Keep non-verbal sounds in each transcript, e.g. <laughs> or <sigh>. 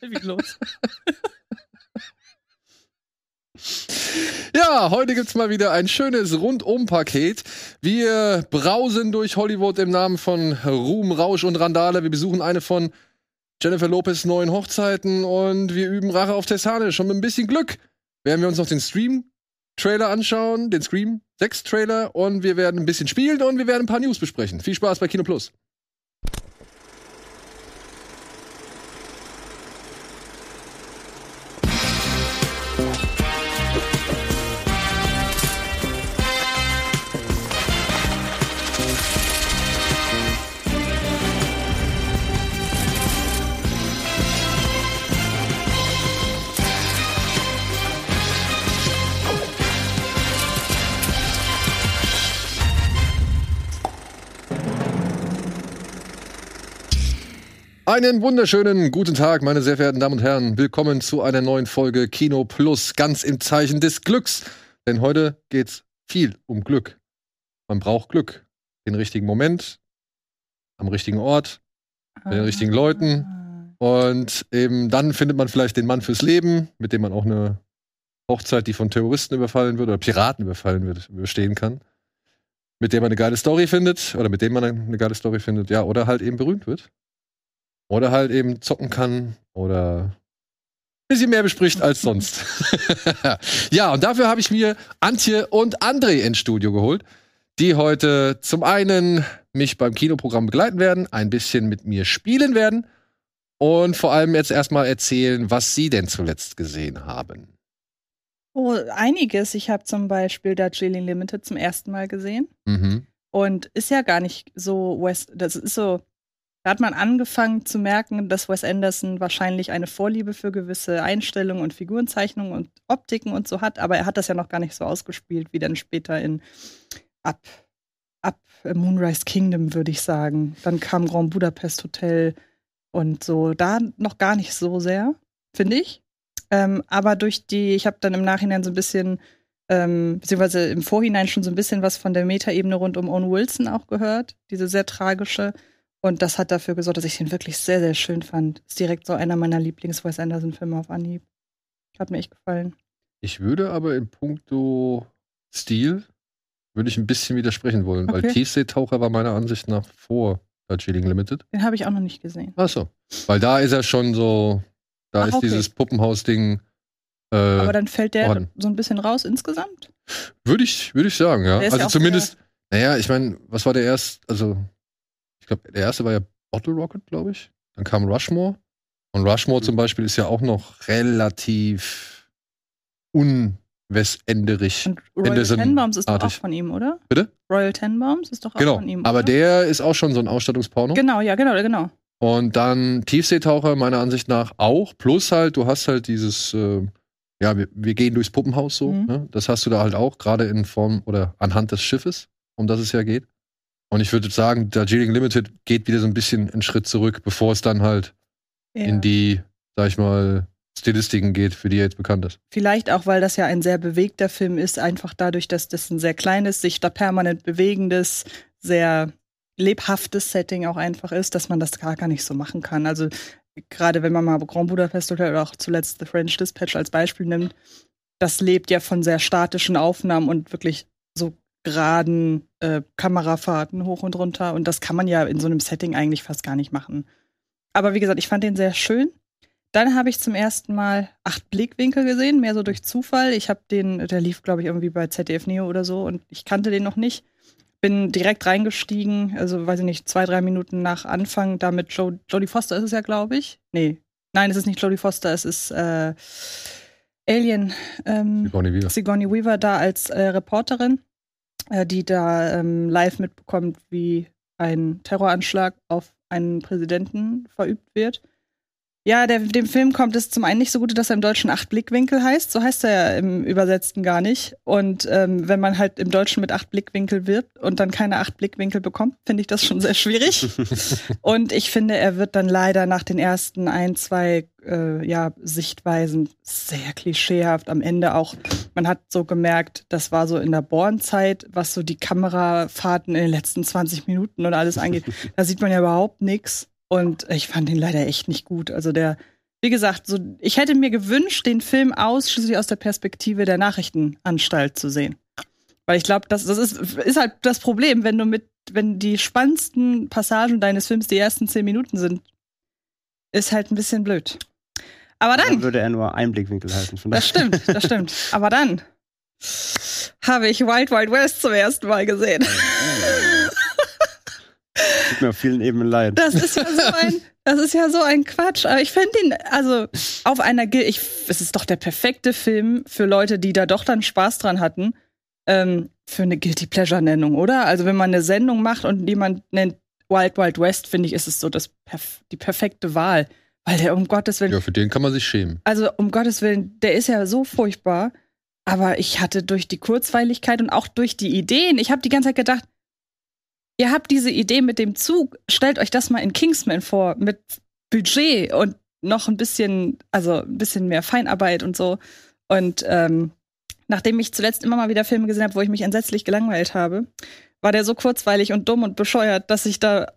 Wie los? Ja, heute gibt's mal wieder ein schönes Rundum-Paket. Wir brausen durch Hollywood im Namen von Ruhm, Rausch und Randale. Wir besuchen eine von Jennifer Lopez neuen Hochzeiten und wir üben Rache auf Tessane. Schon mit ein bisschen Glück werden wir uns noch den Stream-Trailer anschauen, den Scream 6-Trailer und wir werden ein bisschen spielen und wir werden ein paar News besprechen. Viel Spaß bei Kino Plus. Einen wunderschönen guten Tag, meine sehr verehrten Damen und Herren. Willkommen zu einer neuen Folge Kino Plus, ganz im Zeichen des Glücks. Denn heute geht's viel um Glück. Man braucht Glück. Den richtigen Moment, am richtigen Ort, mit den richtigen Leuten. Und eben dann findet man vielleicht den Mann fürs Leben, mit dem man auch eine Hochzeit, die von Terroristen überfallen wird oder Piraten überfallen wird, überstehen kann. Mit dem man eine geile Story findet oder mit dem man eine geile Story findet, ja, oder halt eben berühmt wird. Oder halt eben zocken kann oder ein bisschen mehr bespricht als sonst. <laughs> ja, und dafür habe ich mir Antje und André ins Studio geholt, die heute zum einen mich beim Kinoprogramm begleiten werden, ein bisschen mit mir spielen werden und vor allem jetzt erstmal erzählen, was sie denn zuletzt gesehen haben. Oh, einiges. Ich habe zum Beispiel Darjeeling Limited zum ersten Mal gesehen. Mhm. Und ist ja gar nicht so West, das ist so da hat man angefangen zu merken, dass Wes Anderson wahrscheinlich eine Vorliebe für gewisse Einstellungen und Figurenzeichnungen und Optiken und so hat, aber er hat das ja noch gar nicht so ausgespielt, wie dann später in Up, Up Moonrise Kingdom, würde ich sagen. Dann kam Grand Budapest Hotel und so. Da noch gar nicht so sehr, finde ich. Ähm, aber durch die, ich habe dann im Nachhinein so ein bisschen, ähm, beziehungsweise im Vorhinein schon so ein bisschen was von der Metaebene rund um Owen Wilson auch gehört, diese sehr tragische. Und das hat dafür gesorgt, dass ich den wirklich sehr, sehr schön fand. Ist direkt so einer meiner Lieblings-Wes Anderson-Filme auf Anhieb. Hat mir echt gefallen. Ich würde aber in puncto Stil würde ich ein bisschen widersprechen wollen, okay. weil Tiefseetaucher war meiner Ansicht nach vor Darjeeling Limited. Den habe ich auch noch nicht gesehen. Ach so. Weil da ist er schon so, da Ach, ist okay. dieses Puppenhaus-Ding. Äh, aber dann fällt der worden. so ein bisschen raus insgesamt? Würde ich, würde ich sagen, ja. Also ja zumindest, naja, ich meine, was war der erst, also glaube, der erste war ja Bottle Rocket, glaube ich. Dann kam Rushmore. Und Rushmore mhm. zum Beispiel ist ja auch noch relativ unweständerig. Und Royal Tenenbaums ist doch auch von ihm, oder? Bitte? Royal Tenenbaums ist doch auch genau. von ihm. Oder? Aber der ist auch schon so ein Ausstattungsporno. Genau, ja, genau, genau. Und dann Tiefseetaucher meiner Ansicht nach auch. Plus halt, du hast halt dieses, äh, ja, wir, wir, gehen durchs Puppenhaus so. Mhm. Ne? Das hast du da halt auch, gerade in Form oder anhand des Schiffes, um das es ja geht. Und ich würde sagen, Darjeeling Limited geht wieder so ein bisschen einen Schritt zurück, bevor es dann halt ja. in die, sag ich mal, Stilistiken geht, für die er jetzt bekannt ist. Vielleicht auch, weil das ja ein sehr bewegter Film ist, einfach dadurch, dass das ein sehr kleines, sich da permanent bewegendes, sehr lebhaftes Setting auch einfach ist, dass man das gar, gar nicht so machen kann. Also gerade wenn man mal Grand Budapest oder auch zuletzt The French Dispatch als Beispiel nimmt, das lebt ja von sehr statischen Aufnahmen und wirklich so geraden äh, Kamerafahrten hoch und runter. Und das kann man ja in so einem Setting eigentlich fast gar nicht machen. Aber wie gesagt, ich fand den sehr schön. Dann habe ich zum ersten Mal acht Blickwinkel gesehen, mehr so durch Zufall. Ich habe den, der lief, glaube ich, irgendwie bei ZDF Neo oder so und ich kannte den noch nicht. Bin direkt reingestiegen, also weiß ich nicht, zwei, drei Minuten nach Anfang, da mit jo Jodie Foster ist es ja, glaube ich. Nee, nein, es ist nicht Jodie Foster, es ist äh, Alien. Ähm, Sigourney Weaver. Sigourney Weaver da als äh, Reporterin die da ähm, live mitbekommt, wie ein Terroranschlag auf einen Präsidenten verübt wird. Ja, der, dem Film kommt es zum einen nicht so gut, dass er im Deutschen acht Blickwinkel heißt. So heißt er ja im Übersetzten gar nicht. Und ähm, wenn man halt im Deutschen mit acht Blickwinkel wirbt und dann keine acht Blickwinkel bekommt, finde ich das schon sehr schwierig. <laughs> und ich finde, er wird dann leider nach den ersten ein, zwei äh, ja, Sichtweisen sehr klischeehaft. Am Ende auch, man hat so gemerkt, das war so in der Born-Zeit, was so die Kamerafahrten in den letzten 20 Minuten und alles angeht. <laughs> da sieht man ja überhaupt nichts. Und ich fand ihn leider echt nicht gut. Also der wie gesagt, so, ich hätte mir gewünscht, den Film ausschließlich aus der Perspektive der Nachrichtenanstalt zu sehen. Weil ich glaube, das, das ist, ist halt das Problem, wenn du mit, wenn die spannendsten Passagen deines Films die ersten zehn Minuten sind, ist halt ein bisschen blöd. Aber dann. Dann würde er nur einen Blickwinkel halten. Das stimmt, das stimmt. Aber dann habe ich Wild Wild West zum ersten Mal gesehen. <laughs> Tut mir auf vielen Ebenen leid. Das ist ja so ein, das ist ja so ein Quatsch. Aber ich finde ihn, also auf einer, Gil- ich, es ist doch der perfekte Film für Leute, die da doch dann Spaß dran hatten, ähm, für eine Guilty Pleasure Nennung, oder? Also wenn man eine Sendung macht und jemand nennt Wild Wild West, finde ich, ist es so das die perfekte Wahl, weil der um Gottes Willen Ja, für den kann man sich schämen. also um Gottes Willen, der ist ja so furchtbar. Aber ich hatte durch die Kurzweiligkeit und auch durch die Ideen, ich habe die ganze Zeit gedacht, ihr habt diese Idee mit dem Zug, stellt euch das mal in Kingsman vor, mit Budget und noch ein bisschen, also ein bisschen mehr Feinarbeit und so. Und ähm, nachdem ich zuletzt immer mal wieder Filme gesehen habe, wo ich mich entsetzlich gelangweilt habe, war der so kurzweilig und dumm und bescheuert, dass ich da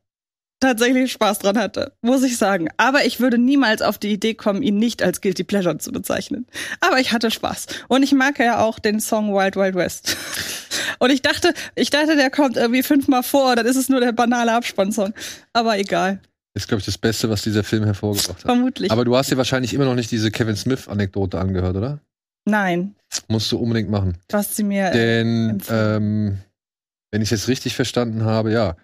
tatsächlich Spaß dran hatte, muss ich sagen. Aber ich würde niemals auf die Idee kommen, ihn nicht als Guilty Pleasure zu bezeichnen. Aber ich hatte Spaß. Und ich mag ja auch den Song Wild Wild West. <laughs> Und ich dachte, ich dachte, der kommt irgendwie fünfmal vor, dann ist es nur der banale Abspannsong. Aber egal. Ist, glaube ich, das Beste, was dieser Film hervorgebracht hat. Vermutlich. Aber du hast dir wahrscheinlich immer noch nicht diese Kevin Smith-Anekdote angehört, oder? Nein. Musst du unbedingt machen. Hast sie mir. äh, Denn, ähm, wenn ich es jetzt richtig verstanden habe, ja,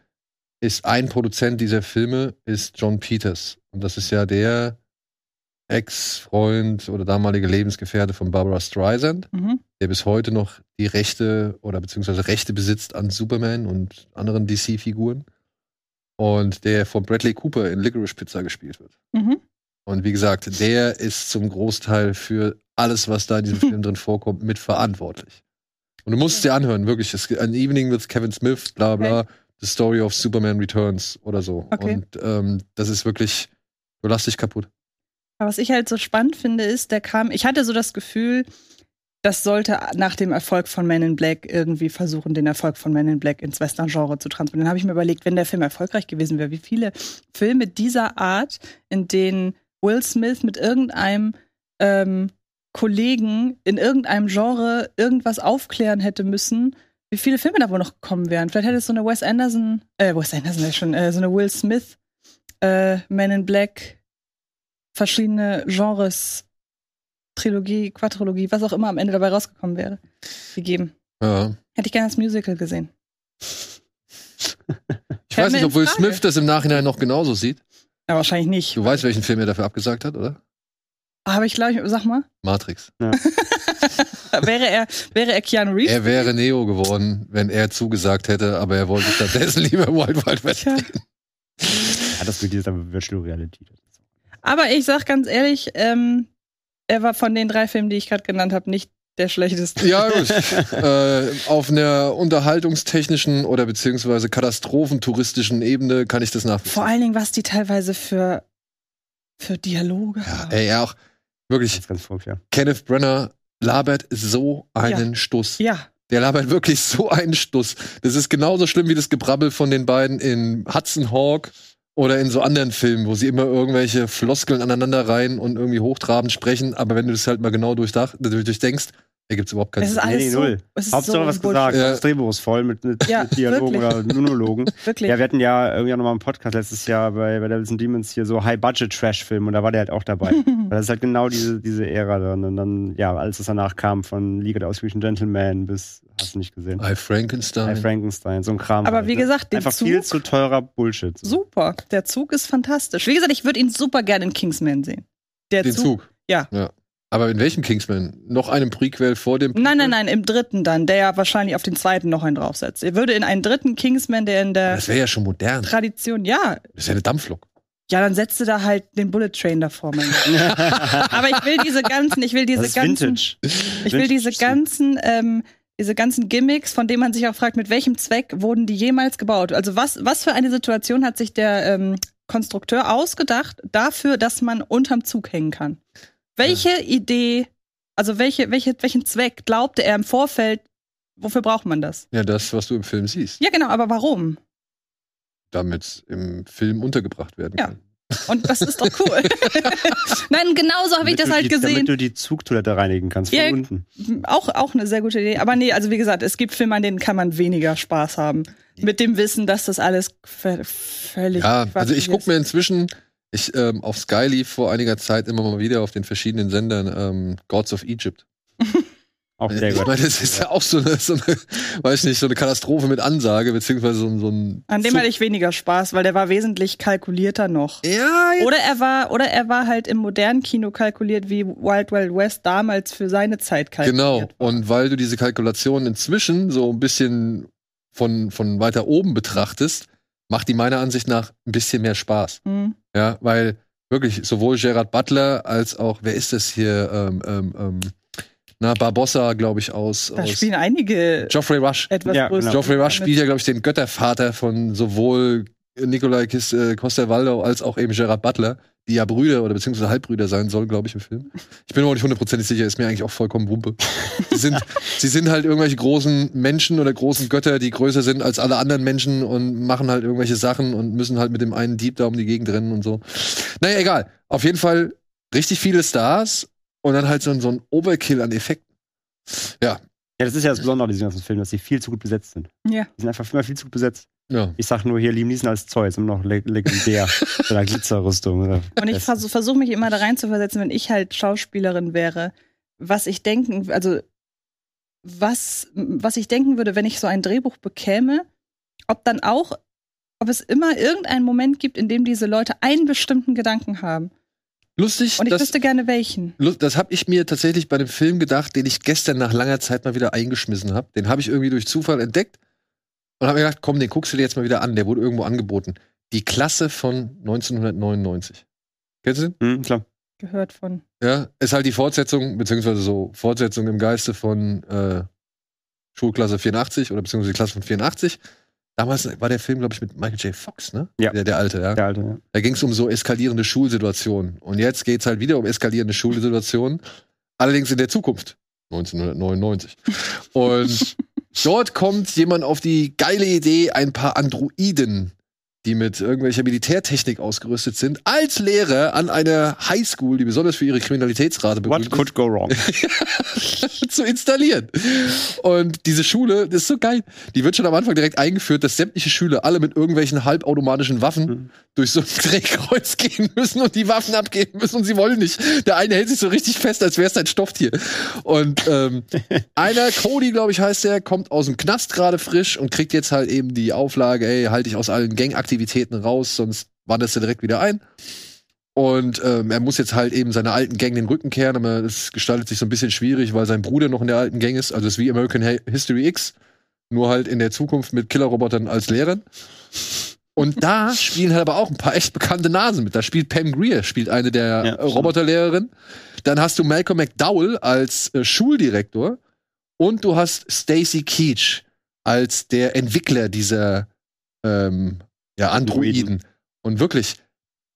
ist ein Produzent dieser Filme ist John Peters. Und das ist ja der Ex-Freund oder damalige Lebensgefährte von Barbara Streisand, mhm. der bis heute noch die Rechte oder beziehungsweise Rechte besitzt an Superman und anderen DC-Figuren. Und der von Bradley Cooper in Licorice Pizza gespielt wird. Mhm. Und wie gesagt, der ist zum Großteil für alles, was da in diesem <laughs> Film drin vorkommt, mitverantwortlich. Und du musst es dir anhören, wirklich. Es An Evening with Kevin Smith, bla bla, The Story of Superman Returns oder so. Okay. Und ähm, das ist wirklich, du lass dich kaputt. Aber was ich halt so spannend finde, ist, der kam, ich hatte so das Gefühl, das sollte nach dem Erfolg von Men in Black irgendwie versuchen, den Erfolg von Men in Black ins Western-Genre zu transportieren. Dann habe ich mir überlegt, wenn der Film erfolgreich gewesen wäre, wie viele Filme dieser Art, in denen Will Smith mit irgendeinem ähm, Kollegen in irgendeinem Genre irgendwas aufklären hätte müssen, wie viele Filme da wohl noch gekommen wären. Vielleicht hätte es so eine Wes Anderson, äh, Wes Anderson ist schon, äh, so eine Will Smith, äh, Men in Black, verschiedene Genres, Trilogie, Quadrologie, was auch immer am Ende dabei rausgekommen wäre, gegeben. Ja. Hätte ich gerne das Musical gesehen. Ich weiß nicht, ob Will. Smith das im Nachhinein noch genauso sieht. Ja, wahrscheinlich nicht. Du weißt, welchen Film er dafür abgesagt hat, oder? Aber ich glaube, sag mal, Matrix. <laughs> <laughs> wäre er, wäre er Keanu Reeves? Er wäre Neo geworden, wenn er zugesagt hätte, aber er wollte stattdessen <laughs> lieber Wild Wild West Tja. drehen. Ja, das wird dieser Virtual Reality. Aber ich sag ganz ehrlich, ähm, er war von den drei Filmen, die ich gerade genannt habe, nicht der schlechteste. Ja, gut. <laughs> äh, auf einer unterhaltungstechnischen oder beziehungsweise katastrophentouristischen Ebene kann ich das Vor nachvollziehen. allen Dingen, was die teilweise für, für Dialoge Ja, haben. ey, ja, auch wirklich, ist ganz verrückt, ja. Kenneth Brenner labert so einen Stuss. Ja, Der labert wirklich so einen Stuss. Das ist genauso schlimm wie das Gebrabbel von den beiden in Hudson Hawk oder in so anderen Filmen, wo sie immer irgendwelche Floskeln aneinander rein und irgendwie hochtrabend sprechen. Aber wenn du das halt mal genau durchdach, durchdenkst, ergibt es überhaupt keinen es ist Sinn. Nee, alles nee, so, null. es ist Hauptsache so was Bullshit. gesagt. Ja. Das Drehbuch ist voll mit, mit, Ja, mit Dialogen wirklich. oder Monologen. <laughs> Wirklich. Ja, wir hatten ja irgendwie auch nochmal einen Podcast letztes Jahr bei, bei Devils and Demons hier so High-Budget-Trash-Film und da war der halt auch dabei. <laughs> Weil das ist halt genau diese, diese Ära dann. Und dann, ja, alles, was danach kam, von Liga der ausgewiesenen Gentlemen bis, hast du nicht gesehen, Bei Frankenstein. bei Frankenstein, so ein Kram. Aber halt, wie ne? gesagt, den Einfach Zug, viel zu teurer Bullshit. super. Der Zug ist fantastisch. Wie gesagt, ich würde ihn super gerne in Kingsman sehen. Der den Zug. Ja. ja. Aber in welchem Kingsman? Noch einem Prequel vor dem Nein, nein, nein, im dritten dann, der ja wahrscheinlich auf den zweiten noch einen draufsetzt. Er würde in einen dritten Kingsman, der in der Das wäre ja schon modern. Tradition, ja, Das ist ja eine Dampflok. ja, dann setzt du da halt den Bullet Train davor. <laughs> Aber ich will diese ganzen, ich will diese das ist ganzen, Vintage. ich will diese ganzen, ähm, diese ganzen Gimmicks, von denen man sich auch fragt, mit welchem Zweck wurden die jemals gebaut? Also was, was für eine Situation hat sich der ähm, Konstrukteur ausgedacht dafür, dass man unterm Zug hängen kann? Welche Idee, also welche, welche, welchen Zweck glaubte er im Vorfeld, wofür braucht man das? Ja, das, was du im Film siehst. Ja, genau, aber warum? Damit im Film untergebracht werden Ja. kann. Und das ist doch cool. <laughs> Nein, genau so habe ich das halt die, gesehen. Damit du die Zugtoilette reinigen kannst von Ja. unten. Auch, auch eine sehr gute Idee. Aber nee, also wie gesagt, es gibt Filme, an denen kann man weniger Spaß haben. Mit dem Wissen, dass das alles völlig. Ja, also ich gucke mir inzwischen, ich ähm, auf Sky lief vor einiger Zeit immer mal wieder auf den verschiedenen Sendern ähm, Gods of Egypt. <laughs> Auch sehr ich gut. meine, das ist ja auch so eine, so eine, weiß nicht, so eine Katastrophe mit Ansage, beziehungsweise so, ein- so ein. An dem Zug- hatte ich weniger Spaß, weil der war wesentlich kalkulierter noch. Ja, ja. Oder er war, oder er war halt im modernen Kino kalkuliert, wie Wild Wild West damals für seine Zeit kalkuliert Genau. war. Und weil du diese Kalkulation inzwischen so ein bisschen von, von weiter oben betrachtest, macht die meiner Ansicht nach ein bisschen mehr Spaß. Hm. Ja, weil wirklich sowohl Gerard Butler als auch, wer ist das hier? Ähm, ähm, ähm, na, Barbossa, glaube ich, aus. Da aus spielen einige Geoffrey Rush. etwas Ja, genau. Geoffrey Rush spielt ja, glaube ich, den Göttervater von sowohl Nikolai Kis- äh, Coster-Waldau als auch eben Gerard Butler, die ja Brüder oder beziehungsweise Halbbrüder sein soll, glaube ich, im Film. Ich bin mir auch nicht hundertprozentig sicher, ist mir eigentlich auch vollkommen Wumpe. Sie sind, sie sind halt irgendwelche großen Menschen oder großen Götter, die größer sind als alle anderen Menschen und machen halt irgendwelche Sachen und müssen halt mit dem einen Dieb da um die Gegend rennen und so. Naja, egal. Auf jeden Fall richtig viele Stars und dann halt so, so ein Overkill an Effekten. Ja, Ja, das ist ja das Besondere an diesen ganzen Filmen, dass sie viel zu gut besetzt sind. Ja. Die sind einfach immer viel zu gut besetzt. ja. Ich sag nur hier, Liam Neeson als Zeus, immer noch leg legendär. <laughs> mit seiner Glitzerrüstung. oder? Und ich versuche versuch mich immer da rein zu versetzen, wenn ich halt Schauspielerin wäre, was ich denken, also was, was ich denken würde, wenn ich so ein Drehbuch bekäme, ob dann auch, ob es immer irgendeinen Moment gibt, in dem diese Leute einen bestimmten Gedanken haben. Lustig, Und ich dass, wüsste gerne welchen. Das habe ich mir tatsächlich bei dem Film gedacht, den ich gestern nach langer Zeit mal wieder eingeschmissen habe. Den habe ich irgendwie durch Zufall entdeckt und habe mir gedacht, komm, den guckst du dir jetzt mal wieder an. Der wurde irgendwo angeboten. Die Klasse von 1999. Kennst du den? Hm, klar. Gehört von. Ja, ist halt die Fortsetzung, beziehungsweise so Fortsetzung im Geiste von äh, Schulklasse 84 oder beziehungsweise die Klasse von 84. Damals war der Film, glaube ich, mit Michael J. Fox, ne? Ja. Der, der alte, ja. Der alte, ja. Da ging es um so eskalierende Schulsituationen. Und jetzt geht's halt wieder um eskalierende Schulsituationen. Allerdings in der Zukunft. 1999. Und <laughs> dort kommt jemand auf die geile Idee, ein paar Androiden, die mit irgendwelcher Militärtechnik ausgerüstet sind, als Lehrer an einer Highschool, die besonders für ihre Kriminalitätsrate What berühmt could go wrong? ist, <laughs> zu installieren. Und diese Schule, das ist so geil. Die wird schon am Anfang direkt eingeführt, dass sämtliche Schüler alle mit irgendwelchen halbautomatischen Waffen Mhm. durch so ein Drehkreuz gehen müssen und die Waffen abgeben müssen und sie wollen nicht. Der eine hält sich so richtig fest, als wäre es ein Stofftier. Und ähm, <laughs> einer, Cody, glaube ich, heißt der, kommt aus dem Knast gerade frisch und kriegt jetzt halt eben die Auflage, ey, halt dich aus allen Gangaktivitäten raus, sonst wanderst du direkt wieder ein. Und ähm, er muss jetzt halt eben seiner alten Gang den Rücken kehren, aber es gestaltet sich so ein bisschen schwierig, weil sein Bruder noch in der alten Gang ist. Also es ist wie American Hi- History X, nur halt in der Zukunft mit Killerrobotern als Lehrern. Und da <laughs> spielen halt aber auch ein paar echt bekannte Nasen mit. Da spielt Pam Greer, spielt eine der Ja, stimmt. Roboterlehrerinnen. Dann hast du Malcolm McDowell als äh, Schuldirektor und du hast Stacy Keach als der Entwickler dieser ähm, ja, Androiden. Und wirklich,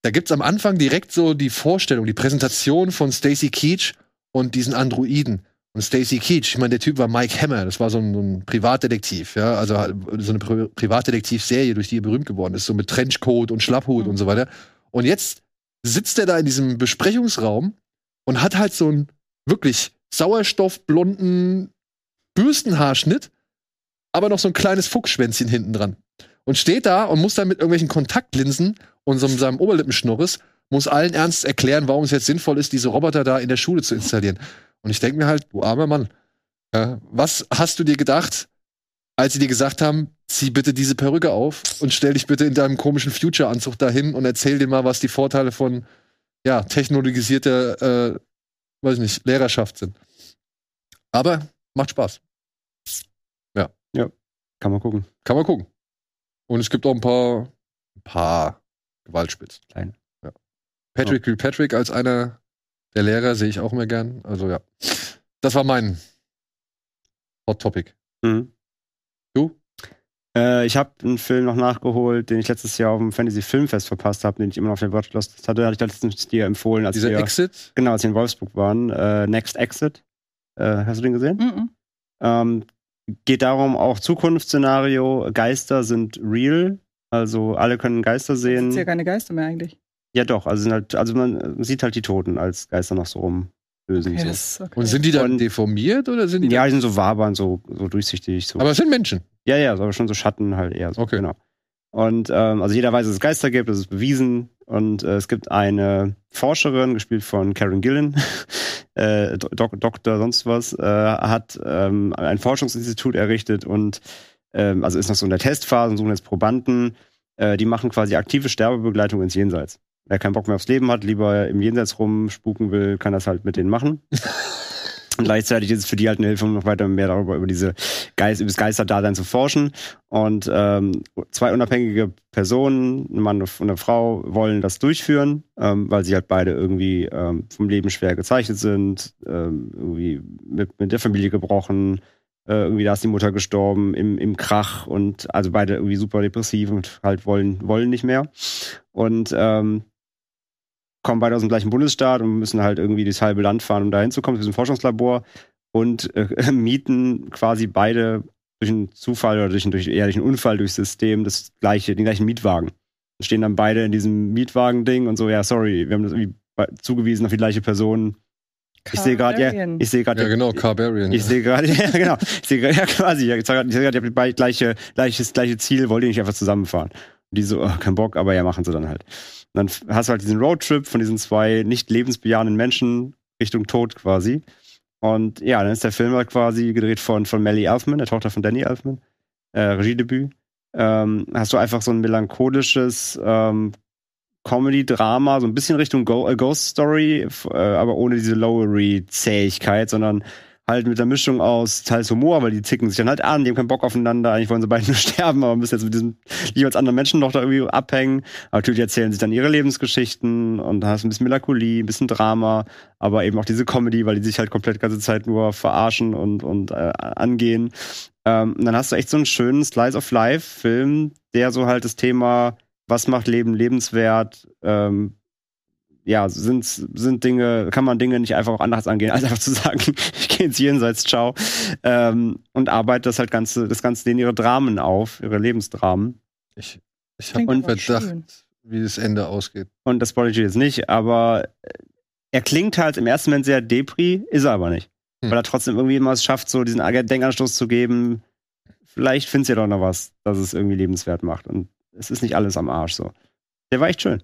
da gibt's am Anfang direkt so die Vorstellung, die Präsentation von Stacy Keach und diesen Androiden. Und Stacy Keach, ich meine, der Typ war Mike Hammer, das war so ein, so ein Privatdetektiv, ja, also halt so eine Pri Privatdetektivserie, durch die er berühmt geworden ist, so mit Trenchcoat und Schlapphut Mhm. und so weiter. Und jetzt sitzt er da in diesem Besprechungsraum und hat halt so einen wirklich sauerstoffblonden Bürstenhaarschnitt, aber noch so ein kleines Fuchsschwänzchen hinten dran. Und steht da und muss dann mit irgendwelchen Kontaktlinsen und so seinem Oberlippenschnurres, muss allen Ernst erklären, warum es jetzt sinnvoll ist, diese Roboter da in der Schule zu installieren. Und ich denke mir halt, du armer Mann, ja, was hast du dir gedacht, als sie dir gesagt haben, zieh bitte diese Perücke auf und stell dich bitte in deinem komischen Future-Anzug dahin und erzähl dir mal, was die Vorteile von ja, technologisierter, äh, weiß ich nicht, Lehrerschaft sind. Aber macht Spaß. Kann man gucken. Kann man gucken. Und es gibt auch ein paar, ein paar Gewaltspitzen. Kleine. Ja. Patrick Kilpatrick als einer der Lehrer sehe ich auch immer gern. Also ja. Das war mein Hot Topic. Mhm. Du? Äh, ich habe einen Film noch nachgeholt, den ich letztes Jahr auf dem Fantasy Filmfest verpasst habe, den ich immer noch auf der Watchlist hatte. Hatte ich letztens dir empfohlen, als Dieser wir, Exit. genau, als wir in Wolfsburg waren. Äh, Next Exit. Äh, hast du den gesehen? Mhm. Ähm, geht darum, auch Zukunftsszenario, Geister sind real. Also alle können Geister Sind ja sehen. keine Geister mehr eigentlich. Ja, doch. Also, sind halt, also man sieht halt die Toten als Geister noch so rumdösen. Okay, so. okay. Und sind die dann Und- deformiert oder sind die Ja, die sind so wabern, so, so durchsichtig. So. Aber es sind Menschen. ja, ja, aber schon so Schatten halt eher. So, Okay. Genau. Und ähm, also jeder weiß, dass es Geister gibt, das ist bewiesen. Und äh, es gibt eine Forscherin, gespielt von Karen Gillan, <laughs> äh, Dok Doktor sonst was, äh, hat ähm, ein Forschungsinstitut errichtet und ähm, also ist noch so in der Testphase und suchen jetzt Probanden. Äh, die machen quasi aktive Sterbebegleitung ins Jenseits. Wer keinen Bock mehr aufs Leben hat, lieber im Jenseits rumspuken will, kann das halt mit denen machen. <laughs> Und gleichzeitig ist es für die halt eine Hilfe, um noch weiter mehr darüber über diese Geist, über das Geisterdasein zu forschen. Und ähm, zwei unabhängige Personen, ein Mann und eine Frau, wollen das durchführen, ähm, weil sie halt beide irgendwie ähm, vom Leben schwer gezeichnet sind, ähm, irgendwie mit, mit der Familie gebrochen, äh, irgendwie da ist die Mutter gestorben im, im Krach und also beide irgendwie super depressiv und halt wollen, wollen nicht mehr. Und ähm, kommen beide aus dem gleichen Bundesstaat und müssen halt irgendwie durchs halbe Land fahren, um da hinzukommen, zu diesem Forschungslabor und äh, <laughs> mieten quasi beide durch einen Zufall oder durch einen, durch, eher durch einen Unfall durchs System das gleiche, den gleichen Mietwagen. Und stehen dann beide in diesem Mietwagen-Ding und so, ja, sorry, wir haben das irgendwie zugewiesen auf die gleiche Person. Ich sehe gerade, ja, ich sehe gerade, Ja, genau, Carbarian. ich sehe gerade, <laughs> ja, genau. Ich sehe gerade, ja, quasi. Ich sehe gerade, ich sehe gerade, ihr habt beide gleiche, gleiches, gleiche Ziel, wollt ihr nicht einfach zusammenfahren? Die so, oh, <laughs> kein Bock, aber ja, machen sie dann halt. Und dann hast du halt diesen Roadtrip von diesen zwei nicht lebensbejahenden Menschen Richtung Tod quasi. Und ja, dann ist der Film halt quasi gedreht von, von Melly Elfman, der Tochter von Danny Elfman, äh, Regiedebüt. Ähm, hast du einfach so ein melancholisches ähm, Comedy-Drama, so ein bisschen Richtung Go äh, Ghost Story, äh, aber ohne diese Lowery-Zähigkeit, sondern halt mit der Mischung aus teils Humor, weil die zicken sich dann halt an, die haben keinen Bock aufeinander, eigentlich wollen sie beide nur <laughs> sterben, aber müssen jetzt mit diesem jeweils anderen Menschen noch da irgendwie abhängen. Aber natürlich erzählen sich dann ihre Lebensgeschichten und da hast du ein bisschen Melancholie, ein bisschen Drama, aber eben auch diese Comedy, weil die sich halt komplett ganze Zeit nur verarschen und, und äh, angehen. Ähm, und dann hast du echt so einen schönen Slice of Life-Film, der so halt das Thema, was macht Leben lebenswert, ähm, ja, sind, sind Dinge, kann man Dinge nicht einfach auch anders angehen, <laughs> als einfach zu sagen, <laughs> ich gehe ins Jenseits, ciao. Ähm, und arbeitet das halt ganze, das Ganze in ihre Dramen auf, ihre Lebensdramen. Ich, ich habe einen Verdacht, schön. wie das Ende ausgeht. Und das ich jetzt nicht, aber äh, er klingt halt im ersten Moment sehr Depri, ist er aber nicht. Hm. Weil er trotzdem irgendwie immer es schafft, so diesen Denkanstoß zu geben. Vielleicht findest du ja doch noch was, dass es irgendwie lebenswert macht. Und es ist nicht alles am Arsch so. Der war echt schön.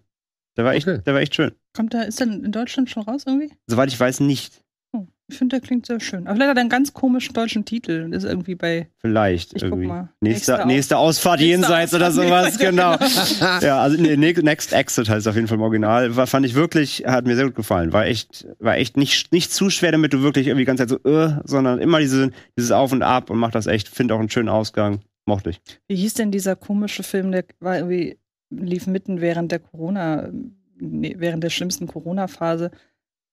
Der war echt, Okay. der war echt schön. Kommt da, ist der in Deutschland schon raus irgendwie? Soweit ich weiß, nicht. Oh, ich finde, der klingt sehr schön. Aber vielleicht hat er einen ganz komischen deutschen Titel. und Ist irgendwie bei. Vielleicht Ich guck irgendwie. mal. Nächste, Nächste nächste Ausfahrt Nächste jenseits oder Ausfahrt sowas, genau. jenseits. ja, also nee, Ne- Next Exit heißt es auf jeden Fall im Original. War, fand ich wirklich, hat mir sehr gut gefallen. War echt, war echt nicht, nicht zu schwer, damit du wirklich irgendwie die ganze Zeit so, äh, sondern immer diese, dieses Auf und Ab und macht das echt, finde auch einen schönen Ausgang. Mochte ich. Wie hieß denn dieser komische Film, der war irgendwie, lief mitten während der Corona, nee, während der schlimmsten Corona-Phase.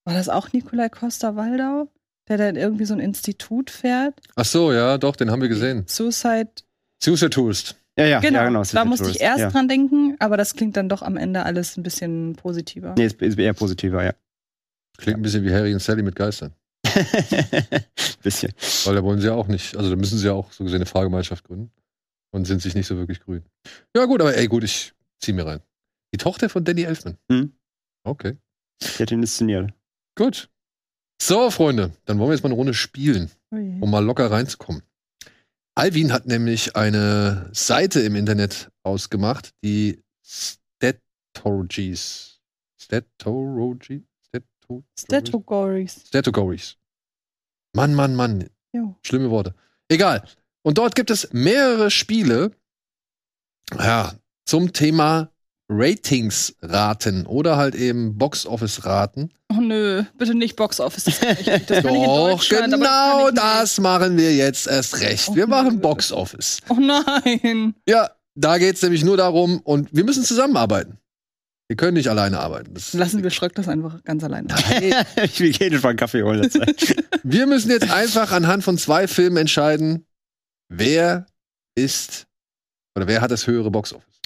War das auch Nikolai Costa-Waldau? Der dann irgendwie so ein Institut fährt? Ach so, ja, doch, den haben wir gesehen. Suicide. Suicide Tourist. Ja, ja, genau, ja, genau. da City musste ich Tourist, erst ja. dran denken, aber das klingt dann doch am Ende alles ein bisschen positiver. Nee, ist, ist eher positiver, ja. Klingt ein bisschen wie Harry und Sally mit Geistern. <laughs> Bisschen. Weil da wollen sie ja auch nicht, also da müssen sie ja auch so gesehen eine Fahrgemeinschaft gründen. Und sind sich nicht so wirklich grün. Ja, gut, aber ey, gut, ich zieh mir rein. Die Tochter von Danny Elfman. Hm. Okay. Die hat ihn inszeniert. Gut. So, Freunde, dann wollen wir jetzt mal eine Runde spielen, Ui. um mal locker reinzukommen. Alvin hat nämlich eine Seite im Internet ausgemacht, die Statologies. Statology? Stato Statogories. Statogories. Mann, Mann, Mann. Jo. Schlimme Worte. Egal. Und dort gibt es mehrere Spiele, ja, zum Thema Ratings-Raten oder halt eben Box-Office-Raten. Oh nö, bitte nicht Box Office. Das kann ich nicht. Das kann ich in Doch, Deutschland, aber genau das ich das machen wir jetzt erst recht. Wir Oh, machen nö. Box-Office. Oh nein. Ja, da geht's nämlich nur darum, und wir müssen zusammenarbeiten. Wir können nicht alleine arbeiten. Das Lassen wir Schröck das einfach ganz alleine. ich will jeden Fall einen Kaffee holen. <laughs> Wir müssen jetzt einfach anhand von zwei Filmen entscheiden, wer ist oder wer hat das höhere Box-Office.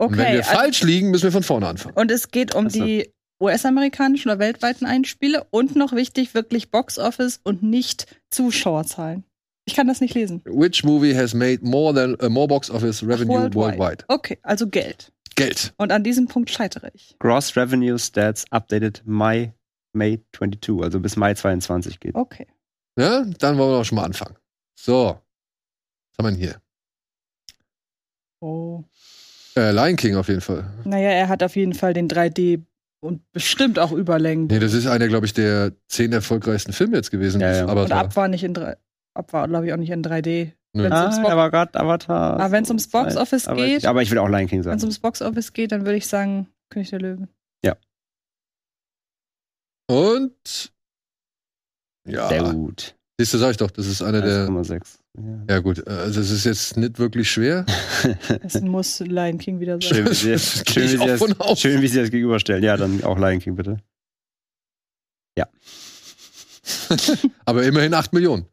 Und wenn Okay. wir also- falsch liegen, müssen wir von vorne anfangen. Und es geht um Ach so. die US-amerikanischen oder weltweiten Einspiele und noch wichtig, wirklich Box Office und nicht Zuschauerzahlen. Ich kann das nicht lesen. Which movie has made more than uh, more box office revenue Worldwide. worldwide? Okay, also Geld. Geld. Und an diesem Punkt scheitere ich. Gross Revenue Stats updated Mai, May 22, also bis Mai 22 geht. Okay. Ja, dann wollen wir doch schon mal anfangen. So. Was haben wir denn hier? Oh. Äh, Lion King auf jeden Fall. Naja, er hat auf jeden Fall den 3D und bestimmt auch Überlängen. Nee, das ist einer, glaube ich, der zehn erfolgreichsten Filme jetzt gewesen. Ja, ja. Und Avatar. ab war nicht in 3 Ab war, glaube ich, auch nicht in 3D. Nö. Wenn's Ah, Box- war gerade Avatar. Aber wenn's ums Box Office aber geht- Ich, aber ich will auch Lion King Wenn sagen. es ums Boxoffice geht, dann würde ich sagen, König der Löwen. Und ja, Sehr gut. siehst du, sag ich doch, das ist einer der. 1,6. Ja. Ja gut, äh, also es ist jetzt nicht wirklich schwer. <laughs> Das muss Lion King wieder sein. Schön, wie sie, Das schön, wie sie auch das, schön, wie sie das gegenüberstellen. Ja, dann auch Lion King, bitte. <laughs> Aber immerhin 8 Millionen.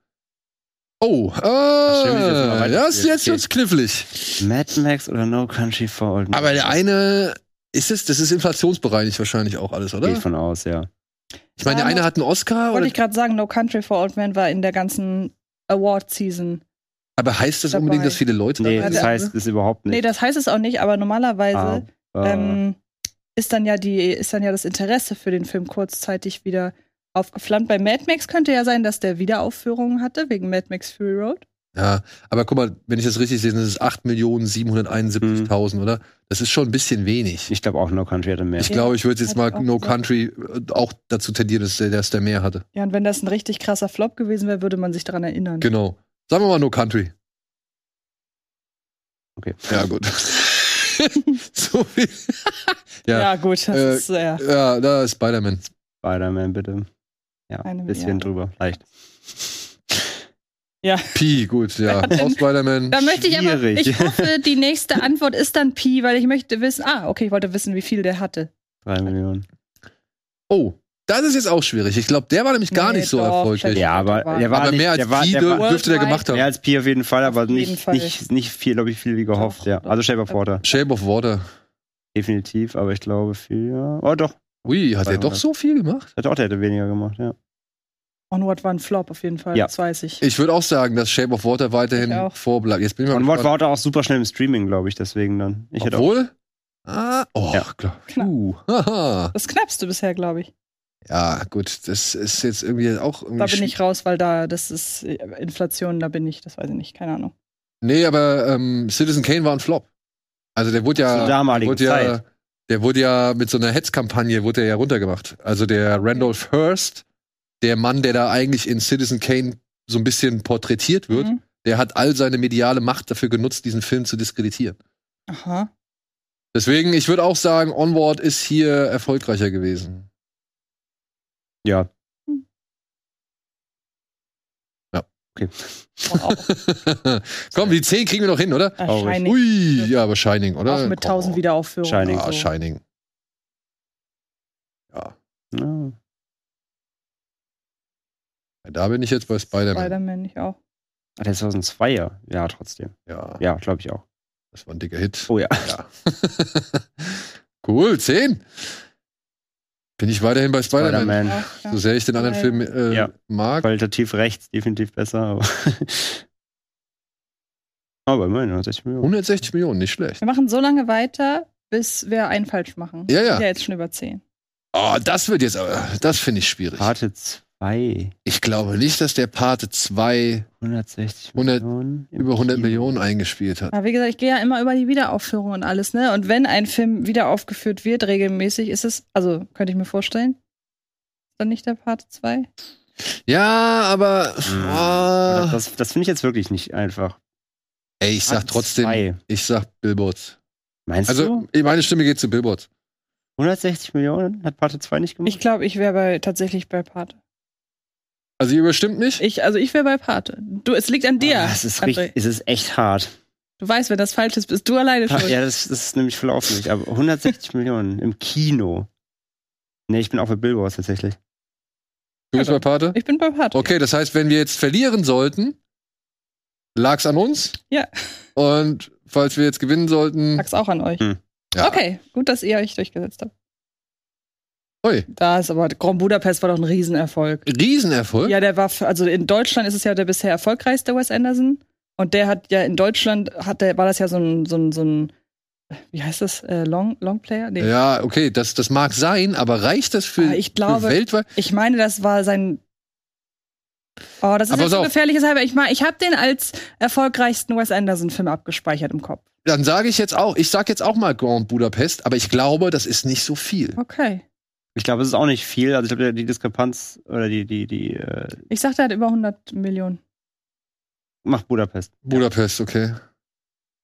Oh, äh, weiter das, spielen. jetzt wird's knifflig. Mad Max oder No Country for Old Men? Aber der eine ist es, das ist inflationsbereinigt wahrscheinlich auch alles, oder? Ich von aus, ja. Ich meine, der Ja, eine hat einen Oscar, Wollte oder, ich gerade sagen, No Country for Old Men war in der ganzen Award-Season. aber heißt das dabei. unbedingt, dass viele Leute Nee, dabei das heißt es überhaupt Nee, nicht. das heißt es auch nicht, aber normalerweise Aber, ähm, ist dann ja die, ist dann ja das Interesse für den Film kurzzeitig wieder aufgeflammt. Bei Mad Max könnte ja sein, dass der Wiederaufführungen hatte, wegen Mad Max Fury Road. Ja, aber guck mal, wenn ich das richtig sehe, sind es 8.771.000, oder? Das ist schon ein bisschen wenig. ich glaube auch No Country hatte mehr. Ich Ja, glaube, ich würde jetzt mal No gesagt. Country äh, auch dazu tendieren, dass der, dass der mehr hatte. Ja, und wenn das ein richtig krasser Flop gewesen wäre, würde man sich daran erinnern. Genau. Sagen wir mal No Country. Okay. Ja, gut. <laughs> so viel. Ja, ja, gut, das Äh, ist ja. ja, da ist Spider-Man. Spider-Man, bitte. Ja, ein bisschen drüber. Leicht. Pi, gut, ja. <laughs> Auch Spider-Man. Da möchte ich aber, Schwierig. ich hoffe, <laughs> die nächste Antwort ist dann Pi, weil ich möchte wissen, ah, okay, ich wollte wissen, wie viel der hatte. Drei Millionen. Oh, das ist jetzt auch schwierig. Ich glaube, der war nämlich gar Nee, nicht so doch, erfolgreich. Ja, aber war- der war aber nicht, mehr als der war, Pi der dür- war, dürfte der gemacht mehr haben. als Pi auf jeden Fall, aber nicht, Fall. nicht, nicht viel, glaube ich, viel wie gehofft, Doch, ja. Also Shape of Water. Shape of Water. Definitiv, aber ich glaube viel, ja. Oh doch. Ui, hat er doch so viel gemacht? Der, doch, der hätte weniger gemacht, ja. Onward war ein Flop auf jeden Fall, Ja. das weiß ich. Ich würde auch sagen, dass Shape of Water weiterhin vorbleibt. Jetzt bin ich mal Wort war auch super schnell im Streaming, glaube ich, deswegen dann. Ich Obwohl? Ah, oh, Ja. klar. Knapp. Uh, haha. Das knappste bisher, glaube ich. Ja, gut, das ist jetzt irgendwie auch irgendwie Da bin ich raus, weil da, das ist äh, Inflation, da bin ich, das weiß ich nicht, keine Ahnung. Nee, aber ähm, Citizen Kane war ein Flop. Also der wurde ja, Zur damaligen wurde ja Zeit. der wurde ja mit so einer Hetzkampagne wurde er ja runtergemacht. Also der Randolph Hearst, der Mann, der da eigentlich in Citizen Kane so ein bisschen porträtiert wird, Mhm. der hat all seine mediale Macht dafür genutzt, diesen Film zu diskreditieren. Aha. Deswegen, ich würde auch sagen, Onward ist hier erfolgreicher gewesen. ja. Wow. <laughs> Komm, die 10 kriegen wir noch hin, oder? Äh, Shining. Ui, ja, aber Shining, oder? Auch mit 1000 Komm. Wiederaufführungen. Shining. Ah, so. Shining. Ja, ja. Da bin ich jetzt bei Spider-Man. Spider-Man, ich auch. Ah, der ist 2002er. Ja, trotzdem. ja, Ja, glaube ich auch. das war ein dicker Hit. Oh ja. Ja. <laughs> cool, 10. Bin ich weiterhin bei Spider-Man. Spider-Man. Auch, ja. So sehr ich den anderen Weil- Film äh, Ja. mag. Qualitativ rechts, definitiv besser, aber. <laughs> aber immerhin, 160 Millionen. 160 Millionen, nicht schlecht. Wir machen so lange weiter, bis wir einen falsch machen. Ja, ja. Wir sind ja jetzt schon über 10. Oh, das wird jetzt, aber- das finde ich schwierig. Pate 2, Ich glaube nicht, dass der Pate 2 160 100 Millionen. über 100 Kino. Millionen eingespielt hat. Aber wie gesagt, ich gehe ja immer über die Wiederaufführung und alles, ne? Und wenn ein Film wieder aufgeführt wird, regelmäßig, ist es, also könnte ich mir vorstellen, ist dann nicht der Part 2? Ja, aber Mhm. ah, Das, das, finde ich jetzt wirklich nicht einfach. ey, ich sag Pate trotzdem, 2. ich sag Billboards. Meinst Also, du? meine Stimme geht zu Billboards. 160 Millionen hat Pate 2 nicht gemacht? Ich glaube, ich wäre bei, tatsächlich bei Pate. Also, ihr überstimmt mich? Ich, also ich wäre bei Pate. Du, es liegt an dir. Ah, es ist, richtig, es ist echt hart. Du weißt, wenn das falsch ist, bist du alleine schuld. Ja, das, das ist nämlich voll auf mich. Aber 160 <laughs> Millionen im Kino. Nee, ich bin auch bei Billboards tatsächlich. Du bist Ja, bei Pate? Ich bin bei Pate. Okay, das heißt, wenn wir jetzt verlieren sollten, lag's an uns. Ja. Und falls wir jetzt gewinnen sollten, Sag's auch an euch. Hm. ja. Okay, gut, dass ihr euch durchgesetzt habt. Ui, Da ist aber Grand Budapest war doch ein Riesenerfolg. Riesenerfolg. Ja, der war, also in Deutschland ist es ja der bisher erfolgreichste Wes Anderson. Und der hat ja in Deutschland, hat der, war das ja so ein, so ein, so ein wie heißt das? Äh, Long, Longplayer? Nee. Ja, okay, das, das mag sein, aber reicht das für, Ah, ich glaube- für weltweit? Ich meine, das war sein. Oh, das ist Aber jetzt so gefährliches Halber. Ich meine, ich habe den als erfolgreichsten Wes Anderson-Film abgespeichert im Kopf. Dann sage ich jetzt auch, ich sag jetzt auch mal Grand Budapest, aber ich glaube, das ist nicht so viel. Okay. Ich glaube, es ist auch nicht viel. Also ich glaube, die Diskrepanz oder die, die, die äh, Ich sagte, er hat über 100 Millionen. macht Budapest. Budapest, okay.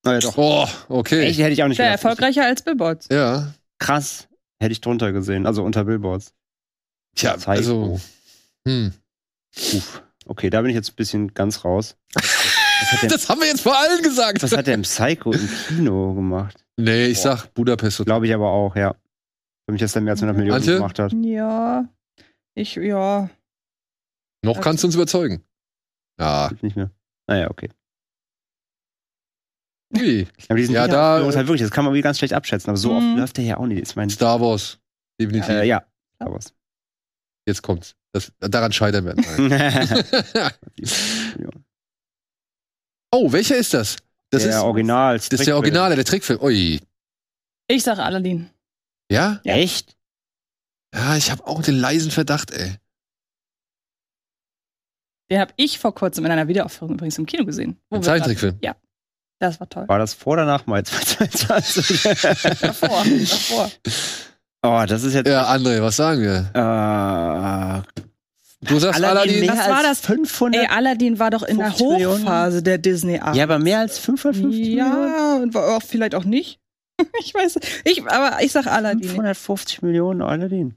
Naja, doch. Oh, okay. Echt, hätte ich auch nicht Sehr gedacht. erfolgreicher als Billboards. Ja. Krass. Hätte ich drunter gesehen. Also unter Billboards. Tja, Psycho. also. Hm. Uff. Okay, da bin ich jetzt ein bisschen ganz raus. Was <laughs> der, Das haben wir jetzt vor allen gesagt. was hat der im Psycho im Kino gemacht? Nee, ich Boah. sag Budapest. Glaube ich aber auch, ja. Für mich, dass der mehr als 100 Millionen Antje? gemacht hat. Ja. Ich, ja. Noch kannst du uns überzeugen. Ja. Nicht mehr. Naja, okay. Ui. <laughs> Aber diesen Ja, da- da, halt wirklich, das kann man wirklich ganz schlecht abschätzen. Aber so Mhm. oft läuft der ja auch nicht. Ich meine, Star Wars. Definitiv. äh, ja. Star Wars. Jetzt kommt's. Das, daran scheitern wir. <laughs> <laughs> Oh, welcher ist das? Das der ist, Original. das ist der Originale, der Trickfilm. Ui. Ich sage Aladdin. Ja? Echt? Ja, ich habe auch den leisen Verdacht, ey. Den habe ich vor kurzem in einer Wiederaufführung übrigens im Kino gesehen. Wo Ein Zeichentrickfilm. Ja. Das war toll. War das vor oder nach Mai 2022? <laughs> <laughs> Davor. davor. oh, das ist jetzt. Ja, André, was sagen wir? Äh, Du sagst Aladdin Aladdin. mehr Was war das? 500? Ey, Aladdin war doch in der 50 Millionen? Hochphase der disney -Art. ja, aber mehr als 550 Millionen? Ja, und war auch vielleicht auch nicht. <laughs> ich weiß. Ich, aber ich sag Aladdin. 550 Millionen Aladdin.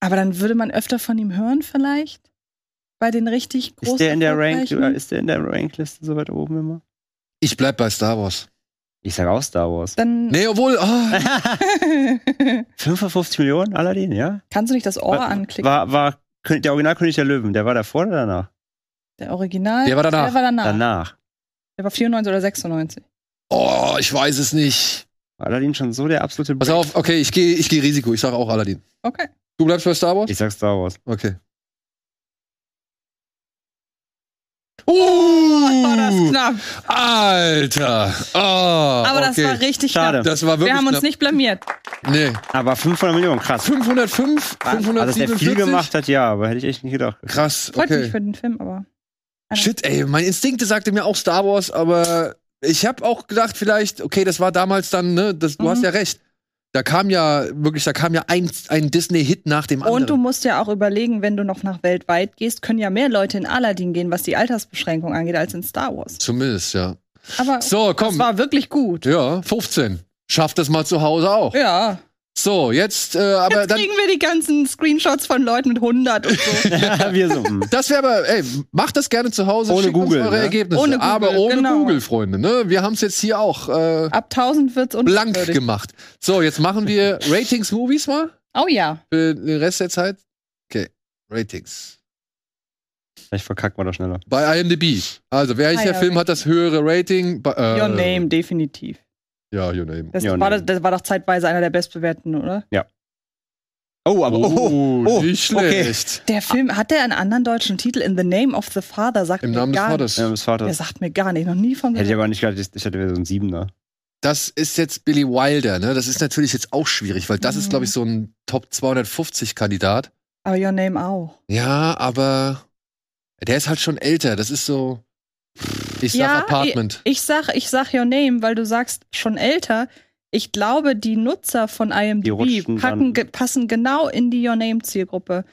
Aber dann würde man öfter von ihm hören, vielleicht? Bei den richtig großen. Ist der in der Rank, ist der in der Rankliste so weit oben immer? Ich bleib bei Star Wars. Ich sag auch Star Wars. Dann. Nee, obwohl. <laughs> Oh, 550 Millionen Aladdin, ja? Kannst du nicht das Ohr War- anklicken? War, war der Originalkönig der Löwen, der war davor oder danach? der Original. Der war danach. Der war danach. Danach. Der war 94 oder 96. oh, ich weiß es nicht. Aladdin schon so der absolute Pass Break- auf, okay, ich gehe ich geh Risiko. Ich sag auch Aladdin. Okay. Du bleibst bei Star Wars? Ich sag Star Wars. Okay. Oh, war das Uh, knapp. Alter. Oh, Aber das okay. war richtig Schade. knapp. Das war wirklich Wir haben uns knapp. nicht blamiert. Nee. Aber 500 Millionen, krass. 505, Also, dass der 547. viel gemacht hat, ja, aber hätte ich echt nicht gedacht. Krass, Freut mich okay. für den Film, aber. Shit, ey, mein Instinkte sagte mir auch Star Wars, aber ich habe auch gedacht, vielleicht, okay, das war damals dann, ne, das, du Mhm. hast ja recht. Da kam ja wirklich, da kam ja ein, ein Disney-Hit nach dem anderen. Und du musst ja auch überlegen, wenn du noch nach weltweit gehst, können ja mehr Leute in Aladdin gehen, was die Altersbeschränkung angeht, als in Star Wars. Zumindest, ja. Aber So, das komm. war wirklich gut. Ja, 15. Schafft das mal zu Hause auch. Ja. So, jetzt, äh, aber Jetzt dann. kriegen wir die ganzen Screenshots von Leuten mit 100 und so. <laughs> Wir so, hm. Das wäre aber, ey, macht das gerne zu Hause. Ohne Google, eure ne? Ergebnisse. Ohne Google, aber ohne genau. Google, Freunde, ne? Wir haben es jetzt hier auch äh, Ab 1000 wird's blank gemacht. So, jetzt machen wir Ratings Movies mal Oh ja. für den Rest der Zeit. Okay, Ratings. Vielleicht verkackt man doch schneller. Bei IMDb. Also, welcher Ah, ja, Film okay. hat das höhere Rating? Bei, äh, Your Name, definitiv. Ja, Your Name. Das, Your war, Name. das, das war doch zeitweise einer der bestbewerteten, oder? Oh, aber oh, oh, nicht okay. schlecht. Der Film, hat der einen anderen deutschen Titel? In the Name of the Father, sagt Im mir Namen des gar Vaters. Ja, des Vaters. Der sagt mir gar nicht, noch nie von Hätte ich gehört. aber nicht gedacht, ich hatte wieder so einen Siebener. Das ist jetzt Billy Wilder, ne? Das ist natürlich jetzt auch schwierig, weil das ist, Mhm. glaube ich, so ein Top 250 Kandidat. Aber Your Name auch. Ja, aber der ist halt schon älter. Das ist so. Ich sag Ja, Apartment. Ich sag, ich sag Your Name, weil du sagst schon älter. Ich glaube, die Nutzer von Die IMDb packen, ge passen genau in die Your Name Zielgruppe.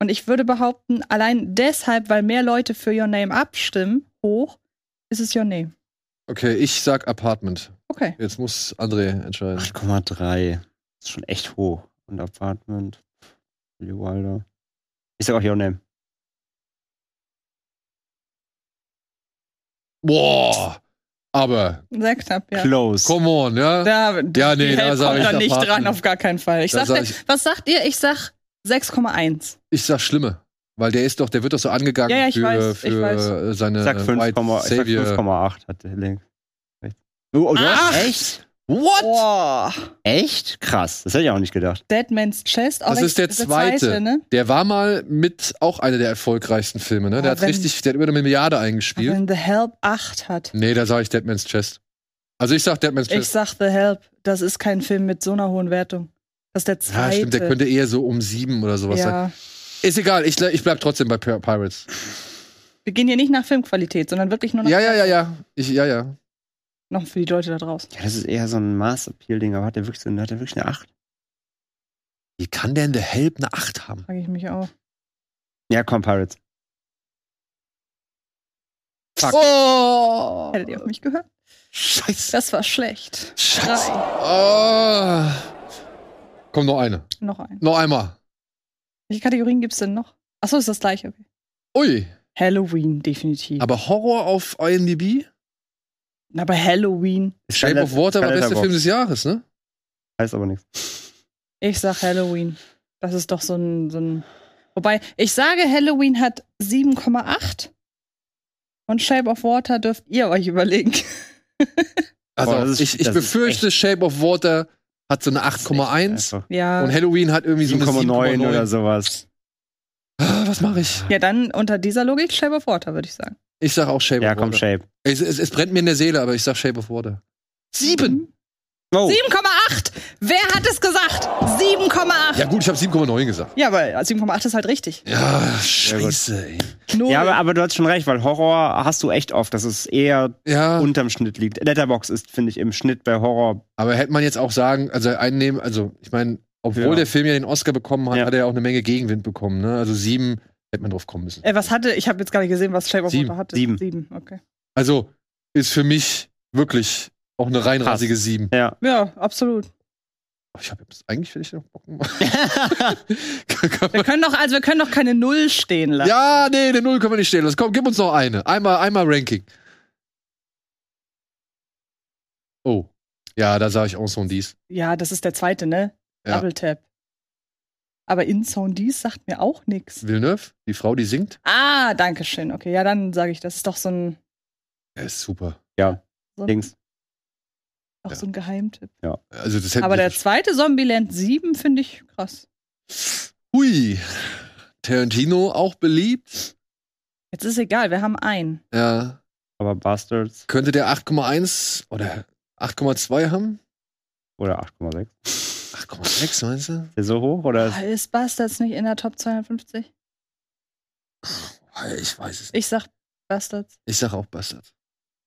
Und ich würde behaupten, allein deshalb, weil mehr Leute für Your Name abstimmen, hoch, ist es Your Name. Okay, ich sag Apartment. Okay. Jetzt muss André entscheiden. 8,3. ist schon echt hoch. Und Apartment. Billy Wilder. Ich sag auch Your Name. Boah! Aber, Sehr knapp, ja. Close. come on, ja? Da, Ja, nee, da sag kommt ich da nicht dran, auf gar keinen Fall. Ich Da sag, sag ich- was sagt ihr? Ich sag 6,1. Ich sag Schlimme. Weil der ist doch, der wird doch so angegangen Ja, ja, ich für, weiß, ich für weiß. seine Ich sag 5,8 White ich sag Savior. 5,8 hat der Link. Oh, oh, Ach! echt? What? Boah. Echt? Krass. Das hätte ich auch nicht gedacht. Dead Man's Chest. auch Das ist der zweite. ne? Der war mal mit auch einer der erfolgreichsten Filme, ne? Der Aber hat wenn- richtig, der hat über eine Milliarde eingespielt. Wenn The Help 8 hat. Nee, da sage ich Dead Man's Chest. Also ich sag Deadman's Ich Chest. sag The Help, das ist kein Film mit so einer hohen Wertung. Das ist der zweite. Ja, stimmt, der könnte eher so um sieben oder sowas sein. ja. Ist egal, ich, ich bleib trotzdem bei Pir- Pirates. Wir gehen hier nicht nach Filmqualität, sondern wirklich nur nach Ja, ja, ja, ja. Ich, ja, ja. Noch für die Leute da draußen. Ja, das ist eher so ein Maß-Appeal-Ding, aber hat der wirklich, so, hat der wirklich eine 8? Wie kann der in der Help eine 8 haben? Frage ich mich auch. Ja, komm, Pirates. Fuck. Oh! Hättet ihr auf mich gehört? Scheiße. Das war schlecht. Scheiße. Oh. Komm, noch eine. Noch ein. Noch einmal. Welche Kategorien gibt's denn noch? Achso, ist das gleiche. Okay. Ui. Halloween, definitiv. Aber Horror auf IMDb? Na, bei Halloween. Ist Shape of Water war bester Letterboxd. Film des Jahres, ne? Heißt aber nichts. Ich sag Halloween. Das ist doch so ein, so ein. Wobei, ich sage, Halloween hat 7,8. Und Shape of Water dürft ihr euch überlegen. <laughs> Also Boah, ist- ich, ich befürchte, Shape of Water hat so eine 8,1 Einfach ja. und Halloween hat irgendwie so eine 7,9 7,9 oder sowas. Ah, Was mache ich? Ja, dann unter dieser Logik Shape of Water, würde ich sagen. Ich sag auch Shape Ja, of komm, Water. Shape. Es, es, es brennt mir in der Seele, aber ich sag Shape of Water. Sieben! Oh, 7,8! Wer hat es gesagt? 7,8! Ja gut, ich habe 7,9 gesagt. Ja, aber 7,8 ist halt richtig. Ja, scheiße, ey. Null. ja, aber, aber du hast schon recht, weil Horror hast du echt oft, dass es eher Ja, unterm Schnitt liegt. Letterbox ist, finde ich, im Schnitt bei Horror. aber hätte man jetzt auch sagen, also einnehmen, also ich meine, obwohl Ja. der Film ja den Oscar bekommen hat, Ja. hat er auch eine Menge Gegenwind bekommen, ne? Also sieben hätte man drauf kommen müssen. Äh, was hatte, ich habe jetzt gar nicht gesehen, was Shape of Sieben. Water hatte. Sieben. Sieben, okay. Also ist für mich wirklich auch eine reinrassige sieben. Ja. Ja, absolut. Oh, Ich habe jetzt eigentlich will ich noch Bock gemacht. <laughs> <laughs> Wir können doch, also wir können doch keine Null stehen lassen. ja, nee, eine Null können wir nicht stehen lassen. Komm, gib uns noch eine. Einmal, einmal Ranking. Oh. Ja, da sage ich auch so und dies. Ja, das ist der zweite, ne? Ja. Double Tap. Aber In Sound Dies sagt mir auch nichts. Villeneuve, die Frau, die singt. Ah, danke schön. Okay, ja, dann sage ich, das ist doch so ein, Er ist super. so ein, Dings. auch Ja. so ein Geheimtipp. Also das hätte Aber der zweite Zombieland 7 finde ich krass. Hui. Tarantino auch beliebt. Jetzt ist egal, wir haben einen. Ja. Aber Bastards Könnte der 8,1 oder 8,2 haben? oder 8,6. 8,6, meinst du? Ist so hoch oder ist Ah, ist Bastards nicht in der Top 250? Ich weiß es nicht. Ich sag Bastards. Ich sag auch Bastard.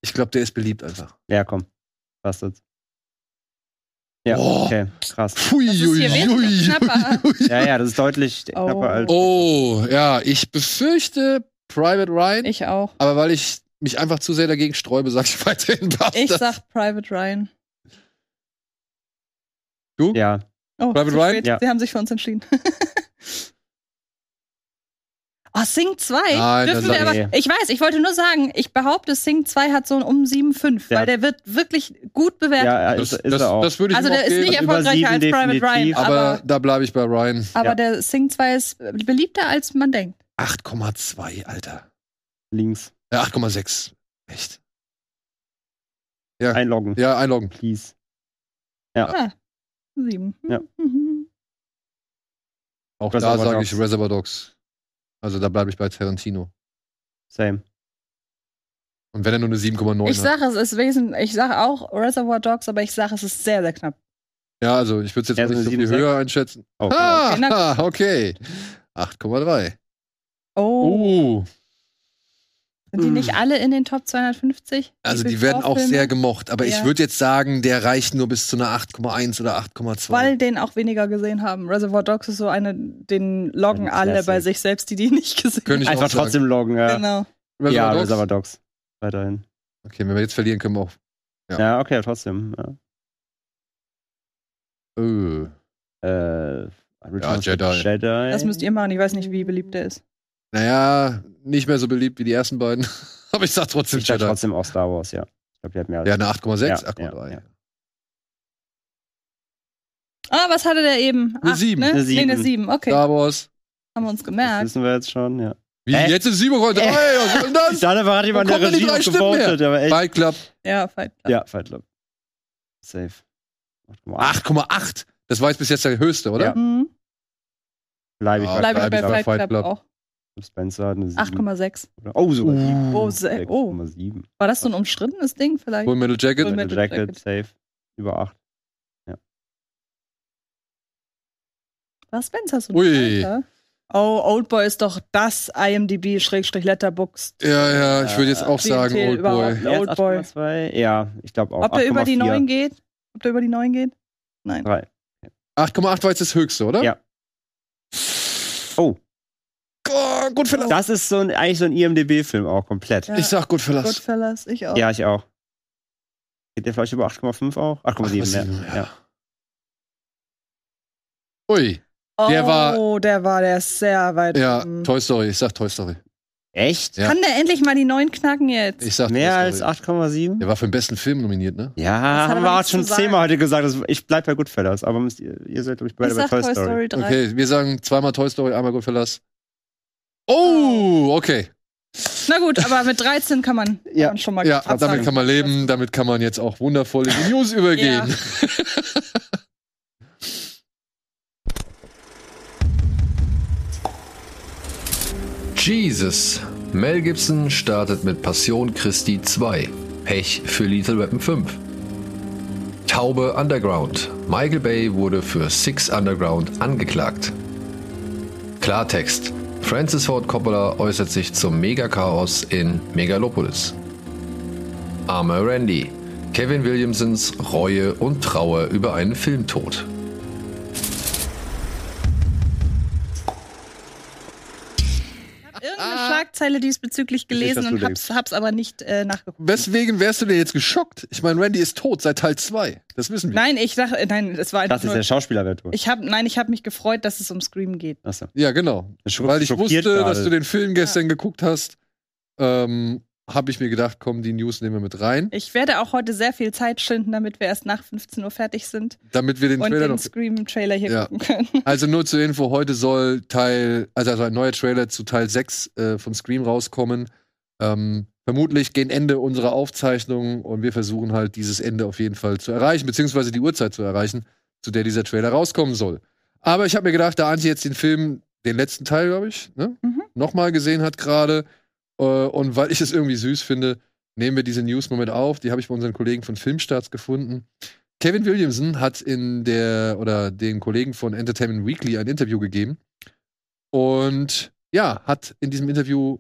Ich glaube, der ist beliebt einfach. Ja, komm. Bastards. Ja, Boah. okay, krass. Pfui, Das ist hier wesentlich knapper. Ja, ja, das ist deutlich Oh. knapper als. Oh, ja, ich befürchte Private Ryan, Ich auch. aber weil ich mich einfach zu sehr dagegen sträube, sag ich weiterhin Bastard. Ich sag Private Ryan. Du? Ja, Oh, Private Ryan? Ja. Sie haben sich für uns entschieden. <laughs> Oh, Sing 2? Nein, Dürfen das wir aber, ich. ich weiß, ich wollte nur sagen, ich behaupte, Sing 2 hat so ein um 7,5, Ja. weil der wird wirklich gut bewertet. ja, Das, ist, ist das, er auch. das würde ich also der ist nicht erfolgreicher als Private Ryan, aber aber, da bleibe ich bei Ryan. aber Ja. der Sing 2 ist beliebter, als man denkt. 8,2, Alter. links. Ja, 8,6. Echt. Einloggen, Ja, einloggen. please. Ah, 7. Ja. Mhm. Auch Reservoir da sage ich Reservoir Dogs. Also da bleibe ich bei Tarantino. Same. Und wenn er nur eine 7,9 Ich hat. sage, es ist wesentlich, ich sage auch Reservoir Dogs, aber ich sage, es ist sehr, sehr knapp. Ja, also ich würde es jetzt Ja, nicht so so eine viel 7,6. höher einschätzen. Oh, Okay, Ah, na okay. 8,3. Oh. Uh, Sind die nicht alle in den Top 250? also die werden auch sehr gemocht. Aber ich Ja. würde jetzt sagen, der reicht nur bis zu einer 8,1 oder 8,2. Weil den auch weniger gesehen haben. Reservoir Dogs ist so eine, den loggen alle bei sich selbst, die die nicht gesehen Könnte ich Einfach trotzdem loggen, ja. haben. Genau. Reservoir ja, Dogs? Reservoir Dogs. Weiterhin. Okay, wenn wir jetzt verlieren, können wir auch. Ja. Ja, okay, trotzdem. Ja. Äh. Äh, Return the Jedi. Jedi. Das müsst ihr machen. Ich weiß nicht, wie beliebt der ist. Naja, nicht mehr so beliebt wie die ersten beiden. <laughs> Aber ich sag trotzdem Ich sag Jedi. trotzdem auch Star Wars, ja. Ich glaube, die hat mehr als Ja, eine 8,6, Ja, 8,3. ja, ja. Ah, was hatte der eben? Eine Sieben. Ne? Eine Nee, eine Sieben. 7. Okay, Star Wars. haben wir uns Das gemerkt. wissen wir jetzt schon, ja. Wie, Hä? jetzt ist 7,3. Was soll denn das? Ich dachte, hat jemand Wo in der kommen denn die Regie drei noch Stimmen her? gewotet, aber echt. Fight Club Ja, Fight Club. Ja, Fight Club. Safe. Spencer hat eine 7. 8,6. Oder- Oh, sogar Uh. 7. Oh, se- oh. 6,7. War das so ein umstrittenes Ding vielleicht? Full Metal Jacket. Full Metal Metal Jacket, Jacket. safe. Über 8. War Spencer so ein Ui. Alter? Oh, Oldboy ist doch das IMDb-Letterboxd. Ja, ja, ich würde jetzt auch sagen, überhaupt. Boy. Oldboy. 8,2? Ja, ich glaube auch. Ob der über die 8,4. 9 geht? Ob der über die 9 geht? Nein. Drei. 8,8 war jetzt das höchste, oder? Ja. Oh, Oh, Goodfellas. das ist so ein, eigentlich so ein IMDB-Film auch komplett. Ja. Ja. Ich sag Goodfellas. Goodfellas, ich auch. ich auch. Geht der vielleicht über 8,5 auch? 8,7, 8,7, ja. ja. ja. Ui. oh, der war- der war, der ist sehr weit. Ja, oben. Toy Story. Ich sag Toy Story. Echt? Ja. Kann der endlich mal die 9 knacken jetzt? Ich sag Mehr Toy als Story. 8,7? Der war für den besten Film nominiert, ne? Ja, haben wir auch schon zehnmal heute gesagt. Ich bleib bei Goodfellas, aber müsst ihr, ihr seid, glaube ich, beide ich bei sag Toy Story. 3. Okay, wir sagen zweimal Toy Story, einmal Goodfellas. Oh, okay. Na gut, aber mit 13 kann man, kann Ja. man schon mal Ja, absagen. damit kann man leben, damit kann man jetzt auch wundervoll in die News übergehen. <laughs> Jesus. Mel Gibson startet mit Passion Christi 2. Pech für Lethal Weapon 5. Taube Underground. Michael Bay wurde für Six Underground angeklagt. Klartext. Francis Ford Coppola äußert sich zum Megachaos in Megalopolis. Arme Randy. Kevin Williamsons Reue und Trauer über einen Filmtod. Schlagzeile diesbezüglich gelesen du und hab's, hab's aber nicht äh, nachgeguckt. Weswegen wärst du denn jetzt geschockt? Ich meine, Randy ist tot seit Teil 2. Das wissen wir. Nein, ich dachte, nein, es war einfach Das ist nur, der Schauspieler, tot. ich hab, nein, ich habe mich gefreut, dass es um Scream geht. Achso. Ja, genau. Weil ich wusste, gerade. dass du den Film gestern geguckt hast, ähm, habe ich mir gedacht, komm, die News nehmen wir mit rein, Ich werde auch heute sehr viel Zeit schinden, damit wir erst nach 15 Uhr fertig sind damit wir den und Trailer den noch. Scream-Trailer hier Ja. gucken können. <laughs> Also nur zur Info, heute soll Teil, also, also ein neuer Trailer zu Teil 6 äh, von Scream rauskommen. Ähm, vermutlich gegen Ende unserer Aufzeichnung und wir versuchen halt dieses Ende auf jeden Fall zu erreichen, beziehungsweise die Uhrzeit zu erreichen, zu der dieser Trailer rauskommen soll. Aber ich habe mir gedacht, da Antje jetzt den Film, den letzten Teil, glaube ich, ne, Mhm. nochmal gesehen hat gerade und weil ich es irgendwie süß finde, nehmen wir diese News mal mit auf. Die habe ich bei unseren Kollegen von Filmstarts gefunden. Kevin Williamson hat in der oder den Kollegen von Entertainment Weekly ein Interview gegeben und ja, hat in diesem Interview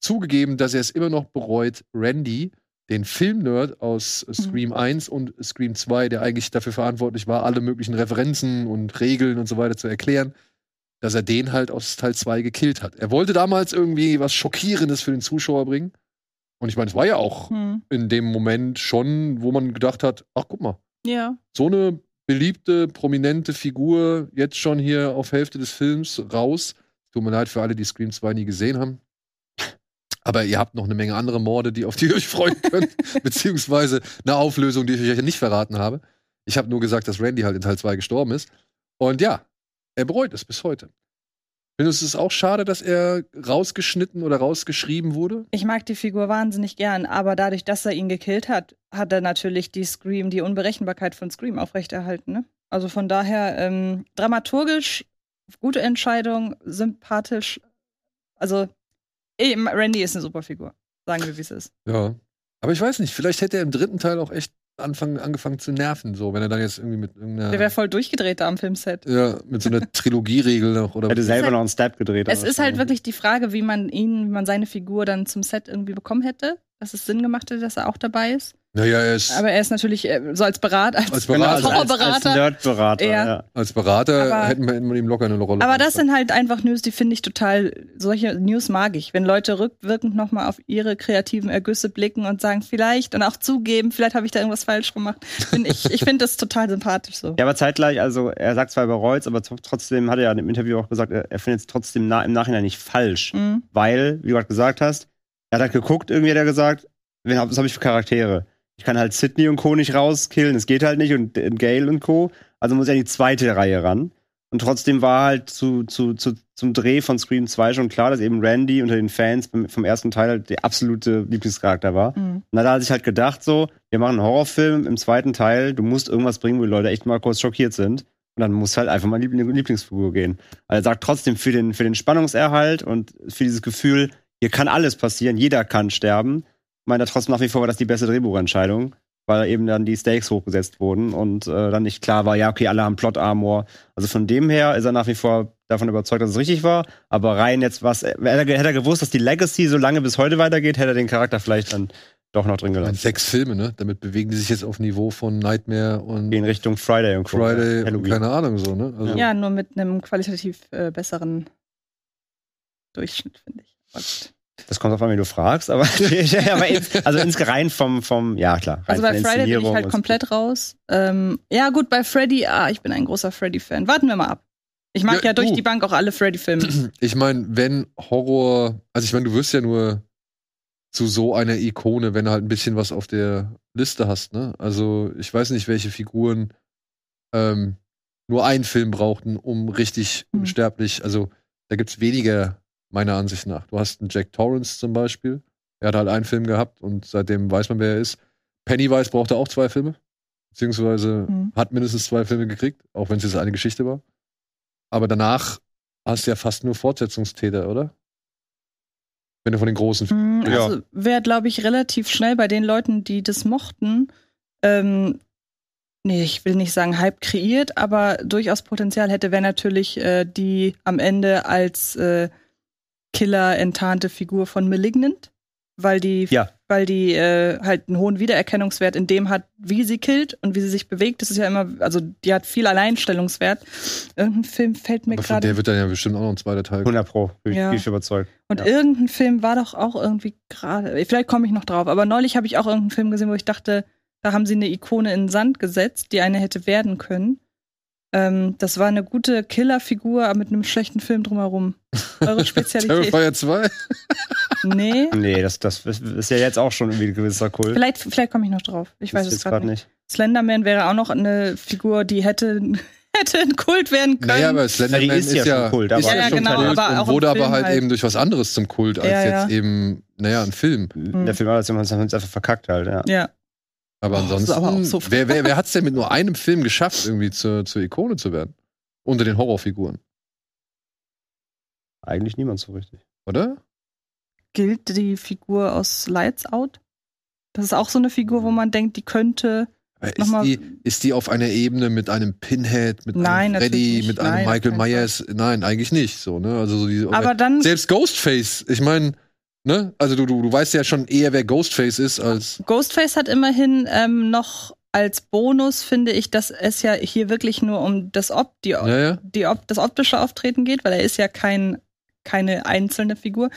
zugegeben, dass er es immer noch bereut, Randy, den Filmnerd aus Scream 1 und Scream 2, der eigentlich dafür verantwortlich war, alle möglichen Referenzen und Regeln und so weiter zu erklären, dass er den halt aus Teil 2 gekillt hat. Er wollte damals irgendwie was Schockierendes für den Zuschauer bringen. Und ich meine, es war ja auch Hm. in dem Moment schon, wo man gedacht hat, ach guck mal, Ja. so eine beliebte, prominente Figur jetzt schon hier auf Hälfte des Films raus. Tut mir leid für alle, die Scream 2 nie gesehen haben. Aber ihr habt noch eine Menge andere Morde, die, auf die ihr euch freuen könnt. <laughs> beziehungsweise eine Auflösung, die ich euch nicht verraten habe. Ich habe nur gesagt, dass Randy halt in Teil 2 gestorben ist. Und ja, er bereut es bis heute. Findest du es auch schade, dass er rausgeschnitten oder rausgeschrieben wurde? Ich mag die Figur wahnsinnig gern, aber dadurch, dass er ihn gekillt hat, hat er natürlich die Scream, die Unberechenbarkeit von Scream aufrechterhalten. Ne? Also von daher ähm, dramaturgisch gute Entscheidung, sympathisch. Also eh, Randy ist eine super Figur. Sagen wir, wie es ist. Ja. Aber ich weiß nicht, vielleicht hätte er im dritten Teil auch echt anfangen, angefangen zu nerven, so, wenn er dann jetzt irgendwie mit irgendeiner. Der wäre voll durchgedreht da am Filmset. ja, mit so einer Trilogieregel noch oder Hätte selber halt- noch einen Step gedreht. Es ist halt schon. wirklich die Frage, wie man ihn, wie man seine Figur dann zum Set irgendwie bekommen hätte. Dass es Sinn gemacht hätte, dass er auch dabei ist. Naja, er ist Aber er ist natürlich äh, so als Berater, als, Als Genau, Berater. als, als, als Horrorberater. Nerdberater. Ja. Ja. als Berater Aber- hätten wir hätten wir ihm locker eine Rolle. Aber das sind halt einfach News, die finde ich total, solche News mag ich. Wenn Leute rückwirkend nochmal auf ihre kreativen Ergüsse blicken und sagen, vielleicht und auch zugeben, vielleicht habe ich da irgendwas falsch gemacht. Find ich ich finde das total sympathisch so. Ja, aber zeitgleich, also er sagt zwar über Reutz, aber tr- trotzdem hat er ja im Interview auch gesagt, er, er findet es trotzdem na, im Nachhinein nicht falsch. Mhm. Weil, wie du gerade gesagt hast, er hat halt geguckt, irgendwie hat er gesagt, wen was habe ich für Charaktere? Ich kann halt Sydney und Co. nicht rauskillen, es geht halt nicht und, und Gale und Co. Also muss er in die zweite Reihe ran. Und trotzdem war halt zu, zu, zu, zum Dreh von Scream 2 schon klar, dass eben Randy unter den Fans vom ersten Teil halt der absolute Lieblingscharakter war. Mhm. Und da hat sich halt gedacht, so, wir machen einen Horrorfilm im zweiten Teil, du musst irgendwas bringen, wo die Leute echt mal kurz schockiert sind. Und dann muss halt einfach mal in die Lieblingsfigur gehen. Also er sagt trotzdem für den, für den Spannungserhalt und für dieses Gefühl, hier kann alles passieren, jeder kann sterben, meint er trotzdem nach wie vor, war das die beste Drehbuchentscheidung, weil eben dann die Stakes hochgesetzt wurden und äh, dann nicht klar war, ja, okay, alle haben Plot-Armor. Also von dem her ist er nach wie vor davon überzeugt, dass es richtig war. Aber rein jetzt was, hätte er, gewusst, dass die Legacy so lange bis heute weitergeht, hätte er den Charakter vielleicht dann doch noch drin gelassen. Sechs Filme, ne? Damit bewegen die sich jetzt auf Niveau von Nightmare und In Richtung Friday und Co. Friday und Halloween. keine Ahnung so, ne? Also, Ja, nur mit einem qualitativ äh, besseren Durchschnitt, finde ich. Das kommt auf an, wie du fragst, aber, <laughs> <laughs> aber ins, also insgerein vom, vom, ja klar. rein Also bei Friday bin ich halt komplett raus. Ähm, ja, gut, bei Freddy, ah, ich bin ein großer Freddy-Fan. Warten wir mal ab. Ich mag Ja, ja, durch du. die Bank auch alle Freddy-Filme. <clears throat> Ich meine, wenn Horror, also ich meine, du wirst ja nur zu so einer Ikone, wenn du halt ein bisschen was auf der Liste hast, ne? Also ich weiß nicht, welche Figuren ähm, nur einen Film brauchten, um richtig Hm. unsterblich, also da gibt's weniger, meiner Ansicht nach. Du hast einen Jack Torrance zum Beispiel, er hat halt einen Film gehabt und seitdem weiß man, wer er ist. Pennywise brauchte auch zwei Filme, beziehungsweise Hm. hat mindestens zwei Filme gekriegt, auch wenn es jetzt eine Geschichte war. Aber danach hast du ja fast nur Fortsetzungstäter, oder? Wenn du von den großen. Mm, Ja. Also wäre, glaube ich, relativ schnell bei den Leuten, die das mochten, ähm, nee, ich will nicht sagen Hype kreiert, aber durchaus Potenzial hätte, wäre natürlich äh, die am Ende als äh, Killer enttarnte Figur von Malignant, weil die, Ja. weil die äh, halt einen hohen Wiedererkennungswert in dem hat, wie sie killt und wie sie sich bewegt. Das ist ja immer, also die hat viel Alleinstellungswert. Irgendein Film fällt mir gerade der wird dann ja bestimmt auch noch ein zweiter Teil. 100 Pro, bin ich, Ja. ich überzeugt. Und Ja. irgendein Film war doch auch irgendwie gerade, vielleicht komme ich noch drauf, aber neulich habe ich auch irgendeinen Film gesehen, wo ich dachte, da haben sie eine Ikone in den Sand gesetzt, die eine hätte werden können. Ähm, das war eine gute Killerfigur, aber mit einem schlechten Film drumherum. Eure <laughs> Spezialität. Terrifier 2? nee. <laughs> Nee, das, das ist ja jetzt auch schon irgendwie ein gewisser Kult. Vielleicht, vielleicht komme ich noch drauf. Ich weiß Das es jetzt gerade grad nicht. Slenderman wäre auch noch eine Figur, die hätte, <laughs> hätte ein Kult werden können. Naja, aber Slenderman Ja, die ist ja schon Kult, aber- ist Ja, ja, schon genau, Kult aber auch und wurde aber halt, halt. eben durch was anderes zum Kult als Ja, ja. jetzt eben, naja, ein Film. Der Film hat uns einfach verkackt halt, ja. ja. Aber Oh, ansonsten, aber so wer, wer, wer <laughs> hat es denn mit nur einem Film geschafft, irgendwie zur, zur Ikone zu werden? Unter den Horrorfiguren, Eigentlich niemand so richtig. oder? Gilt die Figur aus Lights Out? Das ist auch so eine Figur, wo man denkt, die könnte Ist Nochmal- die, ist die auf einer Ebene mit einem Pinhead, mit Nein, einem Freddy, mit einem Nein, auf Michael. Myers? Nein, eigentlich nicht. So, ne? Also so die, Aber dann selbst Ghostface, ich meine, ne? Also du, du, du weißt ja schon eher, wer Ghostface ist, als Ghostface hat immerhin ähm, noch als Bonus, finde ich, dass es ja hier wirklich nur um das, Op die, ja, ja. die Op das optische Auftreten geht, weil er ist ja kein, keine einzelne Figur.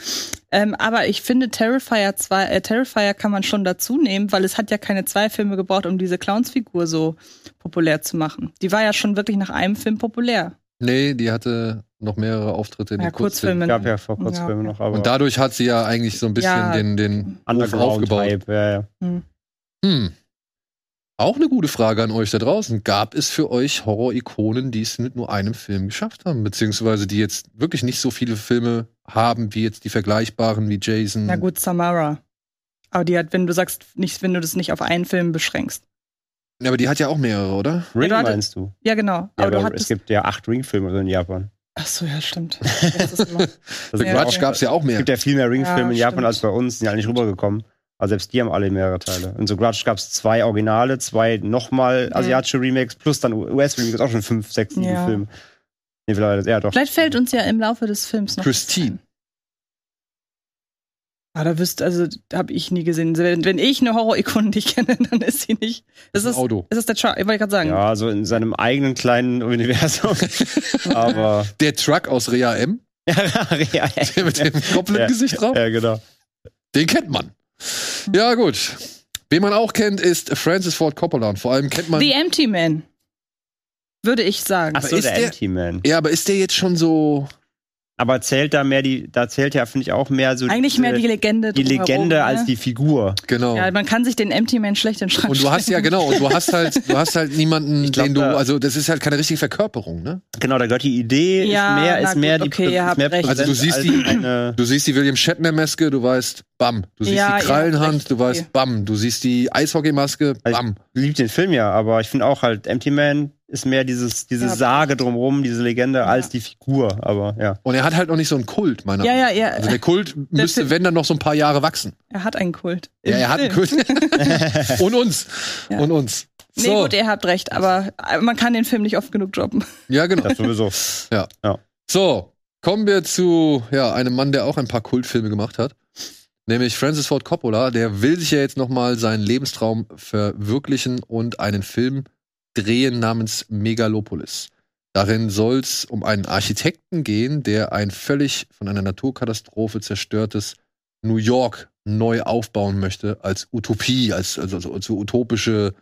Ähm, aber ich finde, Terrifier 2, äh, Terrifier kann man schon dazu nehmen, weil es hat ja keine zwei Filme gebraucht, um diese Clownsfigur so populär zu machen. Die war ja schon wirklich nach einem Film populär. Nee, die hatte noch mehrere Auftritte in Ja, den Kurzfilmen. Kurzfilme. Gab ja vor kurzem Ja. noch, aber Und dadurch hat sie ja eigentlich so ein bisschen Ja. den, den Ruf aufgebaut. Ja, ja. Hm. Auch eine gute Frage an euch da draußen. Gab es für euch Horror-Ikonen, die es mit nur einem Film geschafft haben? Beziehungsweise die jetzt wirklich nicht so viele Filme haben, wie jetzt die vergleichbaren wie Jason? Na gut, Samara. Aber die hat, wenn du sagst, nicht, wenn du das nicht auf einen Film beschränkst. Ja, aber die hat ja auch mehrere, oder? Ring du hattest- meinst du? Ja, genau. Ja, aber du aber es gibt ja acht Ring-Filme in Japan. Ach so, ja, stimmt. <laughs> Das ist immer, Also Ja, Grudge ja. gab es ja auch Es mehr. gibt ja viel mehr Ring-Filme Ja, in Japan stimmt. als bei uns, die sind ja nicht rübergekommen. Also selbst die haben alle mehrere Teile. In The Grudge gab es zwei Originale, zwei nochmal asiatische Remakes, plus dann US-Remakes, auch schon fünf, sechs, sieben Ja. Filme. Nee, vielleicht, ja, doch. Vielleicht fällt uns ja im Laufe des Films noch. Christine. Ah, da wüsste, also, habe ich nie gesehen. Wenn, wenn ich eine Horror-Ikone nicht <laughs> kenne, dann ist sie nicht. Ist das, Auto. ist das der Chuck? Ich wollte gerade sagen. Ja, so in seinem eigenen kleinen Universum. <laughs> Aber. Der Truck aus Rea M, <laughs> ja, ja, der mit dem im Ja. Gesicht drauf, ja, genau. den kennt man. Ja, gut. Wen man auch kennt, ist Francis Ford Coppola. Und vor allem kennt man. The Empty Man. Würde ich sagen. Ach so, ist der der- Anti-Man. Ja, aber ist der jetzt schon so. Aber zählt da mehr die, da zählt ja, finde ich, auch mehr so Eigentlich diese- mehr die Legende. die Legende ne? als die Figur. Genau. Ja, man kann sich den Empty Man schlecht in Schrank Und du hast ja genau, und du hast halt, du hast halt niemanden, Ich glaub, den du, also das ist halt keine richtige Verkörperung, ne? Genau, da gehört die Idee, Ja, ist mehr, ist mehr gut, die okay, ist habt mehr recht. Also du siehst als die- eine, <clears throat> Du siehst die William Shatner Maske, du weißt, bam. Du siehst Ja, die Krallenhand, recht, du weißt, okay. bam. Du siehst die Eishockeymaske, Also- bam. liebt den Film ja, aber ich finde auch halt Empty Man ist mehr dieses, diese Ja. Sage drumherum, diese Legende, Ja. als die Figur. Aber ja. Und er hat halt noch nicht so einen Kult, meiner Ja, Meinung ja, ja. nach. Also der Kult müsste, Film- wenn dann noch so ein paar Jahre wachsen. Er hat einen Kult. Ja, er hat einen. Kult. <laughs> Und uns. Ja. Und uns. Nee, So. gut, ihr habt recht, aber man kann den Film nicht oft genug droppen. Ja, genau. Das sowieso. So, kommen wir zu ja, einem Mann, der auch ein paar Kultfilme gemacht hat. Nämlich Francis Ford Coppola. Der will sich ja jetzt noch mal seinen Lebenstraum verwirklichen und einen Film drehen namens Megalopolis. Darin soll es um einen Architekten gehen, der ein völlig von einer Naturkatastrophe zerstörtes New York neu aufbauen möchte als Utopie, als also, also, als utopische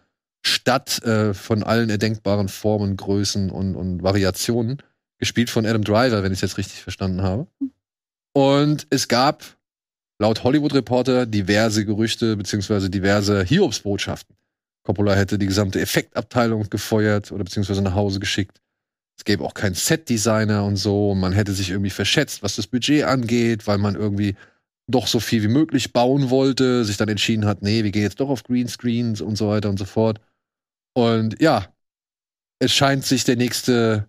Stadt äh, von allen erdenkbaren Formen, Größen und, und Variationen gespielt von Adam Driver, wenn ich es jetzt richtig verstanden habe. Und es gab laut Hollywood Reporter diverse Gerüchte beziehungsweise diverse Hiobsbotschaften. Coppola hätte die gesamte Effektabteilung gefeuert oder beziehungsweise nach Hause geschickt. Es gäbe auch keinen Setdesigner und so. Man hätte sich irgendwie verschätzt, was das Budget angeht, weil man irgendwie doch so viel wie möglich bauen wollte, sich dann entschieden hat, nee, wir gehen jetzt doch auf Greenscreens und so weiter und so fort. Und ja, es scheint sich der nächste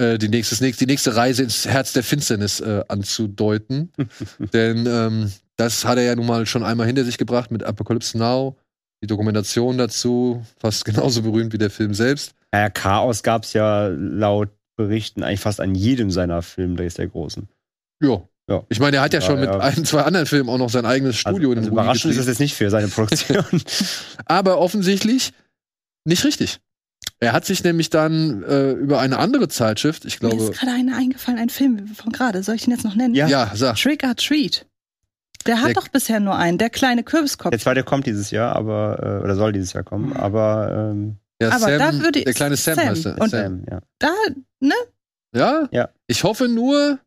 äh, die, nächstes, die nächste Reise ins Herz der Finsternis äh, anzudeuten. <laughs> Denn ähm, das hat er ja nun mal schon einmal hinter sich gebracht mit Apocalypse Now. Die Dokumentation dazu, fast <laughs> genauso berühmt wie der Film selbst. Ja, Chaos gab es ja laut Berichten eigentlich fast an jedem seiner Filmdrehs der großen. Ja. Ja. Ich meine, er hat ja, Ja, schon mit ja. ein, zwei anderen Filmen auch noch sein eigenes Studio also, in also den Ruin überraschend ist das jetzt nicht für seine Produktion. <laughs> <laughs> Aber offensichtlich nicht richtig. Er hat sich nämlich dann äh, über eine andere Zeitschrift, ich Mir glaube, ist gerade einer eingefallen, ein Film von gerade. Soll ich ihn jetzt noch nennen? Ja. ja, sag, Trick or Treat. Der hat Der- doch bisher nur einen, der kleine Kürbiskopf. der zweite kommt dieses Jahr, aber, äh, oder soll dieses Jahr kommen, aber ähm, ja, Aber Sam, da würde ich- der kleine Sam, Sam. heißt er. Und- Sam. Ja. Da, ne? Ja? Ja. Ich hoffe nur,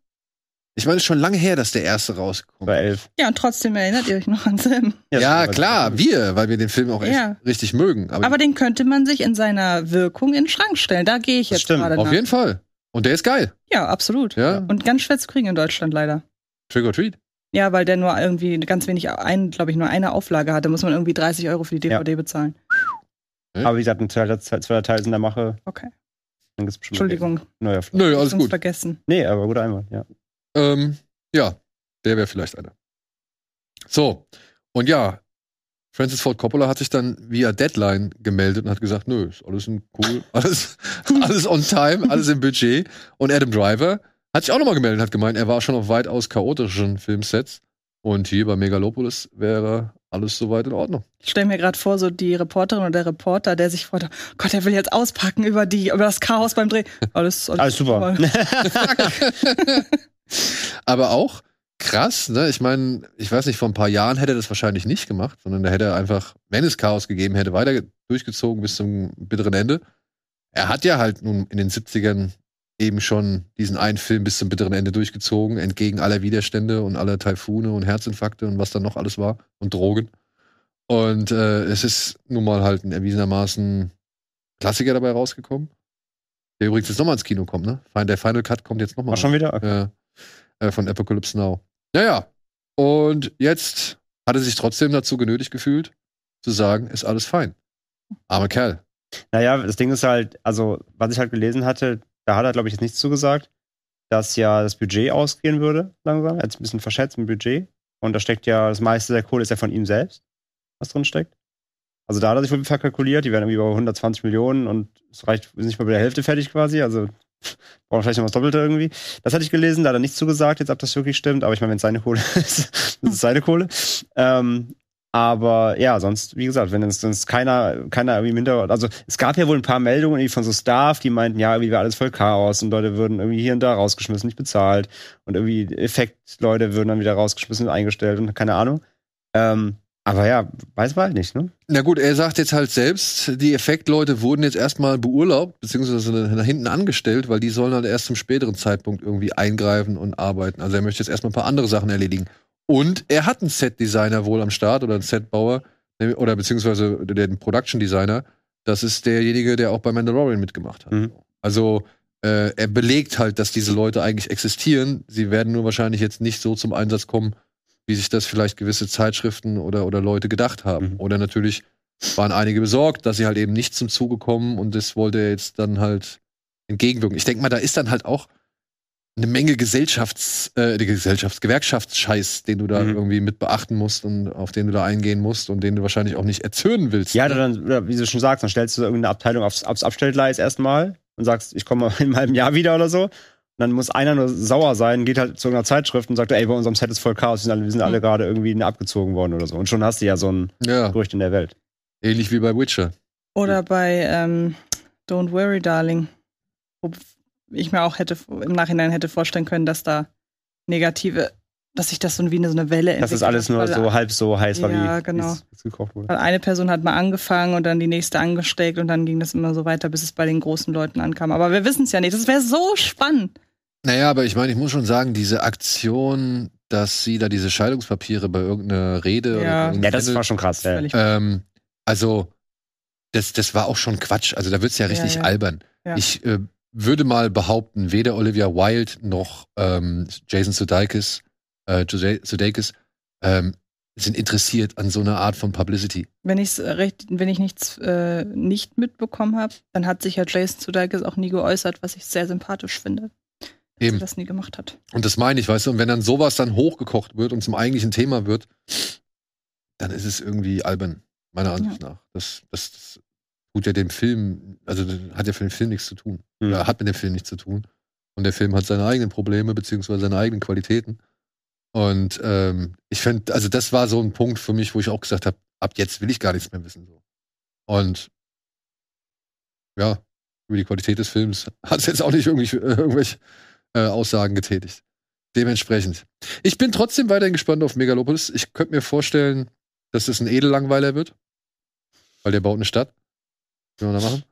ich meine, es ist schon lange her, dass der erste rausgekommen Bei ist. elf. Ja, und trotzdem erinnert ihr euch noch an Sam. Ja, das- klar, wir, weil wir den Film auch echt Ja. richtig mögen. Aber, Aber den könnte man sich in seiner Wirkung in den Schrank stellen. Da gehe ich jetzt stimmt, gerade auf nach. jeden Fall. Und der ist geil. Ja, absolut. Ja. Und ganz schwer zu kriegen in Deutschland leider. Trick or Treat. Ja, weil der nur irgendwie ganz wenig, ein, glaube ich, nur eine Auflage hatte, muss man irgendwie 30 Euro für die DVD bezahlen. Aber wie gesagt, ein zweiter, zweiter Teil ist in der Mache. Okay. Dann gibt's bestimmt Entschuldigung, Neuer. Nö, alles gut. vergessen. Nee, aber guter Einwand, ja. Ähm, ja, der wäre vielleicht einer. So, und ja, Francis Ford Coppola hat sich dann via Deadline gemeldet und hat gesagt, nö, ist alles in cool, <laughs> alles, <laughs> alles on time, alles im Budget. Und Adam Driver hat sich auch nochmal gemeldet und hat gemeint, er war schon auf weitaus chaotischen Filmsets. Und hier bei Megalopolis wäre alles soweit in Ordnung. Ich stelle mir gerade vor, so die Reporterin oder der Reporter, der sich freut, oh Gott, er will jetzt auspacken über die, über das Chaos beim Dreh. Alles, Alles super. Aber auch krass, ne? Ich meine, ich weiß nicht, vor ein paar Jahren hätte er das wahrscheinlich nicht gemacht, sondern da hätte er einfach, wenn es Chaos gegeben hätte, weiter durchgezogen bis zum bitteren Ende. Er hat ja halt nun in den 70ern eben schon diesen einen Film bis zum bitteren Ende durchgezogen, entgegen aller Widerstände und aller Taifune und Herzinfarkte und was dann noch alles war und Drogen. Und äh, es ist nun mal halt ein erwiesenermaßen Klassiker dabei rausgekommen. Der übrigens jetzt nochmal ins Kino kommt, ne? Der Final Cut kommt jetzt nochmal. War schon wieder? Okay. Äh, äh, von Apocalypse Now. Naja, und jetzt hat er sich trotzdem dazu genötigt gefühlt, zu sagen, ist alles fein. Armer Kerl. Naja, das Ding ist halt, also, was ich halt gelesen hatte, da hat er, glaube ich, jetzt nichts zugesagt, dass ja das Budget ausgehen würde, langsam. Er hat es ein bisschen verschätzt im Budget. Und da steckt ja, das meiste der Kohle ist ja von ihm selbst, was drin steckt. Also da hat er sich wohl verkalkuliert, die werden irgendwie über 120 Millionen und es reicht nicht mal bei der Hälfte fertig quasi, also <laughs> brauchen vielleicht noch was Doppelte irgendwie. Das hatte ich gelesen, da hat er nichts zugesagt, jetzt ob das wirklich stimmt, aber ich meine, wenn es seine Kohle <laughs> ist, das ist seine Kohle. Ähm, aber ja, sonst, wie gesagt, wenn es sonst keiner, keiner irgendwie minder, also es gab ja wohl ein paar Meldungen irgendwie von so Staff, die meinten, ja, irgendwie wäre alles voll Chaos und Leute würden irgendwie hier und da rausgeschmissen, nicht bezahlt und irgendwie Effektleute würden dann wieder rausgeschmissen und eingestellt und keine Ahnung. Ähm, aber ja, weiß man halt nicht, ne? Na gut, er sagt jetzt halt selbst, die Effektleute wurden jetzt erstmal beurlaubt, beziehungsweise nach hinten angestellt, weil die sollen halt erst zum späteren Zeitpunkt irgendwie eingreifen und arbeiten. Also er möchte jetzt erstmal ein paar andere Sachen erledigen. Und er hat einen Set-Designer wohl am Start oder einen Setbauer, oder beziehungsweise den Production Designer. Das ist derjenige, der auch bei Mandalorian mitgemacht hat. Mhm. Also äh, er belegt halt, dass diese Leute eigentlich existieren. Sie werden nur wahrscheinlich jetzt nicht so zum Einsatz kommen, wie sich das vielleicht gewisse Zeitschriften oder, oder Leute gedacht haben. Mhm. Oder natürlich waren einige besorgt, dass sie halt eben nicht zum Zuge kommen und das wollte er jetzt dann halt entgegenwirken. Ich denke mal, da ist dann halt auch eine Menge Gesellschafts, äh, die Gesellschafts-, Gewerkschaftsscheiß, den du da Mhm. irgendwie mit beachten musst und auf den du da eingehen musst und den du wahrscheinlich auch nicht erzürnen willst. Ja, dann, oder wie du schon sagst, dann stellst du irgendeine Abteilung aufs, aufs Abstellgleis erstmal und sagst, ich komme <laughs> in einem halben Jahr wieder oder so. Und dann muss einer nur sauer sein, geht halt zu irgendeiner Zeitschrift und sagt, ey, bei unserem Set ist voll Chaos, wir sind alle, wir sind alle gerade irgendwie abgezogen worden oder so. Und schon hast du ja so ein ja, Gerücht in der Welt. ähnlich wie bei Witcher. Oder bei ähm, Don't Worry, Darling. Ich mir auch hätte im Nachhinein hätte vorstellen können, dass da negative, dass sich das so wie eine, so eine Welle Das ist entwickelt alles nur so halb so heiß war, Ja, wie genau. es gekocht wurde. Weil eine Person hat mal angefangen und dann die nächste angesteckt und dann ging das immer so weiter, bis es bei den großen Leuten ankam. Aber wir wissen es ja nicht. Das wäre so spannend. Naja, aber ich meine, ich muss schon sagen, diese Aktion, dass sie da diese Scheidungspapiere bei irgendeiner Rede Ja. oder Ja, das war schon krass. Ja. Ähm, also, das, das war auch schon Quatsch. Also, da wird's ja richtig ja. albern. Ja. Ich äh, würde mal behaupten, weder Olivia Wilde noch ähm, Jason Sudeikis, äh, Sudeikis ähm, sind interessiert an so einer Art von Publicity. Wenn ich recht, wenn ich nichts äh, nicht mitbekommen habe, dann hat sich ja Jason Sudeikis auch nie geäußert, was ich sehr sympathisch finde. Dass Eben. er das nie gemacht hat. Und das meine ich, weißt du, und wenn dann sowas dann hochgekocht wird und zum eigentlichen Thema wird, dann ist es irgendwie albern, meiner Ansicht nach. Das, das, das tut ja dem Film, also hat ja für den Film nichts zu tun. Mhm. Oder hat mit dem Film nichts zu tun. Und der Film hat seine eigenen Probleme, beziehungsweise seine eigenen Qualitäten. Und ähm, ich finde, also das war so ein Punkt für mich, wo ich auch gesagt habe, ab jetzt will ich gar nichts mehr wissen. So. Und ja, über die Qualität des Films <laughs> hat es jetzt auch nicht irgendwie, äh, irgendwelche äh, Aussagen getätigt. Dementsprechend. Ich bin trotzdem weiterhin gespannt auf Megalopolis. Ich könnte mir vorstellen, dass es ein Edellangweiler wird. Weil der baut eine Stadt. Will man da machen?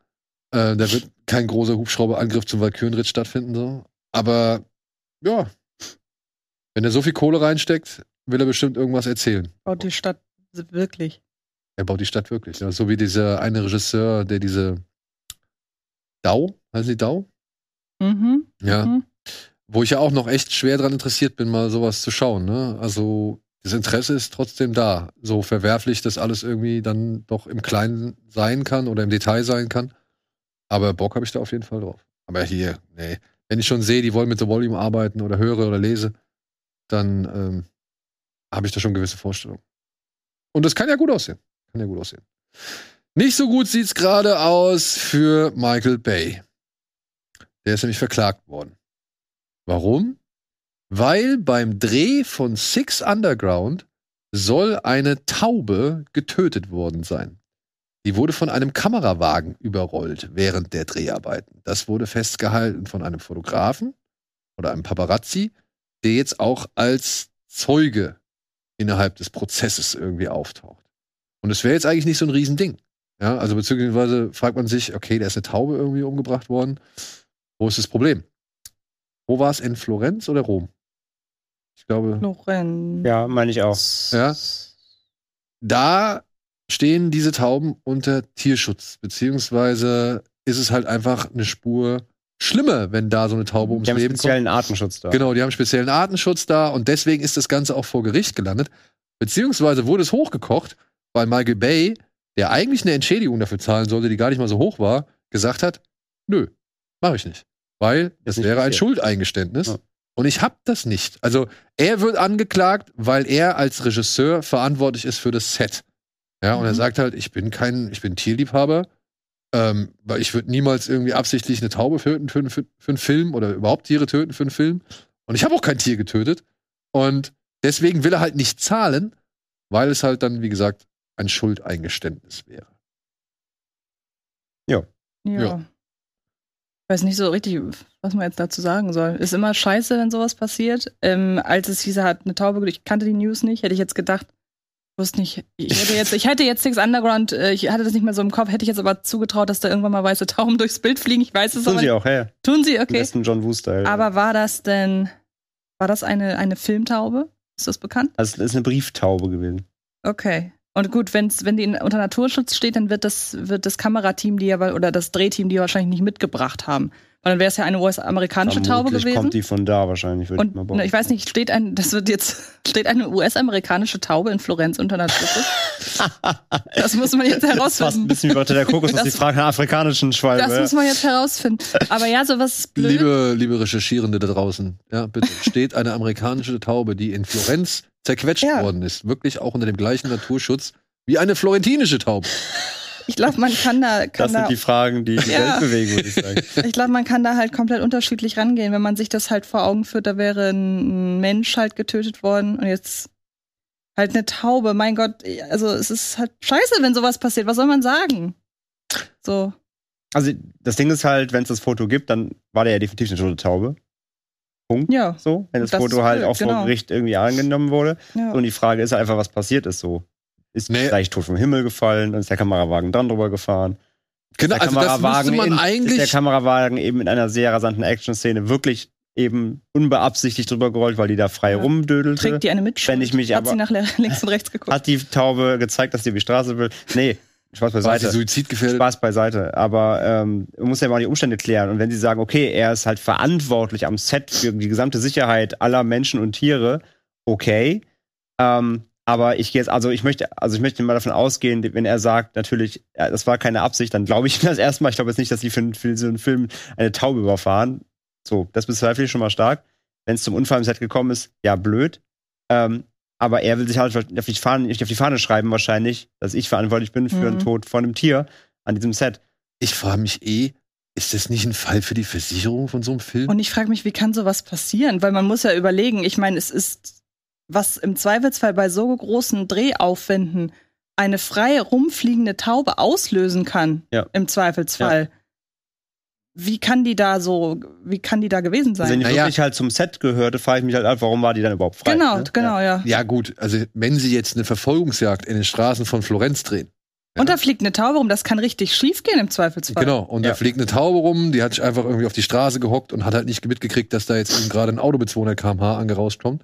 Äh, da wird kein großer Hubschrauberangriff zum Valkyrenritt stattfinden. So. Aber ja, wenn er so viel Kohle reinsteckt, will er bestimmt irgendwas erzählen. Baut die Stadt wirklich. Er baut die Stadt wirklich. Ja. So wie dieser eine Regisseur, der diese Dau, heißt die Dau? Mhm. Ja. Mhm. Wo ich ja auch noch echt schwer dran interessiert bin, mal sowas zu schauen. Ne? Also das Interesse ist trotzdem da. So verwerflich das alles irgendwie dann doch im Kleinen sein kann oder im Detail sein kann. Aber Bock habe ich da auf jeden Fall drauf. Aber hier, nee. Wenn ich schon sehe, die wollen mit The Volume arbeiten oder höre oder lese, dann ähm, habe ich da schon gewisse Vorstellungen. Und das kann ja gut aussehen. Kann ja gut aussehen. Nicht so gut sieht's gerade aus für Michael Bay. Der ist nämlich verklagt worden. Warum? Weil beim Dreh von Six Underground soll eine Taube getötet worden sein. Die wurde von einem Kamerawagen überrollt während der Dreharbeiten. Das wurde festgehalten von einem Fotografen oder einem Paparazzi, der jetzt auch als Zeuge innerhalb des Prozesses irgendwie auftaucht. Und es wäre jetzt eigentlich nicht so ein Riesending. Ja, also beziehungsweise fragt man sich, okay, da ist eine Taube irgendwie umgebracht worden. Wo ist das Problem? Wo war es? In Florenz oder Rom? Ich glaube, Lorenz. Ja, meine ich auch. Ja. da stehen diese Tauben unter Tierschutz, beziehungsweise ist es halt einfach eine Spur schlimmer, wenn da so eine Taube ums Die haben Leben kommt. speziellen Artenschutz da. Genau, die haben speziellen Artenschutz da und deswegen ist das Ganze auch vor Gericht gelandet. Beziehungsweise wurde es hochgekocht, weil Michael Bay, der eigentlich eine Entschädigung dafür zahlen sollte, die gar nicht mal so hoch war, gesagt hat, nö, mache ich nicht. Weil das wäre ein passiert. Schuldeingeständnis. Ja. Und ich hab das nicht. Also er wird angeklagt, weil er als Regisseur verantwortlich ist für das Set. Ja, und er Mhm. sagt halt, ich bin kein, ich bin Tierliebhaber, ähm, weil ich würde niemals irgendwie absichtlich eine Taube töten für, für, für einen Film oder überhaupt Tiere töten für einen Film. Und ich habe auch kein Tier getötet. Und deswegen will er halt nicht zahlen, weil es halt dann, wie gesagt, ein Schuldeingeständnis wäre. Ja. Ja. Weiß nicht so richtig, was man jetzt dazu sagen soll. Ist immer scheiße, wenn sowas passiert. Ähm, als es hieß, er hat eine Taube, ich kannte die News nicht, hätte ich jetzt gedacht, wusste nicht, ich hätte jetzt, ich hätte jetzt Six Underground, äh, ich hatte das nicht mehr so im Kopf, hätte ich jetzt aber zugetraut, dass da irgendwann mal weiße Tauben <laughs> durchs Bild fliegen. Ich weiß es Tun aber sie nicht. auch, ja. Tun sie, okay. besten John Woo-Style. Aber war das denn, war das eine, eine Filmtaube? Ist das bekannt? Also, es ist eine Brieftaube gewesen. Okay. Und gut, wenn's, wenn die unter Naturschutz steht, dann wird das, wird das Kamerateam, die ja, oder das Drehteam, die wahrscheinlich nicht mitgebracht haben. Weil dann wäre es ja eine US-amerikanische Taube gewesen. kommt die von da wahrscheinlich, würde ich mal ne, ich weiß nicht, steht ein, das wird jetzt, <laughs> steht eine US-amerikanische Taube in Florenz unter einer Brücke? <laughs> das muss man jetzt Das ist fast ein herausfinden. bisschen wie bei der Kokos, Das- die Frage nach afrikanischen Schwalbe. Das muss man jetzt herausfinden. Aber ja, sowas ist blöd. Liebe, liebe Recherchierende da draußen, ja, bitte, steht eine amerikanische Taube, die in Florenz zerquetscht Ja. worden ist, wirklich auch unter dem gleichen Naturschutz wie eine florentinische Taube. Ich glaube, man kann da, kann das da sind die Fragen, die die <laughs> Ja. Welt bewegen, würde ich sagen. Ich glaube, man kann da halt komplett unterschiedlich rangehen. Wenn man sich das halt vor Augen führt, da wäre ein Mensch halt getötet worden und jetzt halt eine Taube. Mein Gott, also es ist halt scheiße, wenn sowas passiert. Was soll man sagen? So. Also das Ding ist halt, wenn es das Foto gibt, dann war der ja definitiv eine tote Taube. Punkt. Ja. So, wenn das, Das Foto halt blöd, auch vor genau. Gericht irgendwie angenommen wurde. ja. Und die Frage ist halt einfach, was passiert ist so. Ist Nee. vielleicht tot vom Himmel gefallen, dann ist der Kamerawagen dran drüber gefahren. Genau, der also das müsste Kamerawagen man in, ist der eigentlich. Kamerawagen eben in einer sehr rasanten Action-Szene wirklich eben unbeabsichtigt drüber gerollt, weil die da frei Ja. rumdödelte. Trägt die eine Mitschuld? Wenn ich mich Hat aber- sie nach <laughs> links und rechts geguckt? Hat die Taube gezeigt, dass die über die Straße will? Nee, Spaß War sie beiseite. suizidgefährdet? Spaß beiseite. Aber ähm, man muss ja mal die Umstände klären. Und wenn sie sagen, okay, er ist halt verantwortlich am Set für die gesamte Sicherheit aller Menschen und Tiere, okay. Ähm, aber ich gehe jetzt, also ich möchte, also ich möchte mal davon ausgehen, wenn er sagt, natürlich, das war keine Absicht, dann glaube ich ihm das erstmal. Ich glaube jetzt nicht, dass sie für, für so einen Film eine Taube überfahren. So, das bezweifle ich schon mal stark. Wenn es zum Unfall im Set gekommen ist, ja, blöd. Ähm, aber er will sich halt auf die, Fahne, nicht auf die Fahne schreiben, wahrscheinlich, dass ich verantwortlich bin für Mhm. den Tod von einem Tier an diesem Set. Ich frage mich eh, ist das nicht ein Fall für die Versicherung von so einem Film? Und ich frage mich, wie kann sowas passieren? Weil man muss ja überlegen, ich meine, es ist, was im Zweifelsfall bei so großen Drehaufwänden eine frei rumfliegende Taube auslösen kann, Ja. im Zweifelsfall. Wie kann die da so, wie kann die da gewesen Also wenn sein? die Naja. wirklich halt zum Set gehörte, frage ich mich halt warum war die dann überhaupt frei? genau, ne? genau, ja. ja, gut, also wenn sie jetzt eine Verfolgungsjagd in den Straßen von Florenz drehen. Und da fliegt eine Taube rum, das kann richtig schief gehen im Zweifelsfall. Genau, und da Ja. fliegt eine Taube rum, die hat sich einfach irgendwie auf die Straße gehockt und hat halt nicht mitgekriegt, dass da jetzt eben gerade ein Auto mit 200 km/h angerauscht kommt.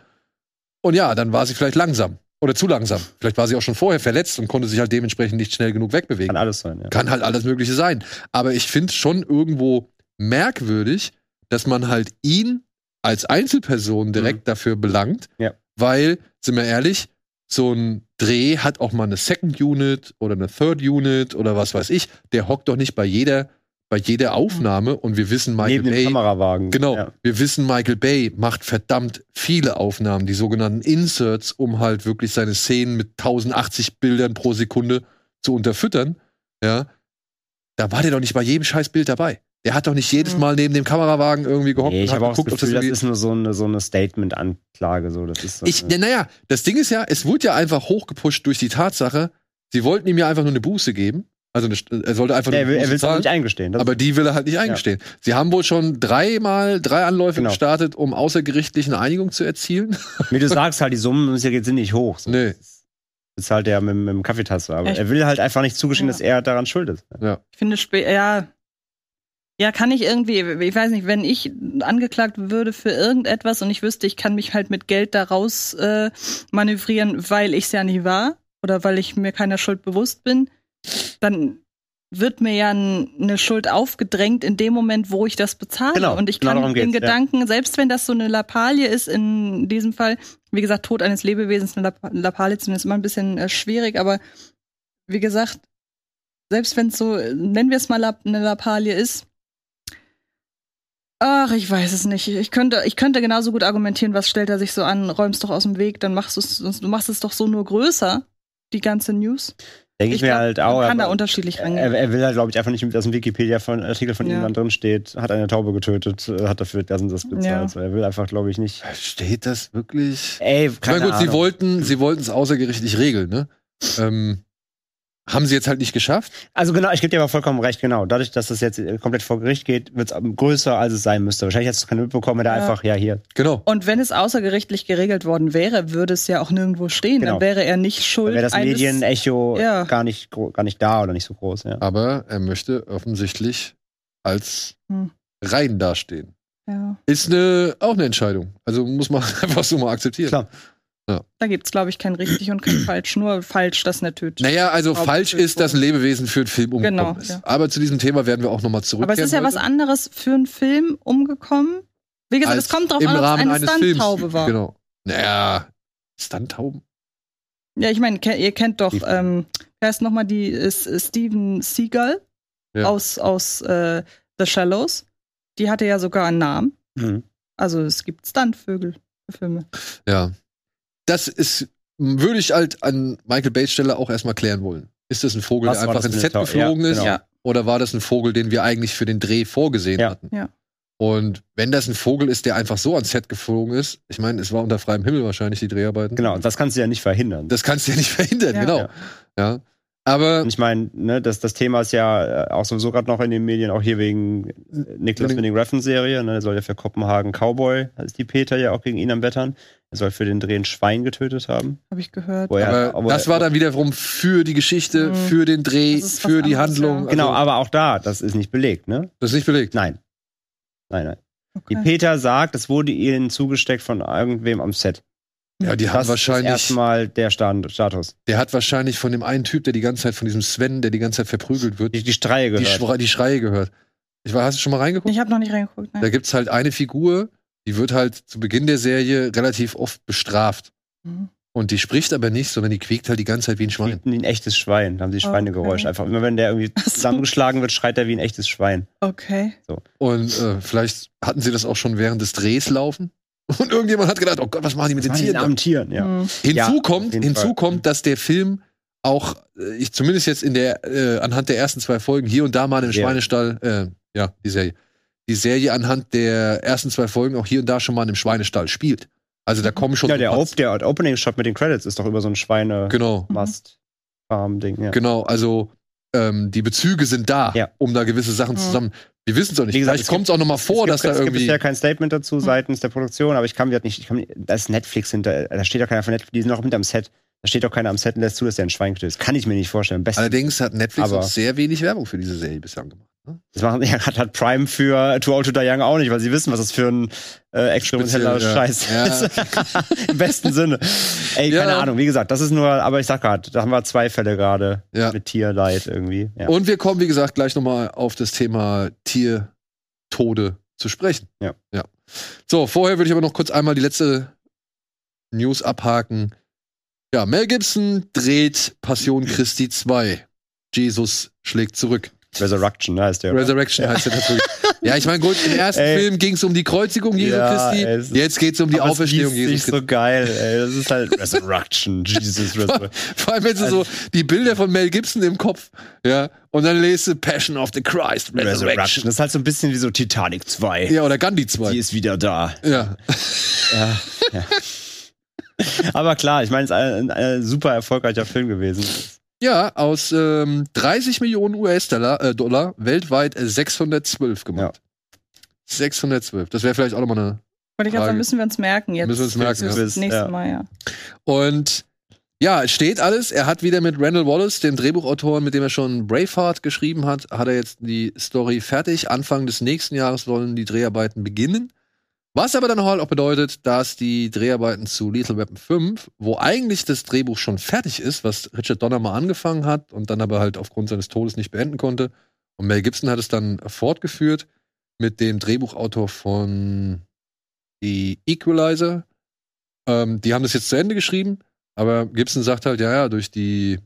Und ja, dann war sie vielleicht langsam. Oder zu langsam. Vielleicht war sie auch schon vorher verletzt und konnte sich halt dementsprechend nicht schnell genug wegbewegen. Kann alles sein, ja. Kann halt alles Mögliche sein. Aber ich finde schon irgendwo merkwürdig, dass man halt ihn als Einzelperson direkt dafür belangt. Ja. Weil, sind wir ehrlich, so ein Dreh hat auch mal eine Second Unit oder eine Third Unit oder was weiß ich. Der hockt doch nicht bei jeder, bei jeder Aufnahme und wir wissen, Michael Neben dem Bay. Kamerawagen. Genau, Ja. wir wissen, Michael Bay macht verdammt viele Aufnahmen, die sogenannten Inserts, um halt wirklich seine Szenen mit 1080 Bildern pro Sekunde zu unterfüttern. Ja, da war der doch nicht bei jedem scheiß Bild dabei. Der hat doch nicht jedes Mhm. Mal neben dem Kamerawagen irgendwie gehockt Nee, ich habe auch das geguckt, ob Gefühl, das irgendwie- ist nur so eine, so eine Statement-Anklage. So. Das ist so ich, naja, das Ding ist ja, es wurde ja einfach hochgepusht durch die Tatsache, sie wollten ihm ja einfach nur eine Buße geben. Also eine, er sollte einfach Ja, nur er will er will es auch zahlen. nicht eingestehen. Das Aber die will er halt nicht eingestehen. Sie haben wohl schon dreimal drei Anläufe Genau. gestartet, um außergerichtlich eine Einigung zu erzielen. <laughs> wie du sagst, halt, die Summen sind nicht hoch. So. Nee. Das ist halt der mit, mit dem Kaffeetasse. Aber Echt? er will halt einfach nicht zugestehen, Ja. dass er daran schuld ist. Ich finde ja. Ja, kann ich irgendwie, ich weiß nicht, wenn ich angeklagt würde für irgendetwas und ich wüsste, ich kann mich halt mit Geld daraus äh, manövrieren, weil ich es ja nicht war oder weil ich mir keiner Schuld bewusst bin, dann wird mir ja eine Schuld aufgedrängt in dem Moment, wo ich das bezahle. Genau, und ich genau kann darum den geht's, ja. Gedanken, selbst wenn das so eine Lappalie ist, in diesem Fall, wie gesagt, Tod eines Lebewesens, eine Lapp Lappalie zumindest immer ein bisschen äh, schwierig, aber wie gesagt, selbst wenn es so, nennen wir es mal eine Lappalie ist, ach, ich weiß es nicht. Ich könnte, ich könnte genauso gut argumentieren, was stellt er sich so an, räumst doch aus dem Weg, dann machst du es, du machst es doch so nur größer, die ganze News. Denke ich, mir glaub, halt auch. Man kann da unterschiedlich er, rangehen. er will halt, glaube ich, einfach nicht, dass ein Wikipedia-Artikel von Ja. ihm dann drin steht, hat eine Taube getötet, äh, hat dafür das und das bezahlt. Ja. So, er will einfach, glaube ich, nicht. Steht das wirklich? Ey, Ich keine meine, gut, sie Ahnung. wollten, sie wollten es außergerichtlich regeln, ne? Ähm, haben sie jetzt halt nicht geschafft. Also genau, ich gebe dir aber vollkommen recht, genau. Dadurch, dass das jetzt äh, komplett vor Gericht geht, wird es größer, als es sein müsste. Wahrscheinlich hättest du keine mitbekommen, er Ja. einfach, ja, hier. Genau. Und wenn es außergerichtlich geregelt worden wäre, würde es ja auch nirgendwo stehen. Genau. Dann wäre er nicht Da schuld. wäre das eines- Medienecho Ja. gar, nicht, gar nicht da oder nicht so groß, ja. Aber er möchte offensichtlich als Hm. rein dastehen. Ja. Ist eine, auch eine Entscheidung. Also muss man <laughs> einfach so mal akzeptieren. Klar. Da gibt's, glaube ich, kein richtig und kein falsch. Nur falsch, dass eine Tüte. Naja, also falsch ist, dass ein Lebewesen für einen Film umgekommen Genau, ist. ja. Aber zu diesem Thema werden wir auch nochmal zurückkehren. Aber es ist ja was heute. anderes für einen Film umgekommen. Wie gesagt, Als es kommt drauf im an, ob es Rahmen eine. Stunt-Taube war. Genau. Naja, Stunttauben? Ja, ich meine, ihr kennt doch, ähm, wer ist nochmal die, ist, ist Steven Seagal Ja. aus, aus äh, The Shallows. Die hatte ja sogar einen Namen. Mhm. Also es gibt Stunt-Vögel für Filme. Ja. Das ist, würde ich halt an Michael Bates Stelle auch erstmal klären wollen. Ist das ein Vogel, Was der einfach ins Set Tau- ja, geflogen ist? genau. Oder war das ein Vogel, den wir eigentlich für den Dreh vorgesehen Ja. hatten? Ja. Und wenn das ein Vogel ist, der einfach so ans Set geflogen ist, ich meine, es war unter freiem Himmel wahrscheinlich die Dreharbeiten. Genau, und das kannst du ja nicht verhindern. Das kannst du ja nicht <laughs> verhindern, Ja. genau. Ja. Aber Und ich meine, ne, das, das Thema ist ja äh, auch sowieso gerade noch in den Medien, auch hier wegen Nicholas Winning Refn Serie. Ne, der soll ja für Kopenhagen Cowboy, da ist die Peter ja auch gegen ihn am Wettern. Er soll für den Dreh ein Schwein getötet haben. Habe ich gehört. Er- aber wo das er- war dann wiederum für die Geschichte, Mhm. für den Dreh, für die anderes, Handlung. ja. Genau, Also, aber auch da, das ist nicht belegt, ne? das ist nicht belegt. Nein. Nein, nein. Die Okay. Peter sagt, es wurde ihnen zugesteckt von irgendwem am Set. Ja, die das haben wahrscheinlich, ist erstmal der Stand, Status. der hat wahrscheinlich von dem einen Typ, der die ganze Zeit von diesem Sven, der die ganze Zeit verprügelt wird, Die, die Streie die, gehört. Schre die Schreie gehört. Ich war, hast du schon mal reingeguckt? Ich habe noch nicht reingeguckt. Da Nein. gibt's halt eine Figur, die wird halt zu Beginn der Serie relativ oft bestraft. Mhm. Und die spricht aber nicht, sondern die quiekt halt die ganze Zeit wie ein Schwein. Wie ein echtes Schwein. Da haben sie Schweinegeräusch. Okay. Einfach immer wenn der irgendwie <laughs> so. zusammengeschlagen wird, schreit er wie ein echtes Schwein. Okay. Und äh, vielleicht hatten sie das auch schon während des Drehs laufen. Und irgendjemand hat gedacht, oh Gott, was machen die mit den Tieren? armen Tieren, ja. Mhm. Hinzu Ja, kommt, hinzu kommt, dass der Film auch, äh, ich zumindest jetzt in der, äh, anhand der ersten zwei Folgen hier und da mal im Serie. Schweinestall, äh, ja, die Serie. Die Serie anhand der ersten zwei Folgen auch hier und da schon mal in einem Schweinestall spielt. Also da kommen schon Ja, der, Op der Opening-Shot mit den Credits ist doch über so ein Genau, Schweine-Mast-Farm-Ding. Ja. genau. Also ähm, die Bezüge sind da, Ja. um da gewisse Sachen Mhm. zusammen. Wir wissen es auch nicht. Wie gesagt, Vielleicht kommt es auch noch mal vor, gibt, dass da es gibt irgendwie. bisher kein Statement dazu seitens der Produktion, aber ich kann mir halt nicht, ich kann, da ist Netflix hinter, da steht doch keiner von Netflix, die sind noch hinterm Set. Da steht doch keiner am Set und lässt zu, dass der ein Schwein getötet ist. Kann ich mir nicht vorstellen. Besten. Allerdings hat Netflix Aber- auch sehr wenig Werbung für diese Serie bislang gemacht. Ne? Das machen, <laughs> ja, hat, hat Prime für Too Old to Die Young auch nicht, weil sie wissen, was das für ein äh, experimenteller ja. Scheiß Ja. ist. <laughs> Im besten Sinne. Ey, Ja. keine Ahnung, wie gesagt, das ist nur, aber ich sag gerade, da haben wir zwei Fälle gerade Ja. mit Tierleid irgendwie. Ja. Und wir kommen, wie gesagt, gleich nochmal auf das Thema Tiertode zu sprechen. Ja. ja. So, vorher würde ich aber noch kurz einmal die letzte News abhaken. Ja, Mel Gibson dreht Passion <clears throat> Christi 2. Jesus schlägt zurück. Resurrection, heißt der. oder? Resurrection heißt der natürlich. Ja, ich meine, gut, im <laughs> ersten Ey. Film ging es um die Kreuzigung Jesu Ja, Christi. ey, ist- Jetzt geht es um die Auferstehung liest Jesus sich so geil, ey. Das ist halt Resurrection, <laughs> Jesus Resurrection. Vor allem, wenn du so die Bilder von Mel Gibson im Kopf, ja, und dann lest du Passion of the Christ, Resurrection. Resurrection. Das ist halt so ein bisschen wie so Titanic 2. Ja, oder Gandhi 2. Die ist wieder da. Ja. <laughs> Ja, ja. Aber klar, ich meine, es ist ein, ein super erfolgreicher Film gewesen. Ja, aus ähm, 30 Millionen US-Dollar äh, Dollar, weltweit äh, 612 gemacht. 612. Das wäre vielleicht auch nochmal eine. Wollte ich gerade sagen, müssen wir uns merken jetzt. Müssen wir uns merken, Das ja. das nächste Ja. Mal, ja. Und ja, es steht alles. Er hat wieder mit Randall Wallace, dem Drehbuchautor, mit dem er schon Braveheart geschrieben hat, hat er jetzt die Story fertig. Anfang des nächsten Jahres sollen die Dreharbeiten beginnen. Was aber dann halt auch bedeutet, dass die Dreharbeiten zu Lethal Weapon 5, wo eigentlich das Drehbuch schon fertig ist, was Richard Donner mal angefangen hat und dann aber halt aufgrund seines Todes nicht beenden konnte. Und Mel Gibson hat es dann fortgeführt mit dem Drehbuchautor von The Equalizer. Ähm, die haben das jetzt zu Ende geschrieben, aber Gibson sagt halt, ja, ja, durch die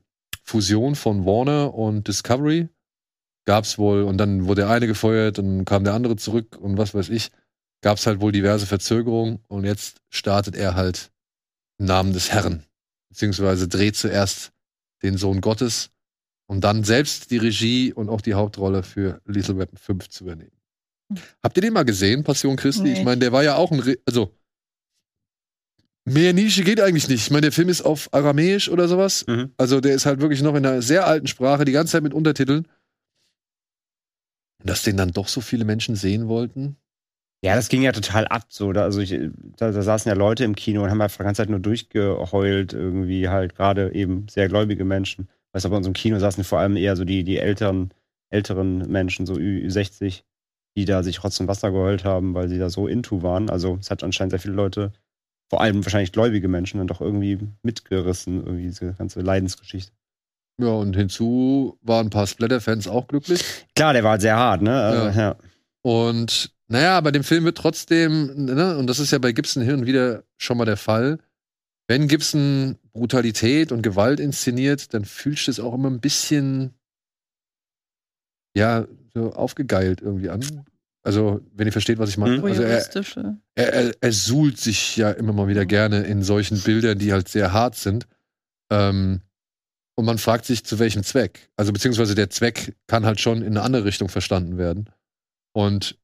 Fusion von Warner und Discovery gab's wohl, und dann wurde der eine gefeuert und kam der andere zurück und was weiß ich, gab's halt wohl diverse Verzögerungen und jetzt startet er halt im Namen des Herrn, beziehungsweise dreht zuerst den Sohn Gottes, um dann selbst die Regie und auch die Hauptrolle für Lethal Weapon 5 zu übernehmen. Habt ihr den mal gesehen, Passion Christi? Nee. Ich meine, der war ja auch ein, Re also mehr Nische geht eigentlich nicht. Ich meine, der Film ist auf Aramäisch oder sowas. Mhm. Also der ist halt wirklich noch in einer sehr alten Sprache, die ganze Zeit mit Untertiteln. Und dass den dann doch so viele Menschen sehen wollten. Ja, das ging ja total ab. So, da, also ich, da, da saßen ja Leute im Kino und haben einfach die ganze Zeit nur durchgeheult, irgendwie halt gerade eben sehr gläubige Menschen. Weißt du, bei unserem Kino saßen vor allem eher so die, die älteren, älteren Menschen, so Ü- Ü60, die da sich trotzdem Wasser geheult haben, weil sie da so into waren. Also es hat anscheinend sehr viele Leute vor allem wahrscheinlich gläubige Menschen dann doch irgendwie mitgerissen, irgendwie diese ganze Leidensgeschichte. Ja, und hinzu waren ein paar Splatter-Fans auch glücklich. Klar, der war halt sehr hart, ne? Ja. Äh, ja. Und naja, bei dem Film wird trotzdem, ne, und das ist ja bei Gibson hin und wieder schon mal der Fall, wenn Gibson Brutalität und Gewalt inszeniert, dann fühlt sich das auch immer ein bisschen, ja, so aufgegeilt irgendwie an. Also, wenn ihr versteht, was ich meine. Mhm. Also, er, er, er, er suhlt sich ja immer mal wieder gerne in solchen Bildern, die halt sehr hart sind. Ähm, und man fragt sich, zu welchem Zweck. Also, beziehungsweise der Zweck kann halt schon in eine andere Richtung verstanden werden. Und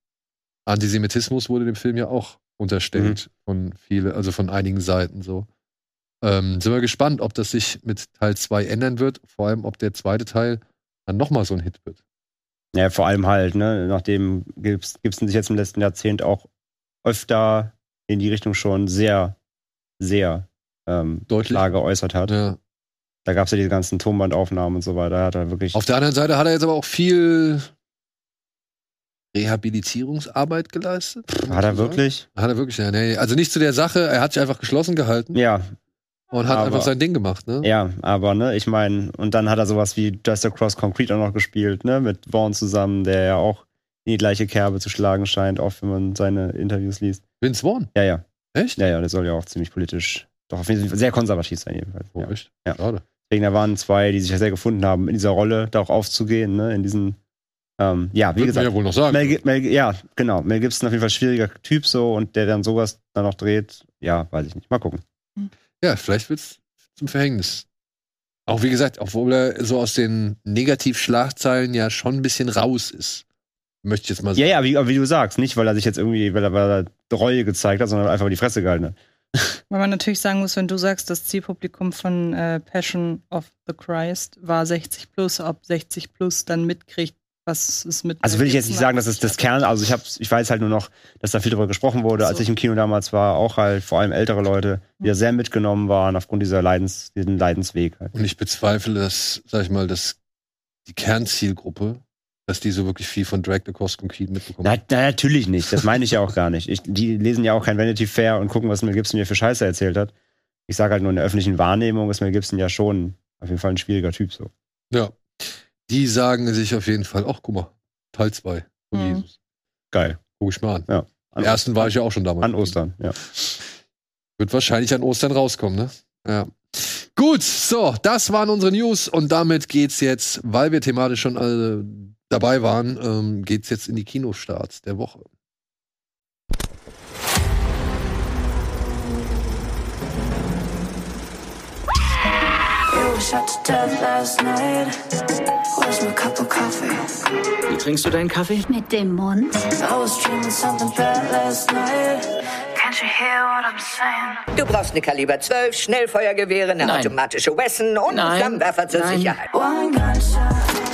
Antisemitismus wurde dem Film ja auch unterstellt von viele, also von einigen Seiten so. Ähm, sind wir gespannt, ob das sich mit Teil 2 ändern wird, vor allem ob der zweite Teil dann nochmal so ein Hit wird. Ja, vor allem halt, ne, nachdem Gibs- Gibson sich jetzt im letzten Jahrzehnt auch öfter in die Richtung schon sehr, sehr ähm, Deutlich. klar geäußert hat. Ja. Da gab es ja diese ganzen Tonbandaufnahmen und so weiter. Hat er wirklich. Auf der anderen Seite hat er jetzt aber auch viel Rehabilitierungsarbeit geleistet. hat er wirklich? Hat er wirklich, ja. Nee, also nicht zu der Sache, er hat sich einfach geschlossen gehalten Ja, und hat aber- einfach sein Ding gemacht, ne? ja, aber ne, ich meine, und dann hat er sowas wie Just Across Concrete auch noch gespielt, ne, mit Vaughn zusammen, der ja auch in die gleiche Kerbe zu schlagen scheint, oft wenn man seine Interviews liest. Vince Vaughn. Ja, ja. Echt? Ja, ja, der soll ja auch ziemlich politisch, doch auf jeden Fall sehr konservativ sein, jedenfalls. Oh, ja. echt? Ja. Schade. Deswegen, da waren zwei, die sich ja sehr gefunden haben, in dieser Rolle da auch aufzugehen, ne, in diesen, ähm, ja, wie Würde man gesagt. ja wohl noch sagen. Mel, Mel, ja, genau. Mel Gibson auf jeden Fall schwieriger Typ so und der dann sowas dann noch dreht, ja, weiß ich nicht. Mal gucken. Ja, vielleicht wird's zum Verhängnis. Auch wie gesagt, obwohl er so aus den Negativschlagzeilen ja schon ein bisschen raus ist. Möchte ich jetzt mal Ja, sagen. ja, wie, aber wie du sagst, nicht, weil er sich jetzt irgendwie, weil er, weil er Reue gezeigt hat, sondern einfach die Fresse gehalten hat. <laughs> <laughs> Weil man natürlich sagen muss, wenn du sagst, das Zielpublikum von äh, Passion of the Christ war 60 plus, ob 60 plus dann mitkriegt, was es mit. Also will ich jetzt nicht sagen, dass es das Kern, also ich hab, ich weiß halt nur noch, dass da viel drüber gesprochen wurde, als So. ich im Kino damals war, auch halt vor allem ältere Leute, die da sehr mitgenommen waren aufgrund dieser Leidens, diesen Leidensweg halt. Und ich bezweifle, dass, sag ich mal, dass die Kernzielgruppe, dass die so wirklich viel von Drag the Cross Concrete mitbekommen. Na, na, natürlich nicht. Das meine ich ja auch gar nicht. Ich, die lesen ja auch kein Vanity Fair und gucken, was Mel Gibson mir für Scheiße erzählt hat. Ich sage halt nur in der öffentlichen Wahrnehmung ist Mel Gibson ja schon auf jeden Fall ein schwieriger Typ so. Ja. Die sagen sich auf jeden Fall, ach, guck mal, Teil 2 von Mhm. Jesus. Geil. Guck ich mal an. Ja. Am ersten war ich ja auch schon damals. An Ostern, ja. Wird wahrscheinlich an Ostern rauskommen, ne? Ja. Gut, so, das waren unsere News und damit geht's jetzt, weil wir thematisch schon alle dabei waren, ähm, geht's jetzt in die Kinostarts der Woche. Shot to death last night. Where's my cup of coffee? Wie trinkst du deinen Kaffee? Mit dem Mund? I was dreaming something bad last night. Can't you hear what I'm saying? Du brauchst eine Kaliber 12, Schnellfeuergewehre, eine Nein. automatische Wesson und einen Nein. Flammenwerfer zur Nein. Sicherheit. One gunshot,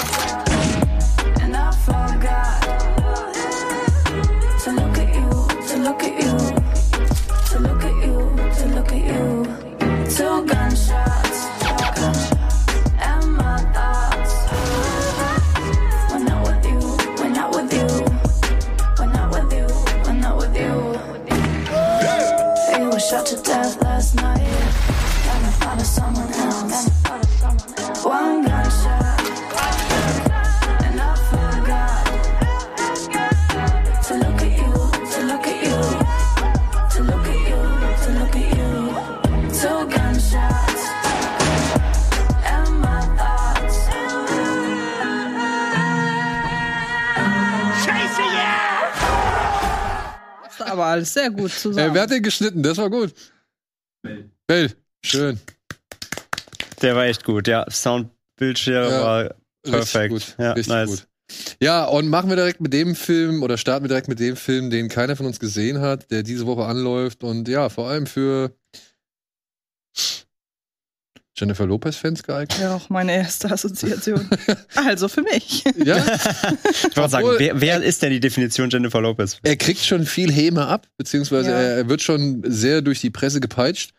You were shot alles sehr gut Äh, zusammen. wer hat den geschnitten? Das war gut. Bell. Schön. Der war echt gut, ja. Soundbildschirm Ja. war Perfekt. gut. Ja, Richtig nice. gut. Ja, und machen wir direkt mit dem Film oder starten wir direkt mit dem Film, den keiner von uns gesehen hat, der diese Woche anläuft und ja, vor allem für Jennifer Lopez-Fans geeignet. Ja, auch meine erste Assoziation. <laughs> also für mich. Ja, <laughs> Ich wollte sagen, wer, wer ist denn die Definition Jennifer Lopez? er kriegt schon viel Häme ab, beziehungsweise Ja. er, wird schon sehr durch die Presse gepeitscht.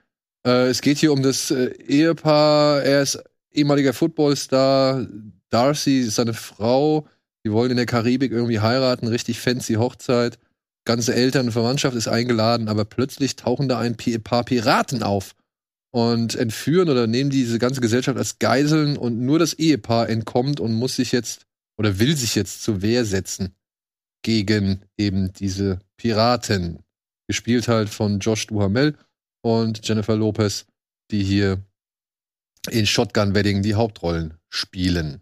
Äh, es geht hier um das äh, Ehepaar, er ist ehemaliger Footballstar, Darcy ist seine Frau, die wollen in der Karibik irgendwie heiraten, richtig fancy Hochzeit. ganze Eltern und Verwandtschaft ist eingeladen, aber plötzlich tauchen da ein paar Piraten auf und entführen oder nehmen diese ganze Gesellschaft als Geiseln und nur das Ehepaar entkommt und muss sich jetzt oder will sich jetzt zur Wehr setzen gegen eben diese Piraten. Gespielt halt von Josh Duhamel und Jennifer Lopez, die hier in Shotgun Wedding die Hauptrollen spielen.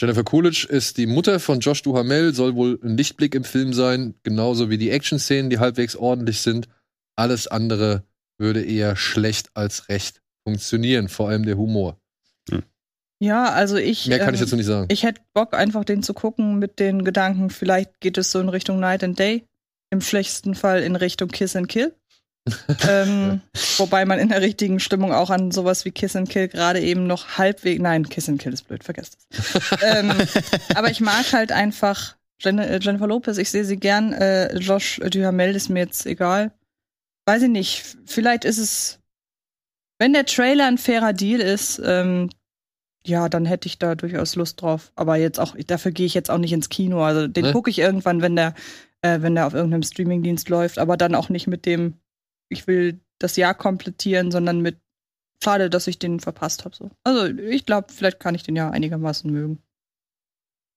Jennifer Coolidge ist die Mutter von Josh Duhamel, soll wohl ein Lichtblick im Film sein, genauso wie die Action-Szenen, die halbwegs ordentlich sind. Alles andere würde eher schlecht als recht funktionieren, vor allem der Humor. Ja, also ich. Mehr kann ich ähm, dazu nicht sagen. Ich hätte Bock, einfach den zu gucken mit den Gedanken, vielleicht geht es so in Richtung Night and Day. Im schlechtesten Fall in Richtung Kiss and Kill. <laughs> ähm, wobei man in der richtigen Stimmung auch an sowas wie Kiss and Kill gerade eben noch halbwegs. Nein, Kiss and Kill ist blöd, vergesst es. <laughs> ähm, aber ich mag halt einfach äh, Jennifer Lopez, ich sehe sie gern. Äh, Josh Duhamel ist mir jetzt egal. Weiß ich nicht. Vielleicht ist es, wenn der Trailer ein fairer Deal ist, ähm, ja, dann hätte ich da durchaus Lust drauf. Aber jetzt auch, dafür gehe ich jetzt auch nicht ins Kino. Also den Ne? gucke ich irgendwann, wenn der, äh, wenn der auf irgendeinem Streamingdienst läuft, aber dann auch nicht mit dem, ich will das Jahr komplettieren, sondern mit schade, dass ich den verpasst habe. So. Also ich glaube, vielleicht kann ich den ja einigermaßen mögen.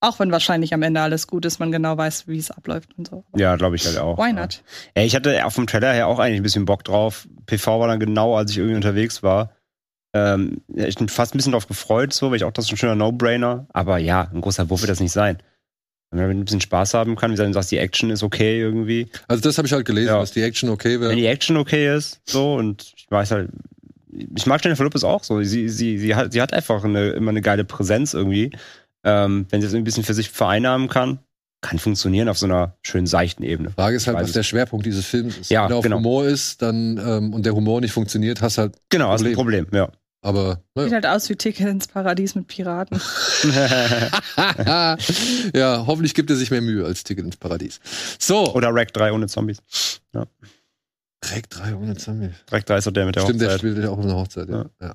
Auch wenn wahrscheinlich am Ende alles gut ist, man genau weiß, wie es abläuft und so. Ja, glaube ich halt auch. Why not? Ey, ich hatte auf dem Trailer her auch eigentlich ein bisschen Bock drauf. PV war dann genau, als ich irgendwie unterwegs war. Ähm, ja, ich bin fast ein bisschen drauf gefreut, so, weil ich auch das ist ein schöner No-Brainer. Aber ja, ein großer Wurf wird das nicht sein. Wenn man ein bisschen Spaß haben kann, wie du sagst, die Action ist okay irgendwie. Also das habe ich halt gelesen, Ja. dass die Action okay Wenn wäre. die Action okay ist, so, und ich weiß halt, ich mag Jennifer Lopez auch so. Sie, sie, sie, hat, sie hat einfach eine, immer eine geile Präsenz irgendwie. Ähm, wenn sie das ein bisschen für sich vereinnahmen kann, kann funktionieren auf so einer schönen seichten Ebene. Frage ist halt, was der Schwerpunkt dieses Films ist. Ja, Wenn er auf genau. Humor ist, dann ähm, und der Humor nicht funktioniert, hast halt. Genau, das ist ein Problem, ja. Aber Sieht naja. halt aus wie Ticket ins Paradies mit Piraten. <laughs> <laughs> ja, hoffentlich gibt er sich mehr Mühe als Ticket ins Paradies. So, Oder Rack 3 ohne Zombies. Rack 3 ohne Zombie. Rack 3 ist doch der mit der Stimmt, der Hochzeit. spielt ja auch auf einer Hochzeit. Ja. Ja. Ja,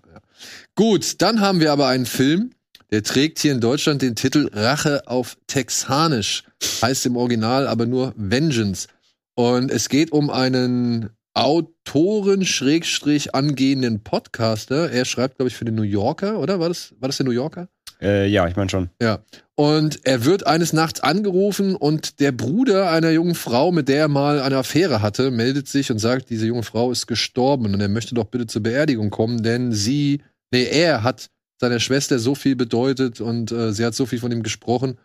Gut, dann haben wir aber einen Film, der trägt hier in Deutschland den Titel Rache auf Texanisch. Heißt im Original aber nur Vengeance. Und es geht um einen Autoren Schrägstrich angehenden Podcaster. Er schreibt, glaube ich, für den New Yorker, oder? War das, war das der New Yorker? Äh, ja, ich meine schon. Ja. Und er wird eines Nachts angerufen und der Bruder einer jungen Frau, mit der er mal eine Affäre hatte, meldet sich und sagt, diese junge Frau ist gestorben und er möchte doch bitte zur Beerdigung kommen, denn sie, nee, er hat seiner Schwester so viel bedeutet und äh, sie hat so viel von ihm gesprochen.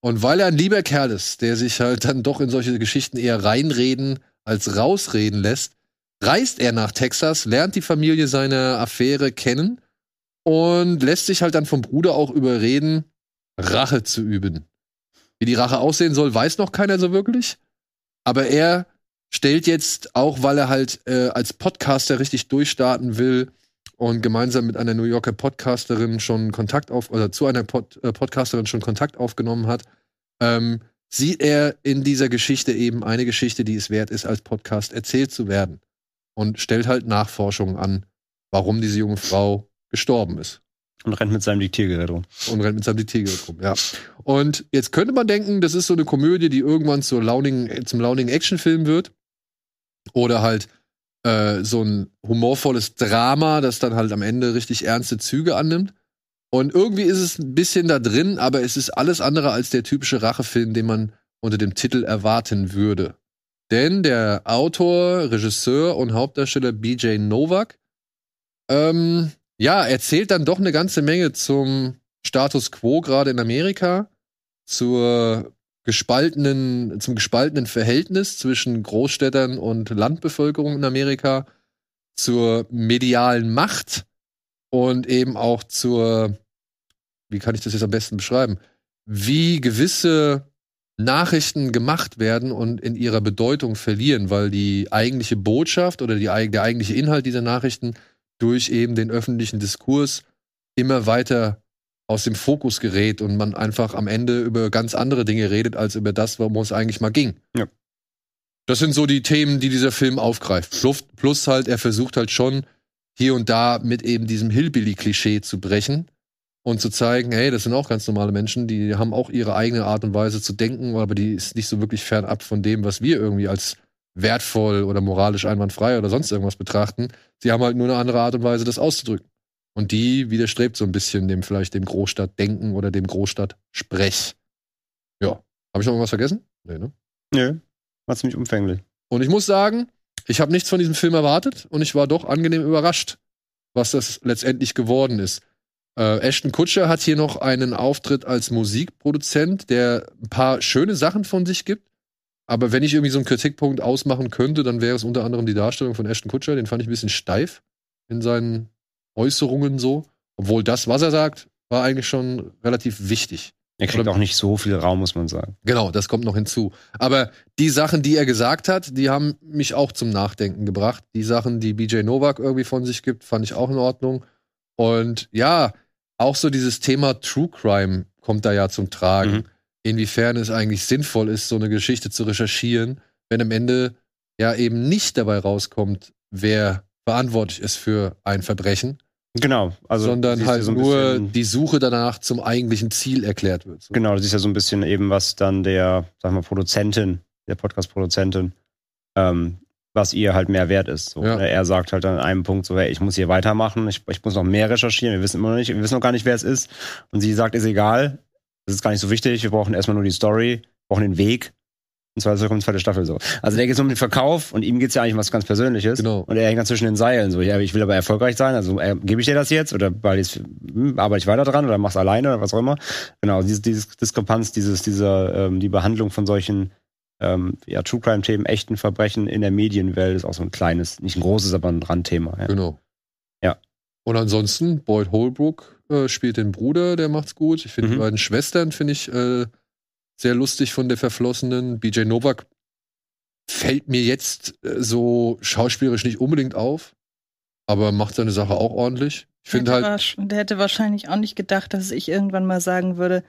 Und weil er ein lieber Kerl ist, der sich halt dann doch in solche Geschichten eher reinreden als rausreden lässt, reist er nach Texas, lernt die Familie seiner Affäre kennen und lässt sich halt dann vom Bruder auch überreden, Rache zu üben. Wie die Rache aussehen soll, weiß noch keiner so wirklich. Aber er stellt jetzt, auch weil er halt äh, als Podcaster richtig durchstarten will und gemeinsam mit einer New Yorker Podcasterin schon Kontakt auf, oder zu einer Pod, äh, Podcasterin schon Kontakt aufgenommen hat, ähm, sieht er in dieser Geschichte eben eine Geschichte, die es wert ist, als Podcast erzählt zu werden. Und stellt halt Nachforschungen an, warum diese junge Frau gestorben ist Und rennt mit seinem Diktiergerät rum. und rennt mit seinem Diktiergerät rum, ja. Und jetzt könnte man denken, das ist so eine Komödie, die irgendwann zur launigen, zum launigen Actionfilm wird. Oder halt äh, so ein humorvolles Drama, das dann halt am Ende richtig ernste Züge annimmt. Und irgendwie ist es ein bisschen da drin, aber es ist alles andere als der typische Rachefilm, den man unter dem Titel erwarten würde. Denn der Autor, Regisseur und Hauptdarsteller BJ Novak, ähm, ja, erzählt dann doch eine ganze Menge zum Status quo gerade in Amerika, zur gespaltenen, zum gespaltenen Verhältnis zwischen Großstädtern und Landbevölkerung in Amerika, zur medialen Macht und eben auch zur, wie kann ich das jetzt am besten beschreiben, wie gewisse Nachrichten gemacht werden und in ihrer Bedeutung verlieren, weil die eigentliche Botschaft oder die, der eigentliche Inhalt dieser Nachrichten durch eben den öffentlichen Diskurs immer weiter aus dem Fokus gerät und man einfach am Ende über ganz andere Dinge redet, als über das, worum es eigentlich mal ging. Ja. Das sind so die Themen, die dieser Film aufgreift. Plus, plus halt, er versucht halt schon hier und da mit eben diesem Hillbilly-Klischee zu brechen. und zu zeigen, hey, das sind auch ganz normale Menschen, die haben auch ihre eigene Art und Weise zu denken, aber die ist nicht so wirklich fernab von dem, was wir irgendwie als wertvoll oder moralisch einwandfrei oder sonst irgendwas betrachten. Sie haben halt nur eine andere Art und Weise, das auszudrücken. Und die widerstrebt so ein bisschen dem vielleicht dem Großstadtdenken oder dem Großstadtsprech. Ja. Habe ich noch irgendwas vergessen? Nee, ne? Nö, war ziemlich umfänglich. Und ich muss sagen, ich habe nichts von diesem Film erwartet und ich war doch angenehm überrascht, was das letztendlich geworden ist. Äh, Ashton Kutcher hat hier noch einen Auftritt als Musikproduzent, der ein paar schöne Sachen von sich gibt. Aber wenn ich irgendwie so einen Kritikpunkt ausmachen könnte, dann wäre es unter anderem die Darstellung von Ashton Kutcher. Den fand ich ein bisschen steif in seinen Äußerungen so. Obwohl das, was er sagt, war eigentlich schon relativ wichtig. Er kriegt auch nicht so viel Raum, muss man sagen. Genau, das kommt noch hinzu. Aber die Sachen, die er gesagt hat, die haben mich auch zum Nachdenken gebracht. Die Sachen, die BJ Novak irgendwie von sich gibt, fand ich auch in Ordnung. Und ja, auch so dieses Thema True Crime kommt da ja zum Tragen. Mhm. Inwiefern es eigentlich sinnvoll ist, so eine Geschichte zu recherchieren, wenn am Ende ja eben nicht dabei rauskommt, wer verantwortlich ist für ein Verbrechen, Genau. Also, sondern halt so nur bisschen- die Suche danach zum eigentlichen Ziel erklärt wird. So. Genau, du siehst ja so ein bisschen eben, was dann der, sag mal, Produzentin, der Podcast-Produzentin, ähm, was ihr halt mehr wert ist. So. Ja. Er sagt halt an einem Punkt so, hey, ich muss hier weitermachen, ich, ich muss noch mehr recherchieren, wir wissen immer noch nicht, wir wissen noch gar nicht, wer es ist. Und sie sagt, ist egal, das ist gar nicht so wichtig, wir brauchen erstmal nur die Story, wir brauchen den Weg. Und zwar kommt die zweite Staffel so. Also der geht so um den Verkauf und ihm geht's ja eigentlich um was ganz Persönliches. Genau. Und er hängt dann zwischen den Seilen. So, ja, ich will aber erfolgreich sein, also äh, gebe ich dir das jetzt oder weil ich's, hm, arbeite ich weiter dran oder mach's alleine oder was auch immer. Genau, dieses, dieses Diskrepanz, dieses, dieser, ähm, die Behandlung von solchen ähm, ja, True Crime-Themen, echten Verbrechen in der Medienwelt ist auch so ein kleines, nicht ein großes, aber ein Randthema. Ja. Genau. Ja. Und ansonsten, Boyd Holbrook äh, spielt den Bruder, der macht's gut. Ich finde die Mhm. beiden Schwestern, finde ich, äh, sehr lustig von der Verflossenen. BJ Novak fällt mir jetzt äh, so schauspielerisch nicht unbedingt auf, aber macht seine Sache auch ordentlich. Ich finde halt, der hätte wahrscheinlich auch nicht gedacht, dass ich irgendwann mal sagen würde,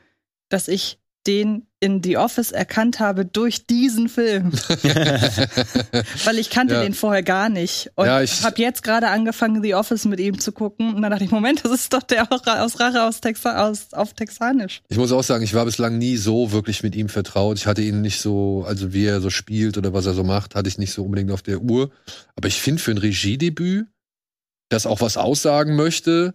dass ich den in The Office erkannt habe durch diesen Film. <laughs> Weil ich kannte Ja. den vorher gar nicht. Und Ja, ich- habe jetzt gerade angefangen, The Office mit ihm zu gucken. Und dann dachte ich, Moment, das ist doch der aus Rache aus Texa aus, auf Texanisch. ich muss auch sagen, ich war bislang nie so wirklich mit ihm vertraut. Ich hatte ihn nicht so, also wie er so spielt oder was er so macht, hatte ich nicht so unbedingt auf der Uhr. Aber ich finde für ein Regiedebüt, das auch was aussagen möchte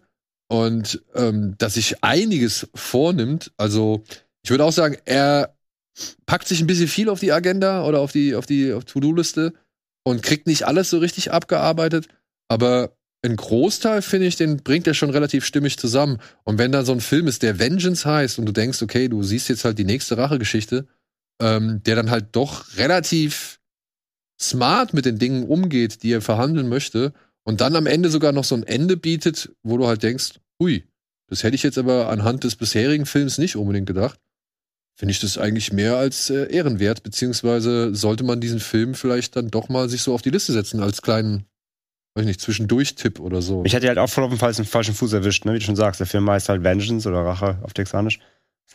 und ähm, dass sich einiges vornimmt, also ich würde auch sagen, er packt sich ein bisschen viel auf die Agenda oder auf die, auf die To-Do-Liste und kriegt nicht alles so richtig abgearbeitet, aber ein Großteil, finde ich, den bringt er schon relativ stimmig zusammen. Und wenn da so ein Film ist, der Vengeance heißt und du denkst, okay, du siehst jetzt halt die nächste Rachegeschichte, ähm, der dann halt doch relativ smart mit den Dingen umgeht, die er verhandeln möchte und dann am Ende sogar noch so ein Ende bietet, wo du halt denkst, hui, das hätte ich jetzt aber anhand des bisherigen Films nicht unbedingt gedacht, finde ich das eigentlich mehr als äh, ehrenwert, beziehungsweise sollte man diesen Film vielleicht dann doch mal sich so auf die Liste setzen als kleinen, weiß ich nicht, Zwischendurch-Tipp oder so. Ich hatte halt auch voll auf den falschen, Fuß erwischt, ne? wie du schon sagst. Der Film heißt halt Vengeance oder Rache auf Texanisch.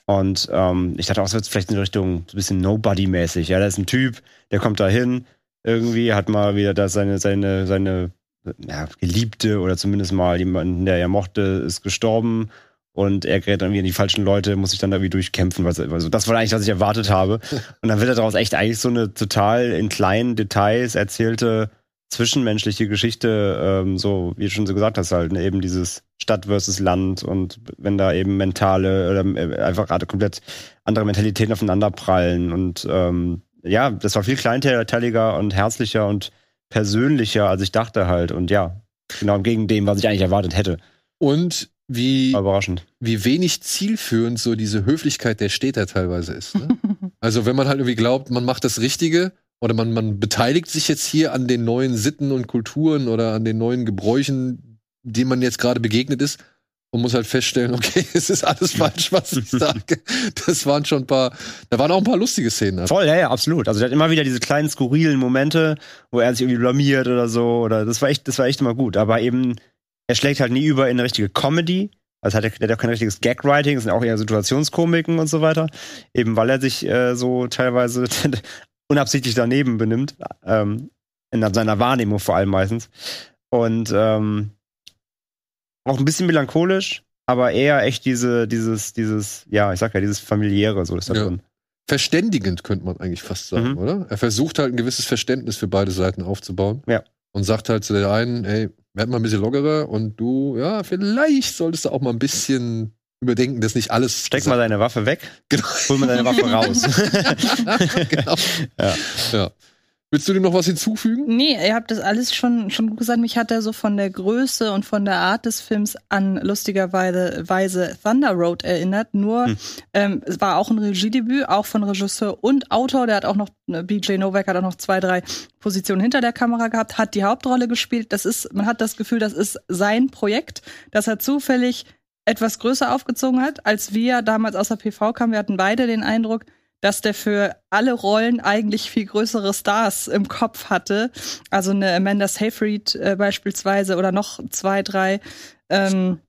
Und ähm, ich dachte auch, es wird vielleicht in Richtung so ein bisschen Nobody-mäßig. Ja, da ist ein Typ, der kommt da hin, irgendwie hat mal wieder da seine, seine, seine ja, Geliebte oder zumindest mal jemanden, der er mochte, ist gestorben. Und er gerät dann wieder in die falschen Leute, muss sich dann da irgendwie durchkämpfen. Was, also das war eigentlich, was ich erwartet habe. <laughs> Und dann wird daraus echt eigentlich so eine total in kleinen Details erzählte zwischenmenschliche Geschichte, ähm, so wie du schon so gesagt hast, halt, ne, eben dieses Stadt versus Land und wenn da eben mentale oder äh, einfach gerade komplett andere Mentalitäten aufeinander prallen und ähm, ja, das war viel kleinteiliger und herzlicher und persönlicher, als ich dachte halt und ja, genau gegen dem, was ich eigentlich erwartet hätte. Und wie, überraschend. wie wenig zielführend so diese Höflichkeit der Städter teilweise ist. Ne? <laughs> also wenn man halt irgendwie glaubt, man macht das Richtige oder man, man beteiligt sich jetzt hier an den neuen Sitten und Kulturen oder an den neuen Gebräuchen, denen man jetzt gerade begegnet ist und muss halt feststellen, <laughs> okay, es ist alles falsch, was ich <laughs> sage. Das waren schon ein paar, da waren auch ein paar lustige Szenen. Voll, ja, ja, absolut. Also der hat immer wieder diese kleinen skurrilen Momente, wo er sich irgendwie blamiert oder so. Oder das war echt, das war echt immer gut. Aber eben, er schlägt halt nie über in eine richtige Comedy. Also hat er, hat auch kein richtiges Gag-Writing, es sind auch eher Situationskomiken und so weiter. Eben weil er sich äh, so teilweise <laughs> unabsichtlich daneben benimmt. Ähm, in seiner Wahrnehmung vor allem meistens. Und ähm, auch ein bisschen melancholisch. aber eher echt diese, dieses, dieses, ja, ich sag ja, dieses familiäre, so ist da Ja. drin. Verständigend könnte man eigentlich fast sagen, Mhm. oder? Er versucht halt ein gewisses Verständnis für beide Seiten aufzubauen. Ja. Und sagt halt zu der einen, ey, werd mal ein bisschen lockerer und du, ja, vielleicht solltest du auch mal ein bisschen überdenken, dass nicht alles. Steck mal deine Waffe weg, Genau. hol mal deine Waffe <laughs> raus. genau. <laughs> Ja. ja. Willst du dem noch was hinzufügen? Nee, ihr habt das alles schon, schon gut gesagt. Mich hat er so von der Größe und von der Art des Films an lustigerweise Weise Thunder Road erinnert. Nur Hm. ähm, es war auch ein Regiedebüt, auch von Regisseur und Autor. Der hat auch noch, äh, BJ Novak hat auch noch zwei, drei Positionen hinter der Kamera gehabt, hat die Hauptrolle gespielt. Das ist, man hat das Gefühl, das ist sein Projekt, dass er zufällig etwas größer aufgezogen hat, als wir damals aus der PV kamen. Wir hatten beide den Eindruck, dass der für alle Rollen eigentlich viel größere Stars im Kopf hatte. Also eine Amanda Seyfried äh, beispielsweise oder noch zwei, drei. Ähm,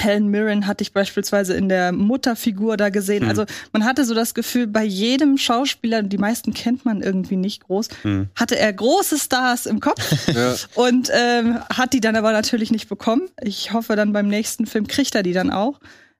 Helen Mirren hatte ich beispielsweise in der Mutterfigur da gesehen. Hm. Also man hatte so das Gefühl, bei jedem Schauspieler, die meisten kennt man irgendwie nicht groß, Hm. hatte er große Stars im Kopf <laughs> Ja. und ähm, hat die dann aber natürlich nicht bekommen. Ich hoffe, dann beim nächsten Film kriegt er die dann auch.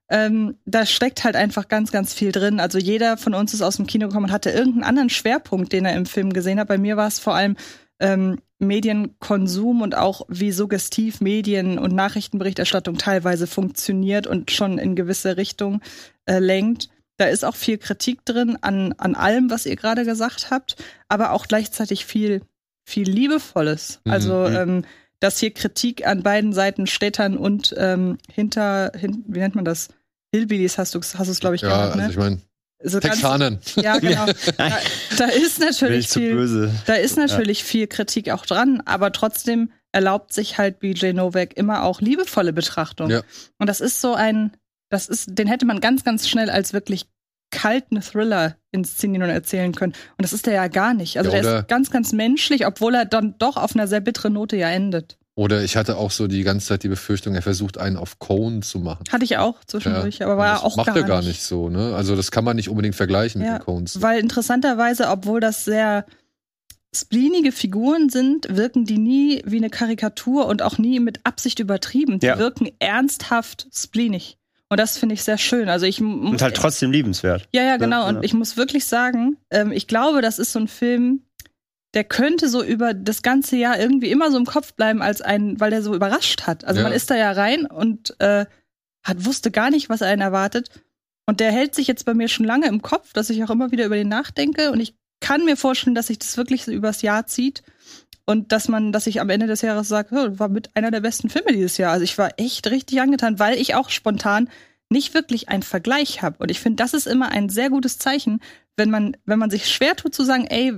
Ähm, da steckt halt einfach ganz, ganz viel drin. Also jeder von uns ist aus dem Kino gekommen und hatte irgendeinen anderen Schwerpunkt, den er im Film gesehen hat. Bei mir war es vor allem ähm, Medienkonsum und auch wie suggestiv Medien- und Nachrichtenberichterstattung teilweise funktioniert und schon in gewisse Richtung äh, lenkt. Da ist auch viel Kritik drin an, an allem, was ihr gerade gesagt habt, aber auch gleichzeitig viel, viel Liebevolles. Mhm. Also, Mhm. ähm, dass hier Kritik an beiden Seiten Städtern und ähm, hinter, hin, wie nennt man das? Hillbillies hast du hast es, glaube ich, Ja, also ne? ich meine, so ganz, Texanern. ja, genau. <laughs> da, da ist natürlich viel, da ist natürlich viel Kritik auch dran, aber trotzdem erlaubt sich halt BJ Novak immer auch liebevolle Betrachtung. Ja. Und das ist so ein, das ist, den hätte man ganz, ganz schnell als wirklich kalten Thriller inszenieren und erzählen können. Und das ist der ja gar nicht. Also Ja, der ist ganz, ganz menschlich, obwohl er dann doch auf einer sehr bitteren Note ja endet. Oder ich hatte auch so die ganze Zeit die Befürchtung, er versucht einen auf Cohen zu machen. Hatte ich auch zwischendurch, aber war das auch macht gar er gar nicht. nicht so, ne? Also das kann man nicht unbedingt vergleichen Ja, mit den Coens. Weil interessanterweise, obwohl das sehr spleenige Figuren sind, wirken die nie wie eine Karikatur und auch nie mit Absicht übertrieben. Die Ja. wirken ernsthaft spleenig. Und das finde ich sehr schön. Also ich Und halt trotzdem liebenswert. ja, ja, genau. Ja, Und ich muss wirklich sagen, ähm, ich glaube, das ist so ein Film, der könnte so über das ganze Jahr irgendwie immer so im Kopf bleiben, als ein, weil der so überrascht hat. Also Ja. man ist da ja rein und äh, hat, wusste gar nicht, was einen erwartet. Und der hält sich jetzt bei mir schon lange im Kopf, dass ich auch immer wieder über den nachdenke. Und ich kann mir vorstellen, dass sich das wirklich so übers Jahr zieht. Und dass man, dass ich am Ende des Jahres sage, oh, war mit einer der besten Filme dieses Jahr. Also ich war echt richtig angetan, weil ich auch spontan nicht wirklich einen Vergleich habe. Und ich finde, das ist immer ein sehr gutes Zeichen, wenn man, wenn man sich schwer tut zu sagen, ey,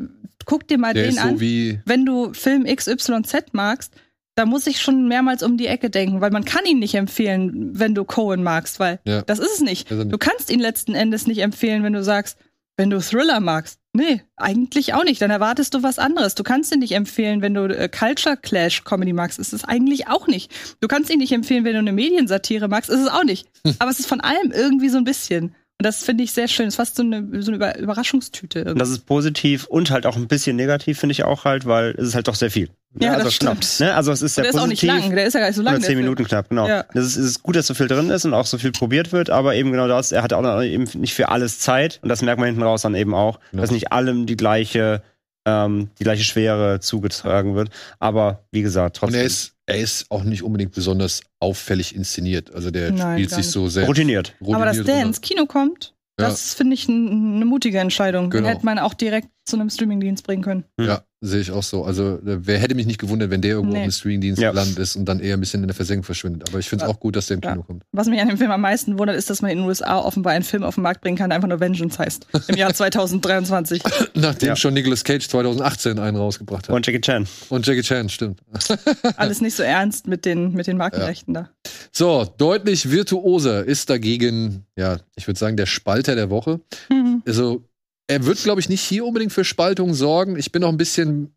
guck dir mal Der den so an. wie, Wenn du Film XYZ magst, da muss ich schon mehrmals um die Ecke denken, weil man kann ihn nicht empfehlen, wenn du Cohen magst, weil Ja. das ist es nicht. Also nicht. Du kannst ihn letzten Endes nicht empfehlen, wenn du sagst, wenn du Thriller magst. Nee, eigentlich auch nicht. Dann erwartest du was anderes. Du kannst ihn nicht empfehlen, wenn du äh, Culture Clash Comedy magst. Ist es eigentlich auch nicht. Du kannst ihn nicht empfehlen, wenn du eine Mediensatire magst. Ist es auch nicht. Aber es ist von allem irgendwie so ein bisschen. Und das finde ich sehr schön. Es ist fast so eine, so eine Über Überraschungstüte. Und Irgendwie. das ist positiv und halt auch ein bisschen negativ, finde ich auch halt, weil es ist halt doch sehr viel. Ja, das also, stimmt. Genau, ne? Also es ist sehr der ist auch positiv. nicht lang. Der ist ja gar nicht so lang. Der zehn. Minuten knapp, genau. Ja. Das ist, es ist gut, dass so viel drin ist und auch so viel probiert wird, aber eben genau das, er hat auch noch eben nicht für alles Zeit und das merkt man hinten raus dann eben auch, Ja. dass nicht allem die gleiche, ähm, die gleiche Schwere zugetragen wird. Aber wie gesagt, und trotzdem er ist, er ist auch nicht unbedingt besonders auffällig inszeniert. Also der Nein, spielt sich so sehr routiniert. Aber dass routiniert der ins Kino kommt, Ja. das finde ich eine mutige Entscheidung. Den Genau. hätte man auch direkt zu einem Streamingdienst bringen können. Ja, sehe ich auch so. Also, äh, wer hätte mich nicht gewundert, wenn der irgendwo Nee. auf dem Streamingdienst Ja. gelandet ist und dann eher ein bisschen in der Versenkung verschwindet. Aber ich finde es Ja. auch gut, dass der im Ja. Kino kommt. Was mich an dem Film am meisten wundert, ist, dass man in den USA offenbar einen Film auf den Markt bringen kann, der einfach nur Vengeance heißt. Im Jahr <laughs> 2023. <laughs> Nachdem Ja. schon Nicolas Cage 2018 einen rausgebracht hat. Und Jackie Chan. Und Jackie Chan, stimmt. <laughs> Alles nicht so ernst mit den, mit den Markenrechten da. So, deutlich virtuoser ist dagegen, ja, ich würde sagen, der Spalter der Woche. Mhm. Also, er wird, glaube ich, nicht hier unbedingt für Spaltung sorgen. Ich bin auch ein bisschen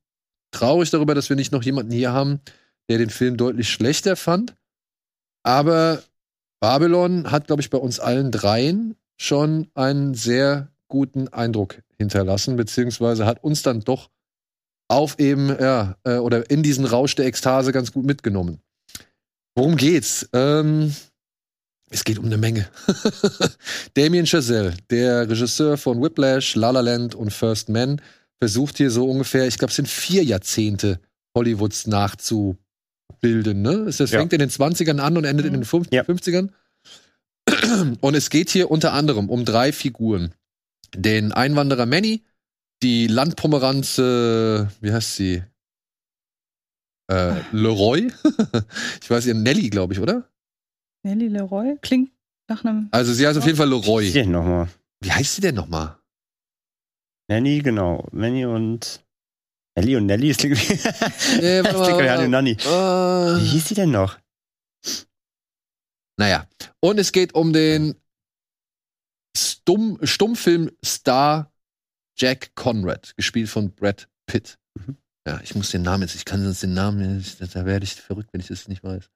traurig darüber, dass wir nicht noch jemanden hier haben, der den Film deutlich schlechter fand. Aber Babylon hat, glaube ich, bei uns allen dreien schon einen sehr guten Eindruck hinterlassen, beziehungsweise hat uns dann doch auf eben, ja, äh, oder in diesen Rausch der Ekstase ganz gut mitgenommen. Worum geht's? Ähm, Es geht um eine Menge. <laughs> Damien Chazelle, der Regisseur von Whiplash, La La Land und First Man, versucht hier so ungefähr, ich glaube, es sind vier Jahrzehnte Hollywoods nachzubilden. Ne? Es das Ja. fängt in den 20ern an und endet in den fünf- Ja. 50ern. <clears throat> Und es geht hier unter anderem um drei Figuren. Den Einwanderer Manny, die Landpomeranze, wie heißt sie? Äh, Leroy? <laughs> ich weiß ja, Nelly, glaube ich, oder? Nelly Leroy klingt nach einem. Also sie heißt auf jeden Fall Leroy. Hier nochmal. Wie heißt sie denn nochmal? Nanny, genau. Nanny und. Nelly und Nelly ist klingt wie. Nee, <laughs> Das klingt ja wie Nanny. Äh, Wie hieß die denn noch? Naja. Und es geht um den Stumm, Stummfilmstar Jack Conrad, gespielt von Brad Pitt. Mhm. Ja, ich muss den Namen jetzt, ich kann sonst den Namen, da werde ich verrückt, wenn ich das nicht weiß.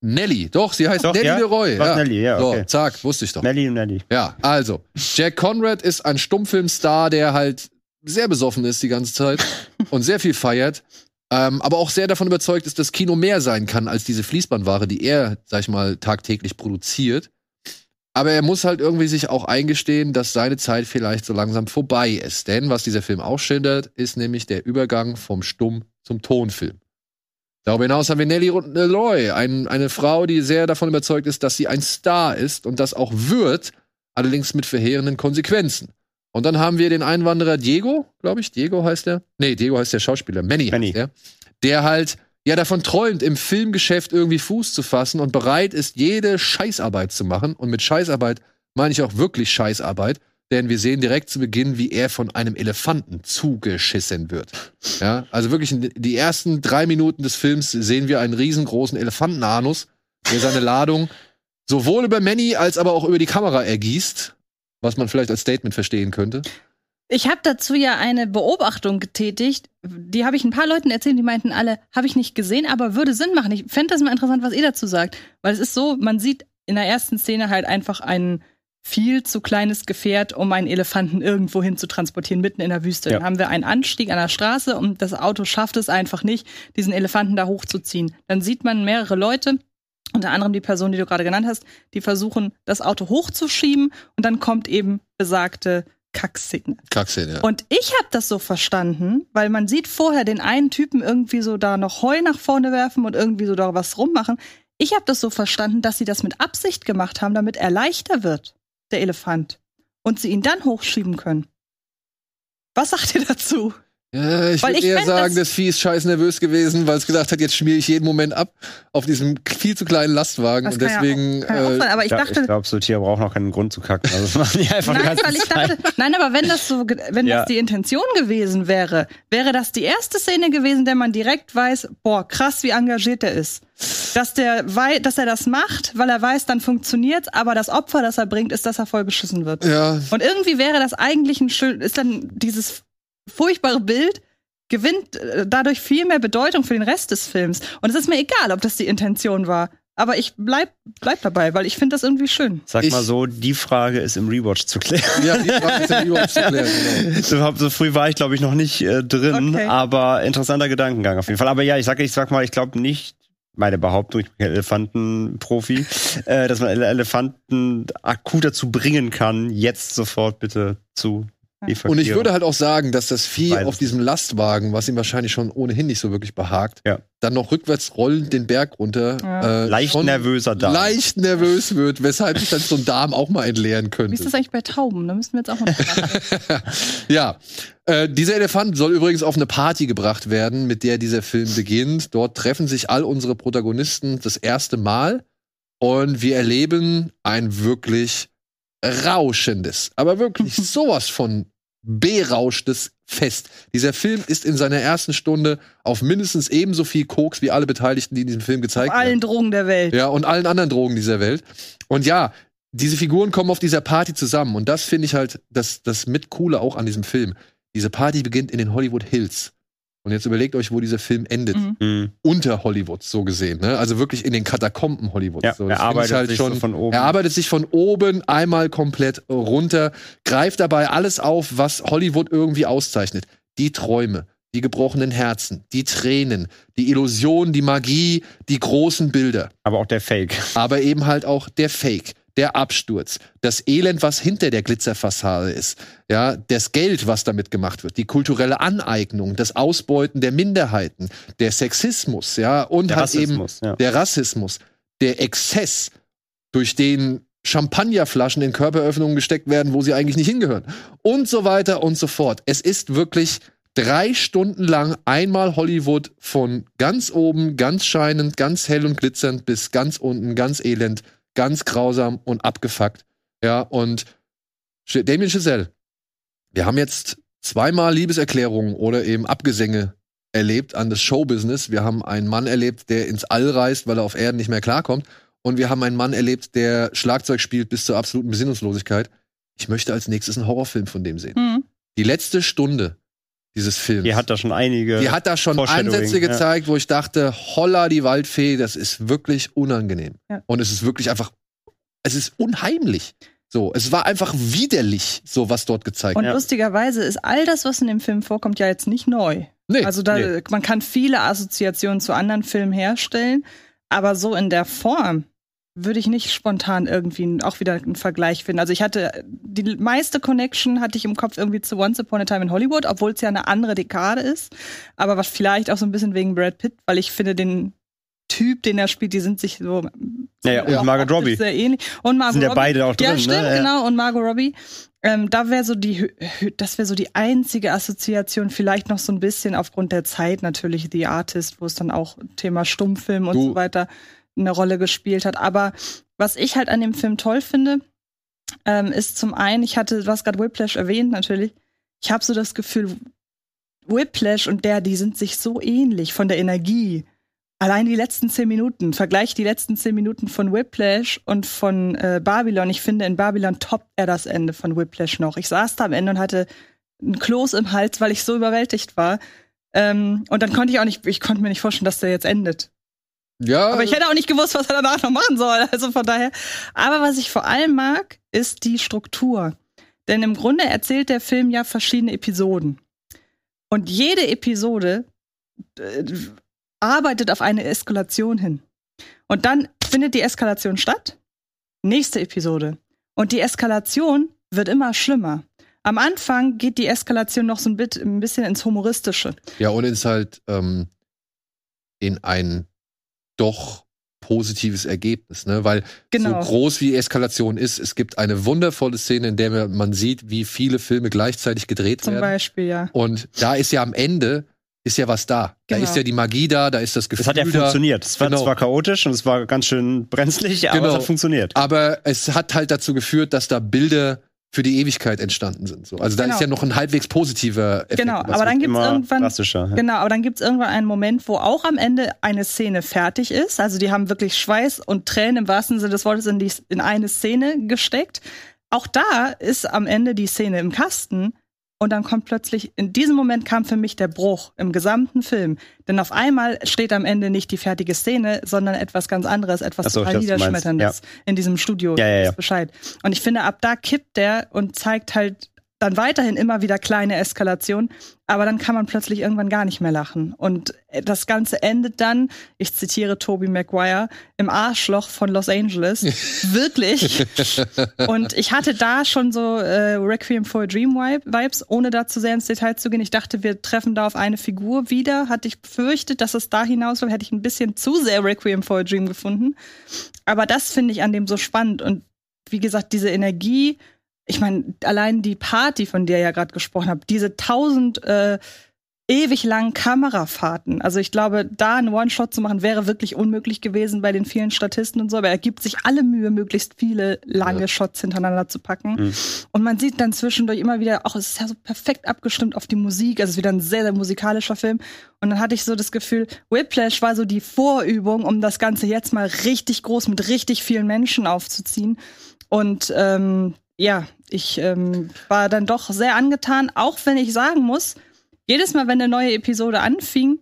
Nelly, doch, sie heißt Doch, Nelly ja. Leroy. Was, Ja. Nelly, ja, So, okay. zack, wusste ich doch. Nelly und Nelly. Ja, also, Jack Conrad ist ein Stummfilmstar, der halt sehr besoffen ist die ganze Zeit <laughs> und sehr viel feiert, ähm, aber auch sehr davon überzeugt ist, dass Kino mehr sein kann als diese Fließbandware, die er, sag ich mal, tagtäglich produziert. Aber er muss halt irgendwie sich auch eingestehen, dass seine Zeit vielleicht so langsam vorbei ist. Denn was dieser Film auch schildert, ist nämlich der Übergang vom Stumm zum Tonfilm. Darüber hinaus haben wir Nelly Leroy, ein, eine Frau, die sehr davon überzeugt ist, dass sie ein Star ist und das auch wird, allerdings mit verheerenden Konsequenzen. Und dann haben wir den Einwanderer Diego, glaube ich, Diego heißt er. Nee, Diego heißt der Schauspieler, Manny, Manny. heißt der, der halt ja davon träumt, im Filmgeschäft irgendwie Fuß zu fassen und bereit ist, jede Scheißarbeit zu machen. Und mit Scheißarbeit meine ich auch wirklich Scheißarbeit, denn wir sehen direkt zu Beginn, wie er von einem Elefanten zugeschissen wird. Ja, also wirklich in die ersten drei Minuten des Films sehen wir einen riesengroßen Elefantenanus, der seine Ladung sowohl über Manny als aber auch über die Kamera ergießt, was man vielleicht als Statement verstehen könnte. Ich habe dazu ja eine Beobachtung getätigt. Die habe ich ein paar Leuten erzählt, die meinten alle, habe ich nicht gesehen, aber würde Sinn machen. Ich fände das mal interessant, was ihr dazu sagt. Weil es ist so, man sieht in der ersten Szene halt einfach ein viel zu kleines Gefährt, um einen Elefanten irgendwo hin zu transportieren, mitten in der Wüste. Ja. Dann haben wir einen Anstieg an der Straße und das Auto schafft es einfach nicht, diesen Elefanten da hochzuziehen. Dann sieht man mehrere Leute, unter anderem die Person, die du gerade genannt hast, die versuchen, das Auto hochzuschieben und dann kommt eben besagte Kackszene. Kackszene, ja. Und ich habe das so verstanden, weil man sieht vorher den einen Typen irgendwie so da noch Heu nach vorne werfen und irgendwie so da was rummachen. Ich habe das so verstanden, dass sie das mit Absicht gemacht haben, damit er leichter wird, der Elefant, und sie ihn dann hochschieben können. Was sagt ihr dazu? Ja, ich Weil würde ich eher sagen, das- das Vieh ist scheiß nervös gewesen, weil es gedacht hat, jetzt schmiere ich jeden Moment ab auf diesem viel zu kleinen Lastwagen und ja deswegen auch- ja auch sein, äh, aber ich dachte, ich glaube, so Tiere brauchen auch keinen Grund zu kacken. Also das machen die einfach Nein, weil ich dachte, nein, aber wenn das so, wenn Ja. das die Intention gewesen wäre, wäre das die erste Szene gewesen, der man direkt weiß, boah, krass, wie engagiert er ist. Dass der, wei dass er das macht, weil er weiß, dann funktioniert's, aber das Opfer, das er bringt, ist, dass er voll beschissen wird. ja, Und irgendwie wäre das eigentlich ein schön, ist dann dieses furchtbare Bild gewinnt äh, dadurch viel mehr Bedeutung für den Rest des Films. Und es ist mir egal, ob das die Intention war. Aber ich bleib, bleib dabei, weil ich finde das irgendwie schön. Sag Ich- mal so, die Frage ist im Rewatch zu klären. ja, die Frage ist ja überhaupt zu klären, genau. <laughs> So früh war ich, glaube ich, noch nicht äh, drin, Okay. aber interessanter Gedankengang auf jeden Fall. Aber ja, ich sag, ich sag mal, ich glaube nicht, meine Behauptung, ich bin kein Elefantenprofi, äh, dass man Ele Elefanten akut dazu bringen kann, jetzt sofort bitte zu. Und ich würde halt auch sagen, dass das Vieh Beides. auf diesem Lastwagen, was ihm wahrscheinlich schon ohnehin nicht so wirklich behagt, Ja. dann noch rückwärts rollend den Berg runter, Ja. äh, leicht nervöser da. leicht nervös wird, weshalb ich dann so einen Darm auch mal entleeren Wie könnte. ist das eigentlich bei Tauben? Da müssen wir jetzt auch mal. <laughs> Ja, äh, dieser Elefant soll übrigens auf eine Party gebracht werden, mit der dieser Film beginnt. Dort treffen sich all unsere Protagonisten das erste Mal und wir erleben ein wirklich rauschendes, aber wirklich <laughs> sowas von berauschtes Fest. Dieser Film ist in seiner ersten Stunde auf mindestens ebenso viel Koks wie alle Beteiligten, die in diesem Film gezeigt Auf allen werden. Drogen der Welt. Ja, und allen anderen Drogen dieser Welt. Und ja, diese Figuren kommen auf dieser Party zusammen. Und das finde ich halt das, das mit Coole auch an diesem Film. Diese Party beginnt in den Hollywood Hills. Und jetzt überlegt euch, wo dieser Film endet. Mhm. Mhm. Unter Hollywood, so gesehen. Ne? Also wirklich in den Katakomben Hollywoods. Ja, so, er ich halt arbeitet sich so von oben. Er arbeitet sich von oben einmal komplett runter, greift dabei alles auf, was Hollywood irgendwie auszeichnet. Die Träume, die gebrochenen Herzen, die Tränen, die Illusion, die Magie, die großen Bilder. Aber auch der Fake. aber eben halt auch der Fake, der Absturz, das Elend, was hinter der Glitzerfassade ist, ja, das Geld, was damit gemacht wird, die kulturelle Aneignung, das Ausbeuten der Minderheiten, der Sexismus, ja, und Der halt eben Rassismus, ja. der Rassismus, der Exzess, durch den Champagnerflaschen in Körperöffnungen gesteckt werden, wo sie eigentlich nicht hingehören. Und so weiter und so fort. Es ist wirklich drei Stunden lang einmal Hollywood von ganz oben, ganz scheinend, ganz hell und glitzernd bis ganz unten, ganz elend, ganz grausam und abgefuckt. Ja, und Damien Chazelle, wir haben jetzt zweimal Liebeserklärungen oder eben Abgesänge erlebt an das Showbusiness. Wir haben einen Mann erlebt, der ins All reist, weil er auf Erden nicht mehr klarkommt. Und wir haben einen Mann erlebt, der Schlagzeug spielt bis zur absoluten Besinnungslosigkeit. Ich möchte als nächstes einen Horrorfilm von dem sehen. Hm. Die letzte Stunde dieses Films. Die hat da schon einige. Die hat da schon Ansätze ja. gezeigt, wo ich dachte, holla die Waldfee, das ist wirklich unangenehm. Ja. Und es ist wirklich einfach, es ist unheimlich. So, es war einfach widerlich, so was dort gezeigt Und wird. lustigerweise ist all das, was in dem Film vorkommt, ja jetzt nicht neu. Nee, Also da, nee. man kann viele Assoziationen zu anderen Filmen herstellen, aber so in der Form würde ich nicht spontan irgendwie auch wieder einen Vergleich finden. Also ich hatte die meiste Connection hatte ich im Kopf irgendwie zu Once Upon a Time in Hollywood, obwohl es ja eine andere Dekade ist. Aber was vielleicht auch so ein bisschen wegen Brad Pitt, weil ich finde den Typ, den er spielt, die sind sich so Ja, ja, und Margot Robbie. Sehr ähnlich. Und Margot Sind ja Robbie. beide auch drin, Ja, ne? stimmt, Ja. genau. Und Margot Robbie. Ähm, da wäre so die, das wäre so die einzige Assoziation, vielleicht noch so ein bisschen aufgrund der Zeit natürlich, The Artist, wo es dann auch Thema Stummfilm und Du- so weiter eine Rolle gespielt hat. Aber was ich halt an dem Film toll finde, ähm, ist zum einen, ich hatte, du hast gerade Whiplash erwähnt natürlich, ich habe so das Gefühl, Whiplash und der, die sind sich so ähnlich von der Energie. Allein die letzten zehn Minuten, vergleich die letzten zehn Minuten von Whiplash und von äh, Babylon. Ich finde, in Babylon toppt er das Ende von Whiplash noch. Ich saß da am Ende und hatte einen Kloß im Hals, weil ich so überwältigt war. Ähm, und dann konnte ich auch nicht, ich konnte mir nicht vorstellen, dass der jetzt endet. Ja, Aber ich hätte auch nicht gewusst, was er danach noch machen soll. Also von daher. Aber was ich vor allem mag, ist die Struktur. Denn im Grunde erzählt der Film ja verschiedene Episoden. Und jede Episode äh, arbeitet auf eine Eskalation hin. Und dann findet die Eskalation statt. Nächste Episode. Und die Eskalation wird immer schlimmer. Am Anfang geht die Eskalation noch so ein, bisschen ins Humoristische. ja, und ist halt ähm, in ein doch positives Ergebnis, ne? Weil Genau. so groß wie Eskalation ist, es gibt eine wundervolle Szene, in der man sieht, wie viele Filme gleichzeitig gedreht Zum werden. Beispiel, ja. Und da ist ja am Ende ist ja was da. Da Genau. ist ja die Magie da, da ist das Gefühl Das hat ja da. funktioniert. Es war Genau. zwar chaotisch und es war ganz schön brenzlig, aber Genau. es hat funktioniert. Aber es hat halt dazu geführt, dass da Bilder für die Ewigkeit entstanden sind. So. Also da Genau. ist ja noch ein halbwegs positiver Effekt. Genau, aber dann gibt's irgendwann. Ja. Genau, aber dann gibt's irgendwann einen Moment, wo auch am Ende eine Szene fertig ist. Also die haben wirklich Schweiß und Tränen im wahrsten Sinne des Wortes in, die, in eine Szene gesteckt. Auch da ist am Ende die Szene im Kasten. Und dann kommt plötzlich, in diesem Moment kam für mich der Bruch im gesamten Film. Denn auf einmal steht am Ende nicht die fertige Szene, sondern etwas ganz anderes, etwas so, total Niederschmetterndes in diesem Studio. Ja, ja, ja. Bescheid. Und ich finde, ab da kippt der und zeigt halt dann weiterhin immer wieder kleine Eskalationen, aber dann kann man plötzlich irgendwann gar nicht mehr lachen. Und das Ganze endet dann, ich zitiere Toby Maguire, im Arschloch von Los Angeles. <laughs> Wirklich. Und ich hatte da schon so äh, Requiem for a Dream Vibe- Vibes, ohne da zu sehr ins Detail zu gehen. Ich dachte, wir treffen da auf eine Figur wieder. Hatte ich befürchtet, dass es da hinausläuft, hätte ich ein bisschen zu sehr Requiem for a Dream gefunden. Aber das finde ich an dem so spannend. Und wie gesagt, diese Energie, ich meine, allein die Party, von der ihr ja gerade gesprochen habt, diese tausend äh, ewig langen Kamerafahrten. Also ich glaube, da einen One-Shot zu machen, wäre wirklich unmöglich gewesen bei den vielen Statisten und so. Aber er gibt sich alle Mühe, möglichst viele lange Ja. Shots hintereinander zu packen. Mhm. Und man sieht dann zwischendurch immer wieder, auch es ist ja so perfekt abgestimmt auf die Musik. Also es ist wieder ein sehr, sehr musikalischer Film. Und dann hatte ich so das Gefühl, Whiplash war so die Vorübung, um das Ganze jetzt mal richtig groß mit richtig vielen Menschen aufzuziehen. Und ähm, ja, ich ähm, war dann doch sehr angetan, auch wenn ich sagen muss, jedes Mal, wenn eine neue Episode anfing,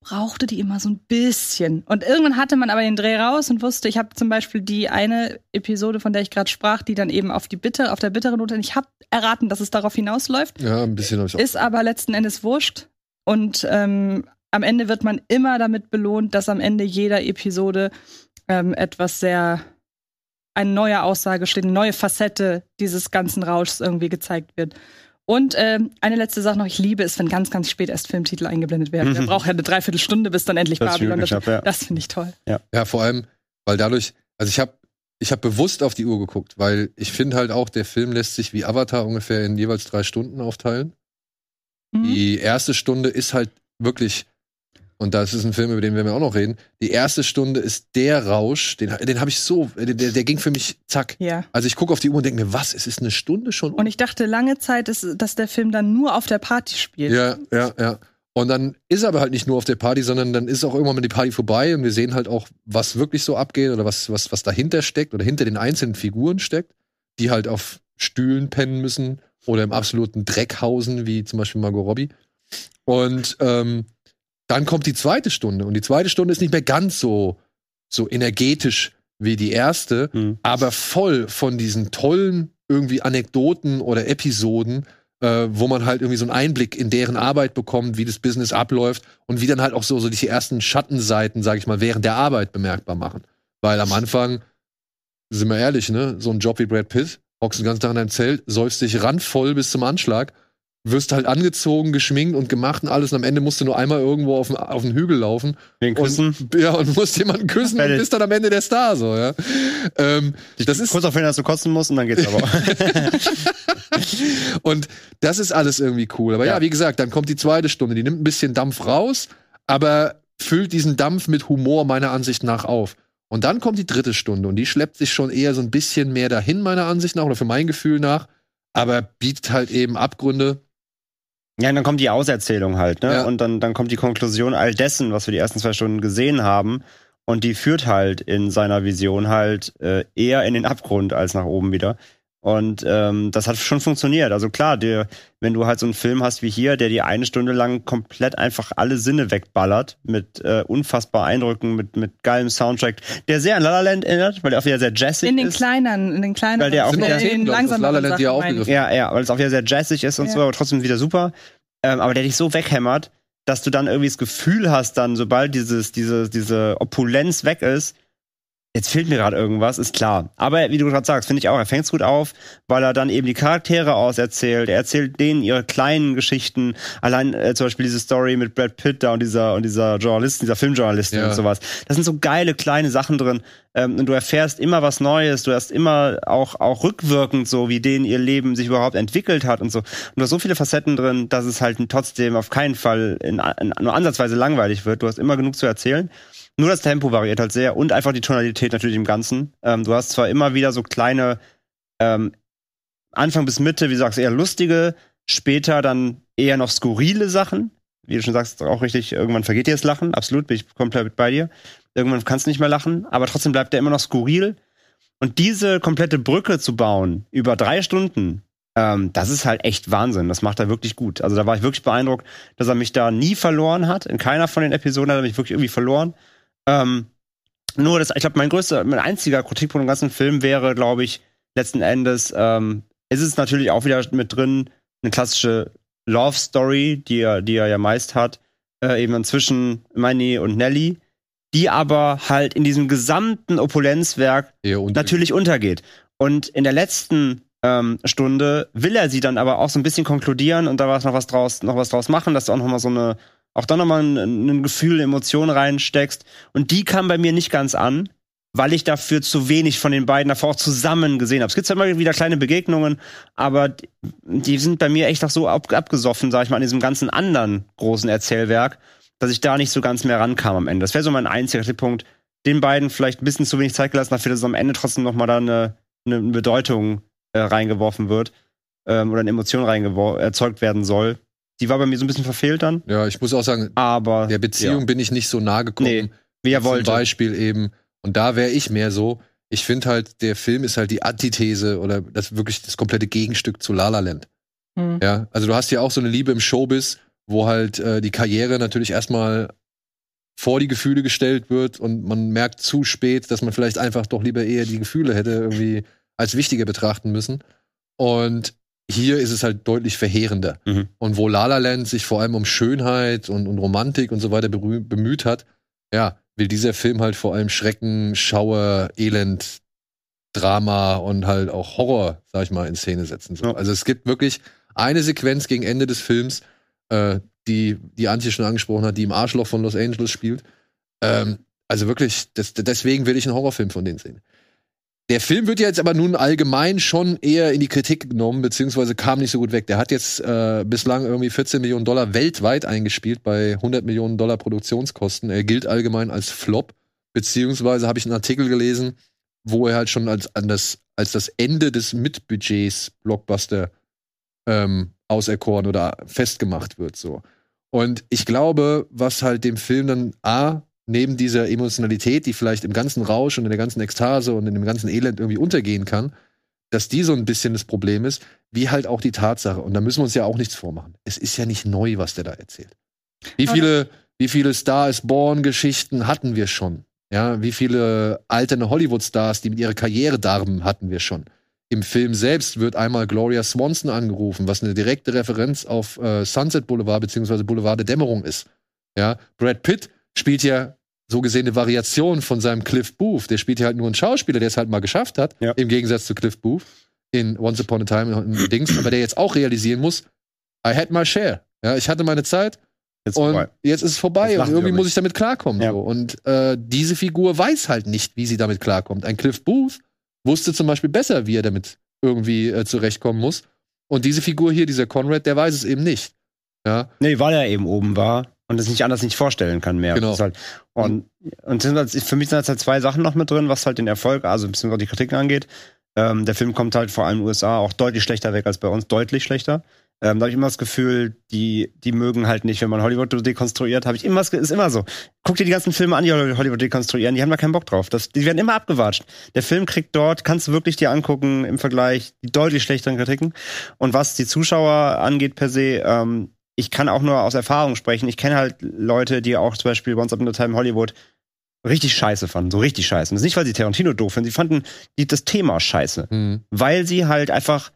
brauchte die immer so ein bisschen. Und irgendwann hatte man aber den Dreh raus und wusste, ich habe zum Beispiel die eine Episode, von der ich gerade sprach, die dann eben auf die Bitte, auf der bitteren Note, ich habe erraten, dass es darauf hinausläuft, ja, ein bisschen habe ich auch. ist aber letzten Endes wurscht. Und ähm, am Ende wird man immer damit belohnt, dass am Ende jeder Episode ähm, etwas sehr, eine neue Aussage steht, eine neue Facette dieses ganzen Rauschs irgendwie gezeigt wird. Und ähm, eine letzte Sache noch, ich liebe es, wenn ganz, ganz spät erst Filmtitel eingeblendet werden. Der Mhm. braucht ja eine Dreiviertelstunde, bis dann endlich Das Babylon. Das, ja. das finde ich toll. Ja, vor allem, weil dadurch, also ich habe ich hab bewusst auf die Uhr geguckt, weil ich finde halt auch, der Film lässt sich wie Avatar ungefähr in jeweils drei Stunden aufteilen. Mhm. Die erste Stunde ist halt wirklich, und das ist ein Film, über den werden wir auch noch reden, die erste Stunde ist der Rausch, den, den habe ich so, der, der ging für mich zack. Ja. Also ich gucke auf die Uhr und denke mir, was, es ist eine Stunde schon? Und ich dachte lange Zeit, ist, dass der Film dann nur auf der Party spielt. Ja, ja, ja. Und dann ist er aber halt nicht nur auf der Party, sondern dann ist auch irgendwann mal die Party vorbei und wir sehen halt auch, was wirklich so abgeht oder was, was, was dahinter steckt oder hinter den einzelnen Figuren steckt, die halt auf Stühlen pennen müssen oder im absoluten Dreck hausen, wie zum Beispiel Margot Robbie. Und ähm, dann kommt die zweite Stunde und die zweite Stunde ist nicht mehr ganz so, so energetisch wie die erste, Mhm. aber voll von diesen tollen irgendwie Anekdoten oder Episoden, äh, wo man halt irgendwie so einen Einblick in deren Arbeit bekommt, wie das Business abläuft und wie dann halt auch so, so die ersten Schattenseiten, sag ich mal, während der Arbeit bemerkbar machen. Weil am Anfang, sind wir ehrlich, ne, so ein Job wie Brad Pitt, hockst den ganzen Tag in deinem Zelt, säufst dich randvoll bis zum Anschlag, wirst halt angezogen, geschminkt und gemacht und alles und am Ende musst du nur einmal irgendwo auf den, auf den Hügel laufen Den küssen. und, ja, und musst jemanden küssen und bist dann am Ende der Star, so, ja. Ähm, das ist, Kurz auf hin, dass du kotzen musst und dann geht's aber. <laughs> und das ist alles irgendwie cool. Aber ja. Ja. wie gesagt, dann kommt die zweite Stunde, die nimmt ein bisschen Dampf raus, aber füllt diesen Dampf mit Humor meiner Ansicht nach auf. Und dann kommt die dritte Stunde und die schleppt sich schon eher so ein bisschen mehr dahin, meiner Ansicht nach, oder für mein Gefühl nach, aber bietet halt eben Abgründe. Ja, und dann kommt die Auserzählung halt, ne? Ja. Und dann, dann kommt die Konklusion all dessen, was wir die ersten zwei Stunden gesehen haben. Und die führt halt in seiner Vision halt äh, eher in den Abgrund als nach oben wieder. Und ähm, das hat schon funktioniert. Also klar, der, wenn du halt so einen Film hast wie hier, der dir eine Stunde lang komplett einfach alle Sinne wegballert, mit äh, unfassbar Eindrücken, mit, mit geilem Soundtrack, der sehr an La La Land erinnert, weil der auch wieder sehr jazzig In den ist. kleineren, in den kleineren, Weil der auch wieder- Themen, in aus La Land, er aufgegriffen Ja, ja, weil es auch wieder sehr jazzig ist und Ja. so, aber trotzdem wieder super. Ähm, aber der dich so weghämmert, dass du dann irgendwie das Gefühl hast, dann, sobald dieses, diese, diese Opulenz weg ist, jetzt fehlt mir gerade irgendwas, ist klar. Aber wie du gerade sagst, finde ich auch, er fängt's gut auf, weil er dann eben die Charaktere auserzählt. Er erzählt denen ihre kleinen Geschichten. Allein äh, zum Beispiel diese Story mit Brad Pitt da und dieser und dieser Journalist, dieser Filmjournalistin Ja. und sowas. Das sind so geile kleine Sachen drin. Ähm, und du erfährst immer was Neues. Du hast immer auch auch rückwirkend so, wie denen ihr Leben sich überhaupt entwickelt hat und so. Und du hast so viele Facetten drin, dass es halt trotzdem auf keinen Fall in, in, nur ansatzweise langweilig wird. Du hast immer genug zu erzählen. Nur das Tempo variiert halt sehr und einfach die Tonalität natürlich im Ganzen. Ähm, du hast zwar immer wieder so kleine ähm, Anfang bis Mitte, wie du sagst, eher lustige, später dann eher noch skurrile Sachen. Wie du schon sagst, auch richtig, irgendwann vergeht dir das Lachen. Absolut, bin ich komplett bei dir. Irgendwann kannst du nicht mehr lachen, aber trotzdem bleibt er immer noch skurril. Und diese komplette Brücke zu bauen über drei Stunden, ähm, das ist halt echt Wahnsinn. Das macht er wirklich gut. Also da war ich wirklich beeindruckt, dass er mich da nie verloren hat. In keiner von den Episoden hat er mich wirklich irgendwie verloren. Ähm, nur das, ich glaube, mein größter, mein einziger Kritikpunkt im ganzen Film wäre, glaube ich, letzten Endes, ähm, ist es natürlich auch wieder mit drin, eine klassische Love Story, die er, die er ja meist hat, äh, eben zwischen Manny und Nelly, die aber halt in diesem gesamten Opulenzwerk unter natürlich untergeht. Und in der letzten ähm, Stunde will er sie dann aber auch so ein bisschen konkludieren und da was noch was draus, noch was draus machen, dass du auch noch mal so eine, auch da noch mal ein, ein Gefühl, Emotion reinsteckst. Und die kam bei mir nicht ganz an, weil ich dafür zu wenig von den beiden davor auch zusammen gesehen habe. Es gibt zwar immer wieder kleine Begegnungen, aber die- sind bei mir echt auch so ab, abgesoffen, sag ich mal, an diesem ganzen anderen großen Erzählwerk, dass ich da nicht so ganz mehr rankam am Ende. Das wäre so mein einziger Tipppunkt. Den beiden vielleicht ein bisschen zu wenig Zeit gelassen, dafür, dass es am Ende trotzdem noch mal da eine, eine Bedeutung äh, reingeworfen wird ähm, oder eine Emotion erzeugt werden soll. Die war bei mir so ein bisschen verfehlt dann, Ja, ich muss auch sagen, aber der Beziehung ja, bin ich nicht so nahe gekommen. Nee, wie er Zum wollte. Beispiel eben, und da wäre ich mehr so, ich finde halt, der Film ist halt die Antithese oder das wirklich das komplette Gegenstück zu La La Land. Hm. Ja, also du hast ja auch so eine Liebe im Showbiz, wo halt äh, die Karriere natürlich erstmal vor die Gefühle gestellt wird und man merkt zu spät, dass man vielleicht einfach doch lieber eher die Gefühle hätte irgendwie als wichtiger betrachten müssen. Und hier ist es halt deutlich verheerender. Mhm. Und wo La La Land sich vor allem um Schönheit und, und Romantik und so weiter bemüht hat, ja, will dieser Film halt vor allem Schrecken, Schauer, Elend, Drama und halt auch Horror, sag ich mal, in Szene setzen. So. Ja. Also es gibt wirklich eine Sequenz gegen Ende des Films, äh, die, die Antje schon angesprochen hat, die im Arschloch von Los Angeles spielt. Ähm, also wirklich, das, deswegen will ich einen Horrorfilm von denen sehen. Der Film wird jetzt aber nun allgemein schon eher in die Kritik genommen, beziehungsweise kam nicht so gut weg. Der hat jetzt äh, bislang irgendwie 14 Millionen Dollar weltweit eingespielt bei 100 Millionen Dollar Produktionskosten. Er gilt allgemein als Flop, beziehungsweise habe ich einen Artikel gelesen, wo er halt schon als, das, als das Ende des Mitbudgets Blockbuster ähm, auserkoren oder festgemacht wird. So. Und ich glaube, was halt dem Film dann A, neben dieser Emotionalität, die vielleicht im ganzen Rausch und in der ganzen Ekstase und in dem ganzen Elend irgendwie untergehen kann, dass die so ein bisschen das Problem ist, wie halt auch die Tatsache. Und da müssen wir uns ja auch nichts vormachen. Es ist ja nicht neu, was der da erzählt. Wie viele, wie viele Star is Born-Geschichten hatten wir schon? Ja, wie viele alterne Hollywood-Stars, die mit ihrer Karriere darben, hatten wir schon? Im Film selbst wird einmal Gloria Swanson angerufen, was eine direkte Referenz auf äh, Sunset Boulevard beziehungsweise Boulevard der Dämmerung ist. Ja, Brad Pitt spielt ja so gesehen eine Variation von seinem Cliff Booth. Der spielt ja halt nur einen Schauspieler, der es halt mal geschafft hat, Ja. im Gegensatz zu Cliff Booth in Once Upon a Time und Dings, aber der jetzt auch realisieren muss, I had my share. Ja, ich hatte meine Zeit Jetzt und vorbei. jetzt ist es vorbei Jetzt und irgendwie muss ich damit klarkommen. Ja. So. Und äh, diese Figur weiß halt nicht, wie sie damit klarkommt. Ein Cliff Booth wusste zum Beispiel besser, wie er damit irgendwie äh, zurechtkommen muss. Und diese Figur hier, dieser Conrad, der weiß es eben nicht. Ja, Nee, weil er eben oben war und es nicht anders nicht vorstellen kann mehr. Genau. Halt, und und halt, für mich sind halt zwei Sachen noch mit drin, was halt den Erfolg, also ein bisschen was die Kritiken angeht. Ähm, der Film kommt halt vor allem in den USA auch deutlich schlechter weg als bei uns, deutlich schlechter. Ähm, da habe ich immer das Gefühl, die, die mögen halt nicht, wenn man Hollywood dekonstruiert. Habe ich immer, ist immer so. Guck dir die ganzen Filme an, die Hollywood dekonstruieren, die haben da keinen Bock drauf. Das, die werden immer abgewatscht. Der Film kriegt dort, kannst du wirklich dir angucken im Vergleich die deutlich schlechteren Kritiken. Und was die Zuschauer angeht per se, ähm, ich kann auch nur aus Erfahrung sprechen. Ich kenne halt Leute, die auch zum Beispiel Once Upon a Time Hollywood richtig scheiße fanden, so richtig scheiße. Und das ist nicht, weil sie Tarantino doof finden, sie fanden die, das Thema scheiße, hm, weil sie halt einfach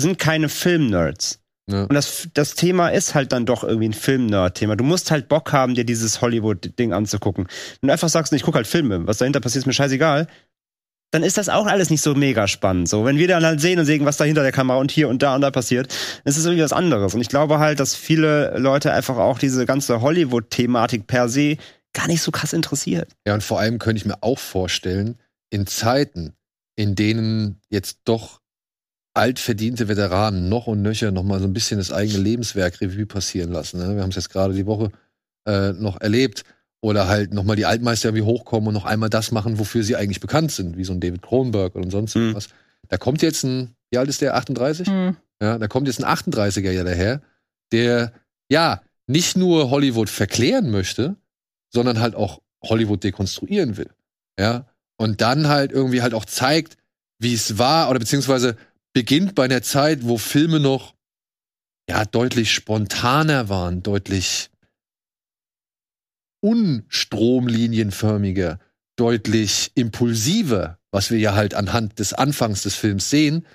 sind keine Filmnerds. ja. Und das, das Thema ist halt dann doch irgendwie ein Film-Nerd-Thema. Du musst halt Bock haben, dir dieses Hollywood-Ding anzugucken. Wenn du einfach sagst, ich guck halt Filme, was dahinter passiert, ist mir scheißegal, dann ist das auch alles nicht so mega spannend. So, wenn wir dann halt sehen und sehen, was da hinter der Kamera und hier und da und da passiert, ist es irgendwie was anderes. Und ich glaube halt, dass viele Leute einfach auch diese ganze Hollywood-Thematik per se gar nicht so krass interessiert. Ja, und vor allem könnte ich mir auch vorstellen, in Zeiten, in denen jetzt doch altverdiente Veteranen noch und nöcher noch mal so ein bisschen das eigene Lebenswerk Revue passieren lassen. Ne? Wir haben es jetzt gerade die Woche äh, noch erlebt. Oder halt noch mal die Altmeister irgendwie hochkommen und noch einmal das machen, wofür sie eigentlich bekannt sind, wie so ein David Cronenberg oder sonst Mhm. was. Da kommt jetzt ein, wie alt ist der, 38? Hm. Ja, da kommt jetzt ein 38er ja daher, der ja nicht nur Hollywood verklären möchte, sondern halt auch Hollywood dekonstruieren will. Ja, und dann halt irgendwie halt auch zeigt, wie es war oder beziehungsweise beginnt bei einer Zeit, wo Filme noch ja deutlich spontaner waren, deutlich unstromlinienförmiger, deutlich impulsiver, was wir ja halt anhand des Anfangs des Films sehen.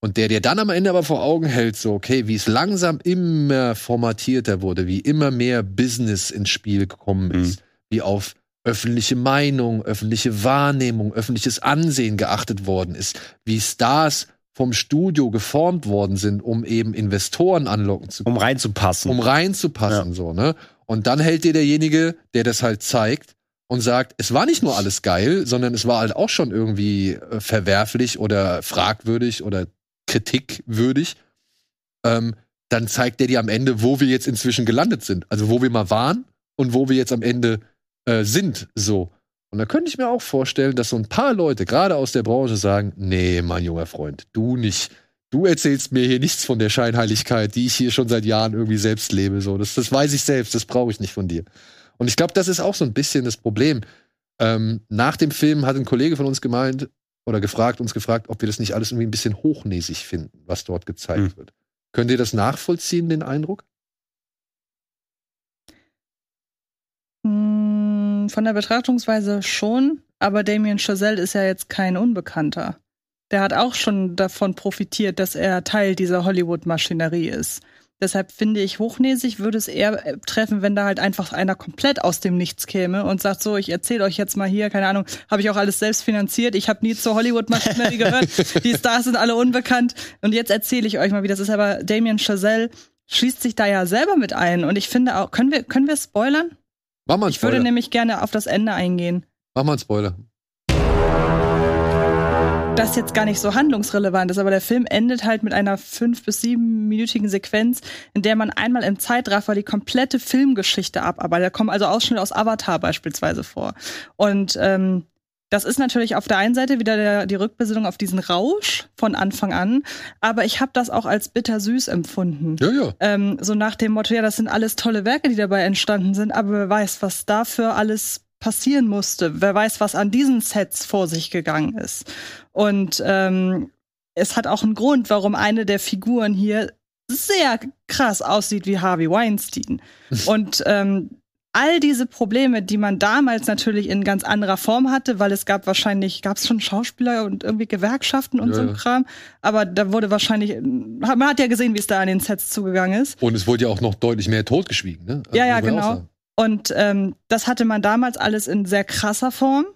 Und der dir dann am Ende aber vor Augen hält, so, okay, wie es langsam immer formatierter wurde, wie immer mehr Business ins Spiel gekommen ist, wie auf öffentliche Meinung, öffentliche Wahrnehmung, öffentliches Ansehen geachtet worden ist, wie Stars vom Studio geformt worden sind, um eben Investoren anlocken zu Um reinzupassen. um reinzupassen, so, ne? Und dann hält dir derjenige, der das halt zeigt und sagt, es war nicht nur alles geil, sondern es war halt auch schon irgendwie äh, verwerflich oder fragwürdig oder kritikwürdig. Ähm, dann zeigt der dir am Ende, wo wir jetzt inzwischen gelandet sind. Also wo wir mal waren und wo wir jetzt am Ende äh, sind, so. Und da könnte ich mir auch vorstellen, dass so ein paar Leute, gerade aus der Branche, sagen, nee, mein junger Freund, du nicht. Du erzählst mir hier nichts von der Scheinheiligkeit, die ich hier schon seit Jahren irgendwie selbst lebe. So, das, das weiß ich selbst, das brauche ich nicht von dir. Und ich glaube, das ist auch so ein bisschen das Problem. Ähm, nach dem Film hat ein Kollege von uns gemeint oder gefragt, uns gefragt, ob wir das nicht alles irgendwie ein bisschen hochnäsig finden, was dort gezeigt Hm. wird. Könnt ihr das nachvollziehen, den Eindruck? Hm, Von der Betrachtungsweise schon, aber Damien Chazelle ist ja jetzt kein Unbekannter. Der hat auch schon davon profitiert, dass er Teil dieser Hollywood-Maschinerie ist. Deshalb finde ich, hochnäsig würde es eher äh, treffen, wenn da halt einfach einer komplett aus dem Nichts käme und sagt so, ich erzähle euch jetzt mal hier, keine Ahnung, habe ich auch alles selbst finanziert, ich habe nie zur Hollywood-Maschinerie gehört, <laughs> die Stars sind alle unbekannt und jetzt erzähle ich euch mal, wie das ist. Aber Damien Chazelle schließt sich da ja selber mit ein und ich finde auch, können wir, können wir spoilern? Mach mal einen Ich würde Spoiler. nämlich gerne auf das Ende eingehen. Mach mal einen Spoiler. Das jetzt gar nicht so handlungsrelevant ist, aber der Film endet halt mit einer fünf- bis siebenminütigen Sequenz, in der man einmal im Zeitraffer die komplette Filmgeschichte abarbeitet. Da kommen also Ausschnitte aus Avatar beispielsweise vor. Und ähm, das ist natürlich auf der einen Seite wieder der, die Rückbesinnung auf diesen Rausch von Anfang an, aber ich habe das auch als bittersüß empfunden. Ja, ja. Ähm, so nach dem Motto, ja, das sind alles tolle Werke, die dabei entstanden sind, aber wer weiß, was dafür alles passieren musste. Wer weiß, was an diesen Sets vor sich gegangen ist. Und ähm, es hat auch einen Grund, warum eine der Figuren hier sehr krass aussieht wie Harvey Weinstein. <laughs> Und ähm, all diese Probleme, die man damals natürlich in ganz anderer Form hatte, weil es gab wahrscheinlich, gab es schon Schauspieler und irgendwie Gewerkschaften und Ja, so ein. Kram, aber da wurde wahrscheinlich, man hat ja gesehen, wie es da an den Sets zugegangen ist. Und es wurde ja auch noch deutlich mehr totgeschwiegen, ne? Also Ja, ja, genau. Und ähm, das hatte man damals alles in sehr krasser Form.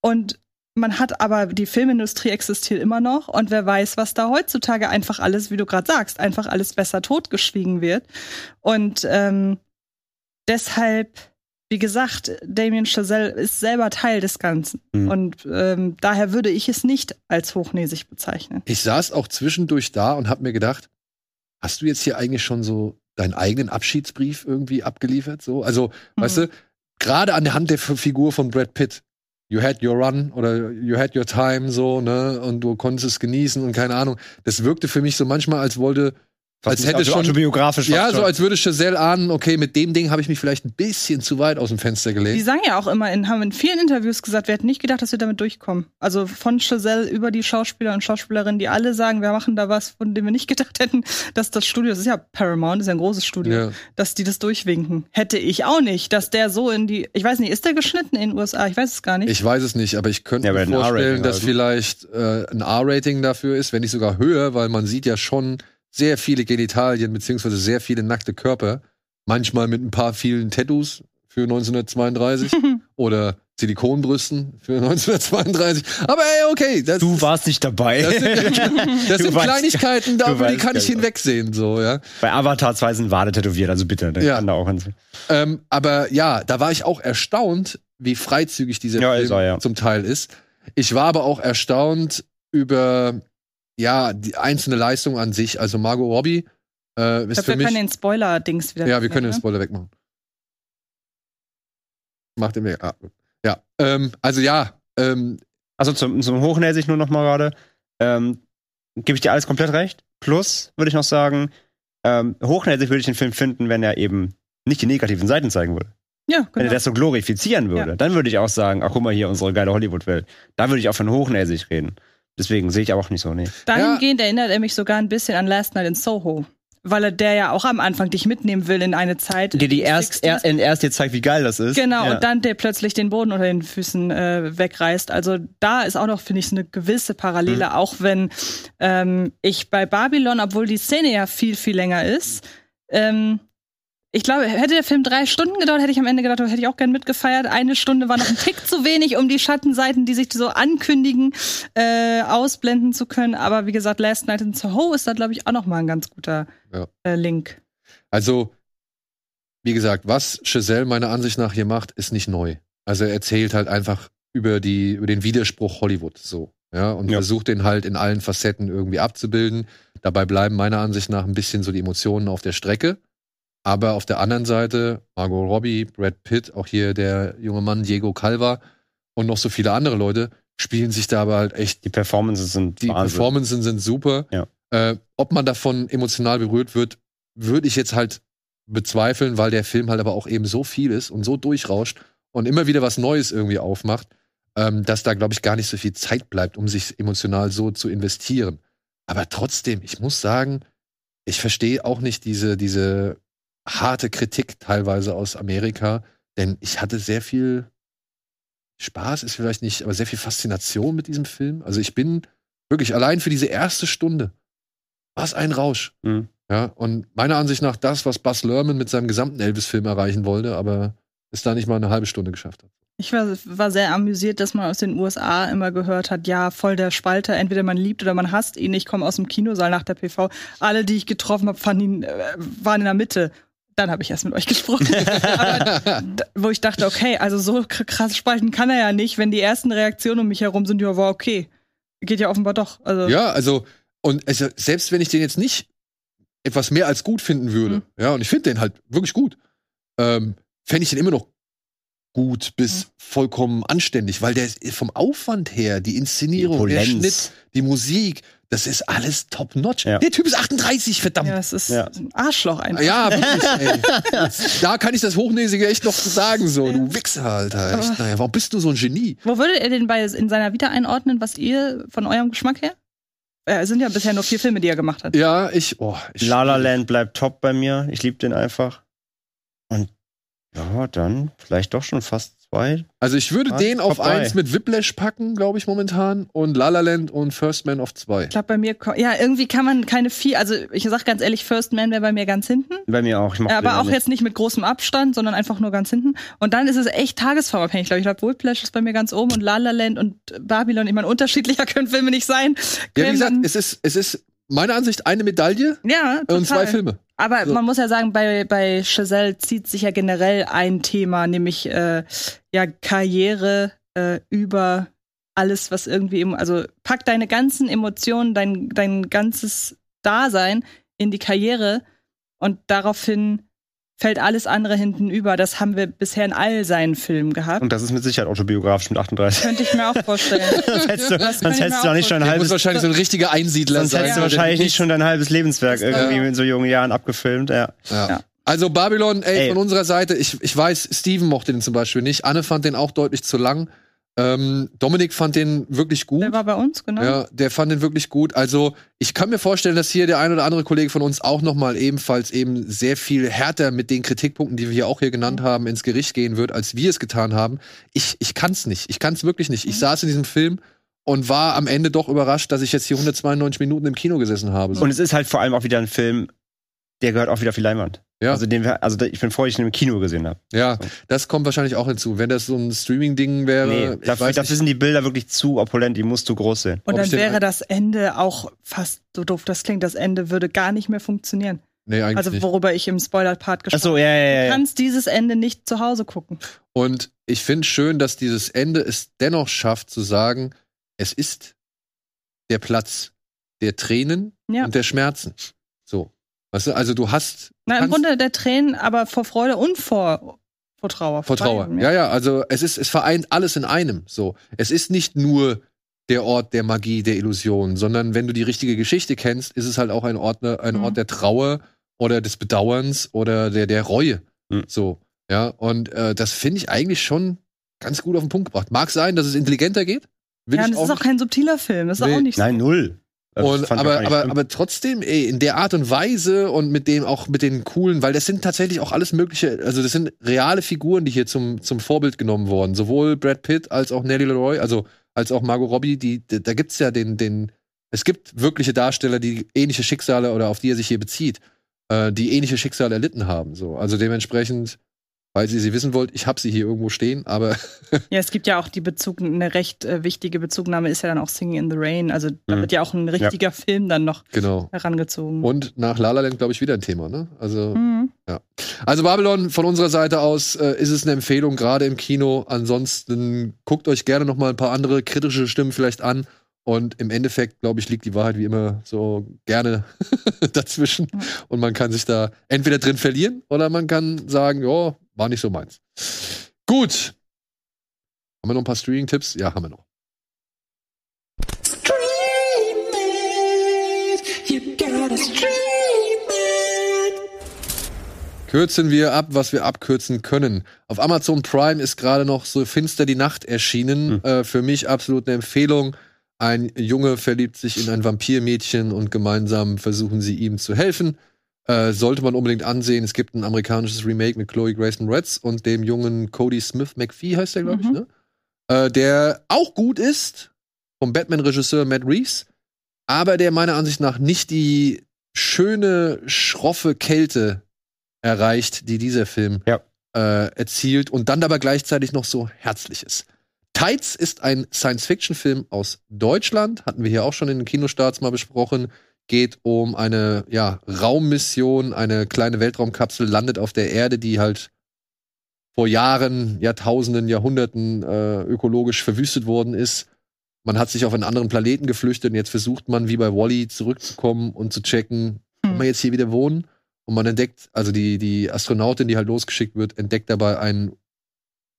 Und man hat aber, die Filmindustrie existiert immer noch. Und wer weiß, was da heutzutage einfach alles, wie du gerade sagst, einfach alles besser totgeschwiegen wird. Und ähm, deshalb, wie gesagt, Damien Chazelle ist selber Teil des Ganzen. Mhm. Und ähm, daher würde ich es nicht als hochnäsig bezeichnen. Ich saß auch zwischendurch da und hab mir gedacht, hast du jetzt hier eigentlich schon so deinen eigenen Abschiedsbrief irgendwie abgeliefert? So, also, Mhm. weißt du, gerade an der Hand der Figur von Brad Pitt. You had your run oder you had your time, so, ne, und du konntest es genießen und keine Ahnung. Das wirkte für mich so manchmal, als wollte, als Fast hätte auto- schon, autobiografisch. ja, so als würde Chazelle ahnen, okay, mit dem Ding habe ich mich vielleicht ein bisschen zu weit aus dem Fenster Die gelehnt. sagen ja auch immer, in, haben in vielen Interviews gesagt, wir hätten nicht gedacht, dass wir damit durchkommen. Also von Chazelle über die Schauspieler und Schauspielerinnen, die alle sagen, wir machen da was, von dem wir nicht <laughs> gedacht hätten, dass das Studio, das ist ja Paramount, das ist ja ein großes Studio, Ja. dass die das durchwinken. Hätte ich auch nicht, dass der so in die, ich weiß nicht, ist der geschnitten in den USA? Ich weiß es gar nicht. Ich weiß es nicht, aber ich könnte Ja, mir vorstellen, dass vielleicht äh, ein R-Rating dafür ist, wenn nicht sogar höher, weil man sieht ja schon sehr viele Genitalien beziehungsweise sehr viele nackte Körper, manchmal mit ein paar vielen Tattoos für 1932 <laughs> oder Silikonbrüsten für 1932. Aber ey, okay, das, Du warst nicht dabei. das sind, <laughs> das sind weißt- Kleinigkeiten, über die kann ich hinwegsehen, so ja. Bei Avatar 2 sind Wade tätowiert, also bitte. Da Ja. kann da auch ganz Ähm, aber ja, da war ich auch erstaunt, wie freizügig dieser Ja, Film er, ja. zum Teil ist. Ich war aber auch erstaunt über ja die einzelne Leistung an sich. Also Margot Robbie äh, ich ist glaube, für wir mich. können den Spoiler-Dings wieder. ja, wir können den ne? Spoiler wegmachen. Macht den weg. Ah, ja, ähm, also ja, ähm, Also zum, zum Hochnäsig nur noch mal gerade. Ähm, Gebe ich dir alles komplett recht. Plus würde ich noch sagen, ähm, hochnäsig würde ich den Film finden, wenn er eben nicht die negativen Seiten zeigen würde. Ja, Wenn er genau. das so glorifizieren würde, Ja. dann würde ich auch sagen, ach guck mal hier, unsere geile Hollywood-Welt. Da würde ich auch von hochnäsig reden. Deswegen sehe ich aber auch nicht so, nee. Dahingehend erinnert er mich sogar ein bisschen an Last Night in Soho. Weil er der ja auch am Anfang dich mitnehmen will in eine Zeit. Die, die erst, 60s. er, in erst dir zeigt, wie geil das ist. Genau, ja. und dann der plötzlich den Boden unter den Füßen äh, wegreißt. Also da ist auch noch, finde ich, so eine gewisse Parallele, Mhm. auch wenn ähm, ich bei Babylon, obwohl die Szene ja viel, viel länger ist, ähm, ich glaube, hätte der Film drei Stunden gedauert, hätte ich am Ende gedacht, hätte ich auch gern mitgefeiert. Eine Stunde war noch ein Tick zu wenig, um die Schattenseiten, die sich so ankündigen, äh, ausblenden zu können. Aber wie gesagt, Last Night in Soho ist da, glaube ich, auch noch mal ein ganz guter Ja. äh, Link. Also, wie gesagt, was Chazelle meiner Ansicht nach hier macht, ist nicht neu. Also er erzählt halt einfach über die, über den Widerspruch Hollywood so. Ja, und Ja. versucht den halt in allen Facetten irgendwie abzubilden. Dabei bleiben meiner Ansicht nach ein bisschen so die Emotionen auf der Strecke. Aber auf der anderen Seite Margot Robbie, Brad Pitt, auch hier der junge Mann Diego Calva und noch so viele andere Leute spielen sich da aber halt echt Die Performances sind die Wahnsinn. Performances sind super. Ja. Äh, ob man davon emotional berührt wird, würde ich jetzt halt bezweifeln, weil der Film halt aber auch eben so viel ist und so durchrauscht und immer wieder was Neues irgendwie aufmacht, ähm, dass da, glaube ich, gar nicht so viel Zeit bleibt, um sich emotional so zu investieren. Aber trotzdem, ich muss sagen, ich verstehe auch nicht diese, diese harte Kritik teilweise aus Amerika, denn ich hatte sehr viel Spaß, ist vielleicht nicht, aber sehr viel Faszination mit diesem Film. Also ich bin Wirklich, allein für diese erste Stunde. Was ein Rausch. Mhm. Ja, und meiner Ansicht nach das, was Buzz Lerman mit seinem gesamten Elvis-Film erreichen wollte, aber es da nicht mal eine halbe Stunde geschafft hat. Ich war, war sehr amüsiert, dass man aus den USA immer gehört hat, ja, voll der Spalter, entweder man liebt oder man hasst ihn. Ich komme aus dem Kinosaal nach der PV. Alle, die ich getroffen habe, fanden ihn, äh, waren in der Mitte. Dann habe ich erst mit euch gesprochen. <laughs> Aber wo ich dachte, okay, also so kr- krass spalten kann er ja nicht, wenn die ersten Reaktionen um mich herum sind, ja, war okay. Geht ja offenbar doch. Also, Ja, also, und also, selbst wenn ich den jetzt nicht etwas mehr als gut finden würde, Mhm. ja, und ich finde den halt wirklich gut, ähm, fände ich den immer noch gut bis Mhm. vollkommen anständig, weil der vom Aufwand her, die Inszenierung, der Opulenz. Schnitt, die Musik, das ist alles top notch. Ja. Der Typ ist 38, verdammt. ja, es ist Ja. ein Arschloch einfach. Ja, wirklich, ey. <laughs> Da kann ich das Hochnäsige echt noch sagen, so, du Wichser, Alter. Echt, naja, warum bist du so ein Genie? Wo würdet ihr den bei in seiner Vita einordnen, was ihr von eurem Geschmack her? Äh, Es sind ja bisher nur vier Filme, die er gemacht hat. Ja, ich, oh, ich. La La Land bleibt top bei mir. Ich liebe den einfach. Und ja, dann vielleicht doch schon fast zwei. Also ich würde Ah, den auf drei. eins mit Whiplash packen, glaube ich, momentan. Und La La Land und First Man auf zwei. Ich glaube, bei mir, ja, irgendwie kann man keine vier, also ich sag ganz ehrlich, First Man wäre bei mir ganz hinten. Bei mir auch. Ich den aber auch nicht. jetzt nicht mit großem Abstand, sondern einfach nur ganz hinten. Und dann ist es echt tagesformabhängig. Ich glaube, ich glaube, Whiplash ist bei mir ganz oben und La La Land und Babylon. Ich meine, unterschiedlicher <laughs> können Filme nicht sein. Ja, wie gesagt, es ist, es ist meiner Ansicht eine Medaille ja, total. und zwei Filme. Aber So. man muss ja sagen, bei, bei Chazelle zieht sich ja generell ein Thema, nämlich äh, ja Karriere äh, über alles, was irgendwie, im, also pack deine ganzen Emotionen, dein, dein ganzes Dasein in die Karriere und daraufhin fällt alles andere hinten über. Das haben wir bisher in all seinen Filmen gehabt. Und das ist mit Sicherheit autobiografisch mit 38. Könnte ich mir auch vorstellen. <laughs> Sonst hättest du, Das sonst hättest du auch nicht schon ein halbes, wahrscheinlich so ein richtiger Einsiedler sonst sein. hättest du der wahrscheinlich nicht schon dein halbes Lebenswerk irgendwie Ja. in so jungen Jahren abgefilmt. Ja. Ja. Ja. Also Babylon, ey, Ey. von unserer Seite, ich, ich weiß, Steven mochte den zum Beispiel nicht. Anne fand den auch deutlich zu lang. Ähm, Dominik fand den wirklich gut. Der war bei uns, genau. Ja, der fand den wirklich gut. Also, ich kann mir vorstellen, dass hier der ein oder andere Kollege von uns auch noch mal ebenfalls eben sehr viel härter mit den Kritikpunkten, die wir hier auch hier genannt haben, ins Gericht gehen wird, als wir es getan haben. Ich, ich kann's nicht. Ich kann's wirklich nicht. Ich saß in diesem Film und war am Ende doch überrascht, dass ich jetzt hier 192 Minuten im Kino gesessen habe. So. Und es ist halt vor allem auch wieder ein Film, der gehört auch wieder auf die Leinwand. Ja. Also, den also ich bin froh, dass ich ihn im Kino gesehen habe. ja, das kommt wahrscheinlich auch hinzu. Wenn das so ein Streaming-Ding wäre, Nee, ich dafür, weiß dafür nicht. sind die Bilder wirklich zu opulent, die musst du groß sehen. Und Ob dann wäre das Ende auch fast so doof. Das klingt, das Ende würde gar nicht mehr funktionieren. Nee, eigentlich Also nicht. worüber ich im Spoiler-Part gesprochen Achso, ja, ja, ja. Du ja. kannst dieses Ende nicht zu Hause gucken. Und ich finde schön, dass dieses Ende es dennoch schafft zu sagen, es ist der Platz der Tränen Ja. und der Schmerzen. Weißt du, also du hast Na, im Grunde der Tränen, aber vor Freude und vor, vor Trauer. vor Trauer. beidem, Ja, ja, also es ist, es vereint alles in einem. So. Es ist nicht nur der Ort der Magie, der Illusion, sondern wenn du die richtige Geschichte kennst, ist es halt auch ein Ort, ne- ein Mhm. Ort der Trauer oder des Bedauerns oder der, der Reue. Mhm. So. Ja, und äh, das finde ich eigentlich schon ganz gut auf den Punkt gebracht. Mag sein, dass es intelligenter geht. Will Ja, das ist auch kein subtiler Film. Das ist Nee. auch nicht so. Nein, null. Das Und, aber, aber, aber trotzdem, ey, in der Art und Weise und mit dem auch mit den coolen, weil das sind tatsächlich auch alles mögliche, also das sind reale Figuren, die hier zum, zum Vorbild genommen wurden. Sowohl Brad Pitt als auch Nelly Leroy, also als auch Margot Robbie, die, da da gibt's ja den, den, es gibt wirkliche Darsteller, die ähnliche Schicksale oder auf die er sich hier bezieht, äh, die ähnliche Schicksale erlitten haben. So. Also dementsprechend, falls ihr sie wissen wollt, ich habe sie hier irgendwo stehen, aber <laughs> Ja, es gibt ja auch die Bezug, eine recht äh, wichtige Bezugnahme ist ja dann auch Singing in the Rain. Also da Mhm. wird ja auch ein richtiger Film dann noch genau. herangezogen. Und nach La La Land, glaube ich, wieder ein Thema, ne? Also. Mhm. Also Babylon von unserer Seite aus äh, ist es eine Empfehlung, gerade im Kino. Ansonsten guckt euch gerne noch mal ein paar andere kritische Stimmen vielleicht an. Und im Endeffekt, glaube ich, liegt die Wahrheit wie immer so gerne <laughs> dazwischen. Ja. Und man kann sich da entweder drin verlieren oder man kann sagen, ja, war nicht so meins. Gut. Haben wir noch ein paar Streaming-Tipps? Ja, haben wir noch. Kürzen wir ab, was wir abkürzen können. Auf Amazon Prime ist gerade noch so Finster die Nacht erschienen. Äh, für mich absolut eine Empfehlung. Ein Junge verliebt sich in ein Vampirmädchen und gemeinsam versuchen sie ihm zu helfen. Äh, sollte man unbedingt ansehen. Es gibt ein amerikanisches Remake mit Chloe Grace Moretz und dem jungen Cody Smith McPhee heißt der, glaube ich, Mhm. ne? Äh, der auch gut ist vom Batman-Regisseur Matt Reeves. aber der meiner Ansicht nach nicht die schöne, schroffe Kälte erreicht, die dieser Film Ja. äh, erzielt und dann aber gleichzeitig noch so herzlich ist. Tides ist ein Science-Fiction-Film aus Deutschland, hatten wir hier auch schon in den Kinostarts mal besprochen. Geht um eine ja, Raummission, eine kleine Weltraumkapsel landet auf der Erde, die halt vor Jahren, Jahrtausenden, Jahrhunderten äh, ökologisch verwüstet worden ist. Man hat sich auf einen anderen Planeten geflüchtet und jetzt versucht man, wie bei Wally, zurückzukommen und zu checken, kann Hm. man jetzt hier wieder wohnen? Und man entdeckt, also die, die Astronautin, die halt losgeschickt wird, entdeckt dabei einen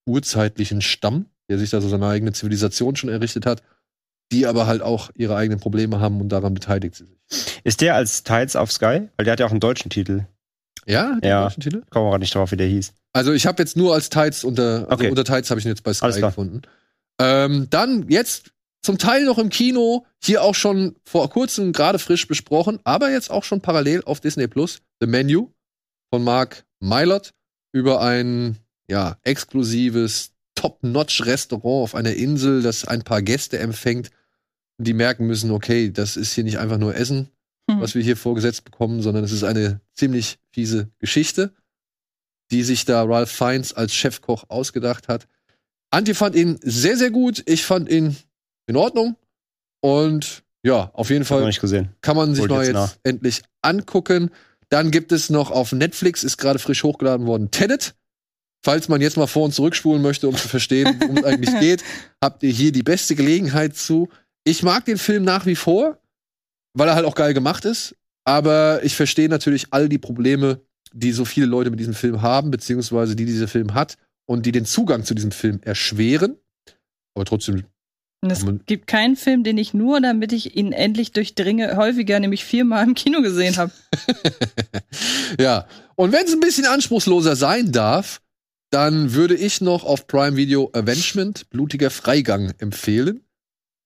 urzeitlichen Stamm, der sich da so seine eigene Zivilisation schon errichtet hat, die aber halt auch ihre eigenen Probleme haben und daran beteiligt sie sich. Ist der als Tides auf Sky? Weil der hat ja auch einen deutschen Titel. Ja, Ja. deutschen Titel? Ich komme gerade nicht drauf, wie der hieß. Also ich habe jetzt nur als Tides unter, also Okay. unter Tides habe ich ihn jetzt bei Sky gefunden. Ähm, dann jetzt zum Teil noch im Kino, hier auch schon vor kurzem gerade frisch besprochen, aber jetzt auch schon parallel auf Disney Plus, The Menu von Mark Mylott über ein ja, exklusives Top-Notch-Restaurant auf einer Insel, das ein paar Gäste empfängt, die merken müssen, okay, das ist hier nicht einfach nur Essen, Hm. was wir hier vorgesetzt bekommen, sondern es ist eine ziemlich fiese Geschichte, die sich da Ralph Fiennes als Chefkoch ausgedacht hat. Antje fand ihn sehr, sehr gut. Ich fand ihn in Ordnung. Und ja, auf jeden Fall nicht gesehen. kann man sich Holt mal jetzt jetzt endlich angucken. Dann gibt es noch auf Netflix, ist gerade frisch hochgeladen worden, Tenet. Falls man jetzt mal vor und zurückspulen möchte, um zu verstehen, worum es eigentlich geht, <laughs> habt ihr hier die beste Gelegenheit zu. Ich mag den Film nach wie vor, weil er halt auch geil gemacht ist. Aber ich verstehe natürlich all die Probleme, die so viele Leute mit diesem Film haben, beziehungsweise die dieser Film hat und die den Zugang zu diesem Film erschweren. Aber trotzdem, Und es gibt keinen Film, den ich nur, damit ich ihn endlich durchdringe, häufiger, nämlich viermal im Kino gesehen habe. <laughs> ja. Und wenn es ein bisschen anspruchsloser sein darf, dann würde ich noch auf Prime Video Avengement, blutiger Freigang empfehlen.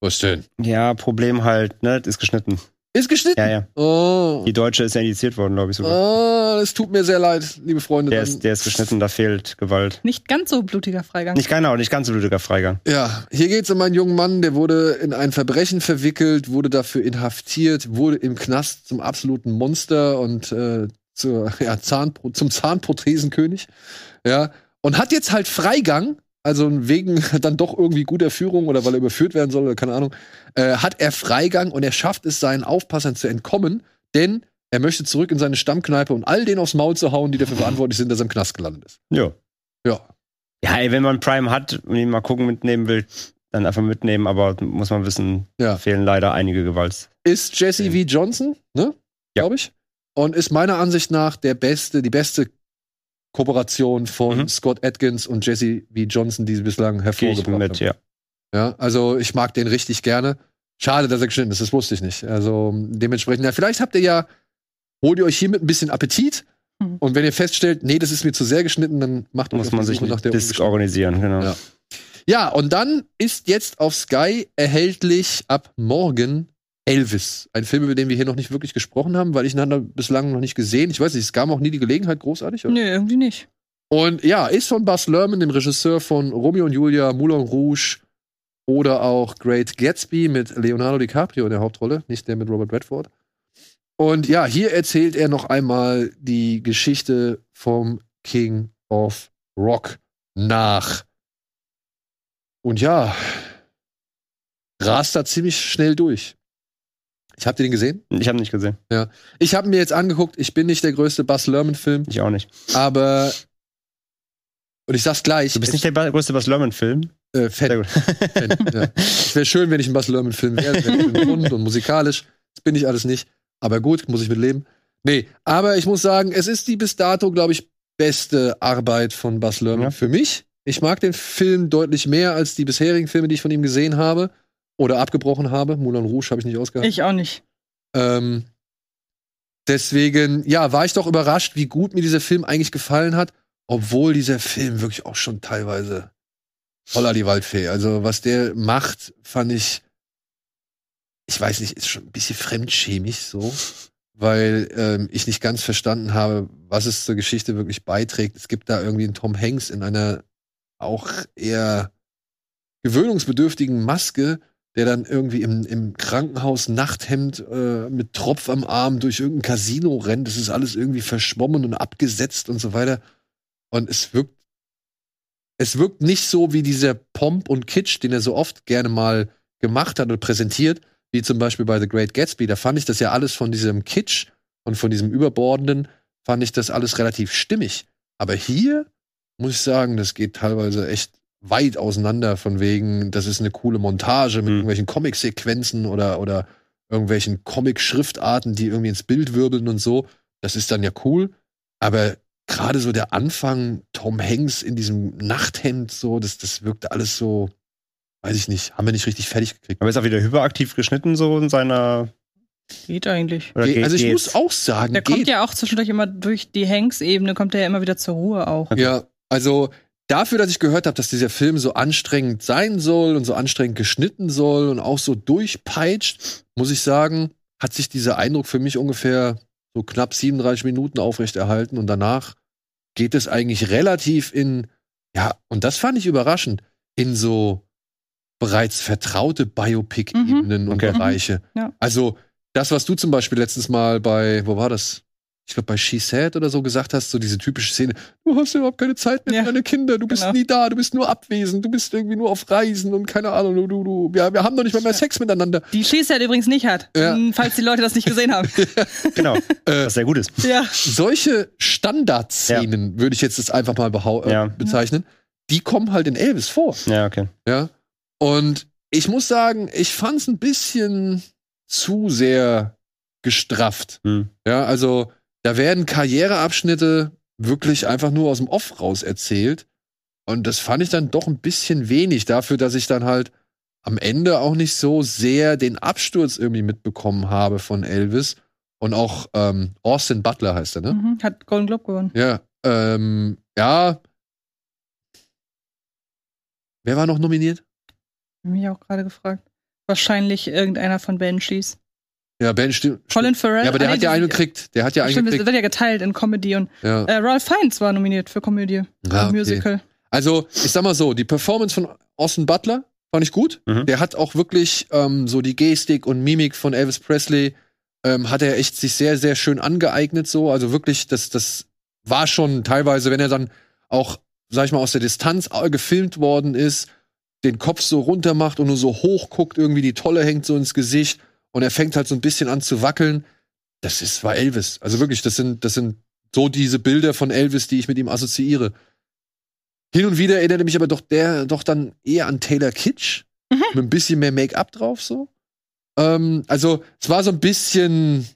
Was denn? Ja, Problem halt, ne? Ist geschnitten. Ist geschnitten. Ja, ja. Oh. Die Deutsche ist ja indiziert worden, glaube ich sogar. Oh, es tut mir sehr leid, liebe Freunde. Der ist, der ist geschnitten, da fehlt Gewalt. Nicht ganz so blutiger Freigang. Nicht genau, nicht ganz so blutiger Freigang. Ja, hier geht es um einen jungen Mann, der wurde in ein Verbrechen verwickelt, wurde dafür inhaftiert, wurde im Knast zum absoluten Monster und äh, zur, ja, Zahnpro zum Zahnprothesenkönig. Ja, und hat jetzt halt Freigang, also wegen <laughs> dann doch irgendwie guter Führung oder weil er überführt werden soll oder keine Ahnung, äh, hat er Freigang und er schafft es, seinen Aufpassern zu entkommen, denn er möchte zurück in seine Stammkneipe und all denen aufs Maul zu hauen, die dafür verantwortlich sind, dass er im Knast gelandet ist. Ja. Ja. Ja, ey, wenn man Prime hat und ihn mal gucken mitnehmen will, dann einfach mitnehmen, aber muss man wissen, Ja. fehlen leider einige Gewalt. ist Jesse V. Johnson, ne? Ja. Glaube ich. Und ist meiner Ansicht nach der beste, die beste Kooperation von Mhm. Scott Atkins und Jesse V. Johnson, die sie bislang hervorgebracht mit, haben. ja. Ja, also ich mag den richtig gerne. Schade, dass er geschnitten ist, das wusste ich nicht. Also dementsprechend, ja, vielleicht habt ihr ja, holt ihr euch hiermit ein bisschen Appetit. Mhm. Und wenn ihr feststellt, nee, das ist mir zu sehr geschnitten, dann macht Muss man sich einen der Disc organisieren, genau. Ja. Ja, und dann ist jetzt auf Sky erhältlich ab morgen Elvis. Ein Film, über den wir hier noch nicht wirklich gesprochen haben, weil ich ihn hatte bislang noch nicht gesehen. Ich weiß nicht, es gab auch nie die Gelegenheit, großartig. Oder? Nö, irgendwie nicht. Und ja, ist von Buzz Lerman, dem Regisseur von Romeo und Julia, Moulin Rouge oder auch Great Gatsby mit Leonardo DiCaprio in der Hauptrolle, nicht der mit Robert Redford. Und ja, hier erzählt er noch einmal die Geschichte vom King of Rock nach. Und ja, rast da ziemlich schnell durch. Ich hab den gesehen. Ich habe nicht gesehen. Ich habe mir jetzt angeguckt, ich bin nicht der größte Buzz Lerman-Film, Ich auch nicht. aber und ich sag's gleich. Du bist nicht der größte Bas Lerman-Film. äh, Fan. Sehr gut. Fan ja. Es wäre schön, wenn ich ein Buzz Lerman-Film wäre, rund und musikalisch. Das bin ich alles nicht. Aber gut, muss ich mit leben. Nee, aber ich muss sagen, es ist die bis dato, glaube ich, beste Arbeit von Buzz Lerman Ja. für mich. Ich mag den Film deutlich mehr als die bisherigen Filme, die ich von ihm gesehen habe oder abgebrochen habe. Moulin Rouge habe ich nicht ausgehalten. Ich auch nicht. Ähm, deswegen, ja, war ich doch überrascht, wie gut mir dieser Film eigentlich gefallen hat, obwohl dieser Film wirklich auch schon teilweise voller die Waldfee. Also, was der macht, fand ich, ich weiß nicht, ist schon ein bisschen fremdschämig so, weil ähm, ich nicht ganz verstanden habe, was es zur Geschichte wirklich beiträgt. Es gibt da irgendwie einen Tom Hanks in einer auch eher gewöhnungsbedürftigen Maske der dann irgendwie im, im Krankenhaus Nachthemd äh, mit Tropf am Arm durch irgendein Casino rennt. Das ist alles irgendwie verschwommen und abgesetzt und so weiter. Und es wirkt, es wirkt nicht so wie dieser Pomp und Kitsch, den er so oft gerne mal gemacht hat oder präsentiert, wie zum Beispiel bei The Great Gatsby. Da fand ich das ja alles von diesem Kitsch und von diesem Überbordenden, fand ich das alles relativ stimmig. Aber hier muss ich sagen, das geht teilweise echt weit auseinander von wegen, das ist eine coole Montage mit Hm. irgendwelchen Comic-Sequenzen oder, oder irgendwelchen Comic-Schriftarten, die irgendwie ins Bild wirbeln und so. Das ist dann ja cool. Aber gerade so der Anfang, Tom Hanks in diesem Nachthemd, so, das, das wirkte alles so, weiß ich nicht, haben wir nicht richtig fertig gekriegt. Aber ist auch wieder hyperaktiv geschnitten, so in seiner. Geht eigentlich. Ge- also ich geht's? muss auch sagen, Der geht. kommt ja auch zwischendurch immer durch die Hanks-Ebene, kommt er ja immer wieder zur Ruhe auch. Ja, also dafür, dass ich gehört habe, dass dieser Film so anstrengend sein soll und so anstrengend geschnitten soll und auch so durchpeitscht, muss ich sagen, hat sich dieser Eindruck für mich ungefähr so knapp 37 Minuten aufrechterhalten und danach geht es eigentlich relativ in, ja, und das fand ich überraschend, in so bereits vertraute Biopic-Ebenen und Okay. Bereiche. Ja. Also das, was du zum Beispiel letztens mal bei, wo war das? Ich glaube, bei She Said oder so gesagt hast, so diese typische Szene, du hast überhaupt keine Zeit mehr Ja, für deine Kinder, du bist genau. nie da, du bist nur abwesend, du bist irgendwie nur auf Reisen und keine Ahnung, du, du, du, wir, wir haben doch nicht mal mehr Sex miteinander. Die Schießheit übrigens nicht hat, Ja. m, falls die Leute das nicht gesehen haben. <laughs> Genau. was sehr gut ist. ja. Solche Standardszenen, würde ich jetzt das einfach mal behau- äh, Ja. bezeichnen, die kommen halt in Elvis vor. Ja, okay. Ja. Und ich muss sagen, ich fand es ein bisschen zu sehr gestrafft. Hm. Ja, also da werden Karriereabschnitte wirklich einfach nur aus dem Off raus erzählt. Und das fand ich dann doch ein bisschen wenig dafür, dass ich dann halt am Ende auch nicht so sehr den Absturz irgendwie mitbekommen habe von Elvis. Und auch ähm, Austin Butler heißt er, ne? Mhm. Hat Golden Globe gewonnen. Ja, ähm, ja. Wer war noch nominiert? Mich auch gerade gefragt. Wahrscheinlich irgendeiner von Banshees. Ja, Ben Still. Colin Farrell. Ja, aber der Ah, hat nee, ja die- einen gekriegt. Der hat ja einen Stimmt, es gekriegt. wird ja geteilt in Comedy und Ja. äh, Ralph Fiennes war nominiert für Komödie Ah, und okay. Musical. Also, ich sag mal so, die Performance von Austin Butler fand ich gut. Mhm. Der hat auch wirklich ähm, so die Gestik und Mimik von Elvis Presley ähm, hat er echt sich sehr, sehr schön angeeignet so. Also wirklich, das, das war schon teilweise, wenn er dann auch, sag ich mal, aus der Distanz äh, gefilmt worden ist, den Kopf so runter macht und nur so hoch guckt, irgendwie die Tolle hängt so ins Gesicht und er fängt halt so ein bisschen an zu wackeln. Das ist, war Elvis. Also wirklich, das sind, das sind so diese Bilder von Elvis, die ich mit ihm assoziiere. Hin und wieder erinnert er mich aber doch der doch dann eher an Taylor Kitsch. Mit ein bisschen mehr Make-up drauf so. Ähm, also, es war so ein bisschen,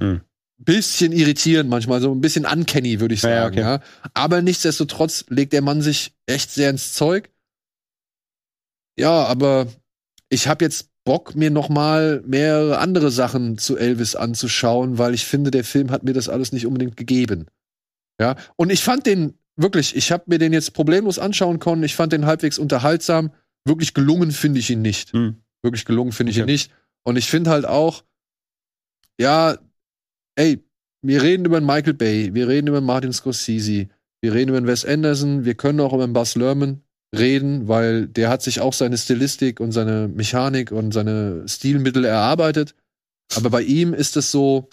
Hm. bisschen irritierend manchmal, so ein bisschen uncanny, würde ich Ja, ja, sagen. okay. ja. Aber nichtsdestotrotz legt der Mann sich echt sehr ins Zeug. Ja, aber ich habe jetzt Bock, mir noch mal mehrere andere Sachen zu Elvis anzuschauen, weil ich finde, der Film hat mir das alles nicht unbedingt gegeben. Ja, und ich fand den wirklich, ich habe mir den jetzt problemlos anschauen können. Ich fand den halbwegs unterhaltsam. Wirklich gelungen finde ich ihn nicht. Hm. Wirklich gelungen finde ich Okay. ihn nicht. Und ich finde halt auch, ja, ey, wir reden über Michael Bay, wir reden über Martin Scorsese, wir reden über Wes Anderson, wir können auch über Buzz Lerman reden, weil der hat sich auch seine Stilistik und seine Mechanik und seine Stilmittel erarbeitet. Aber bei ihm ist es so,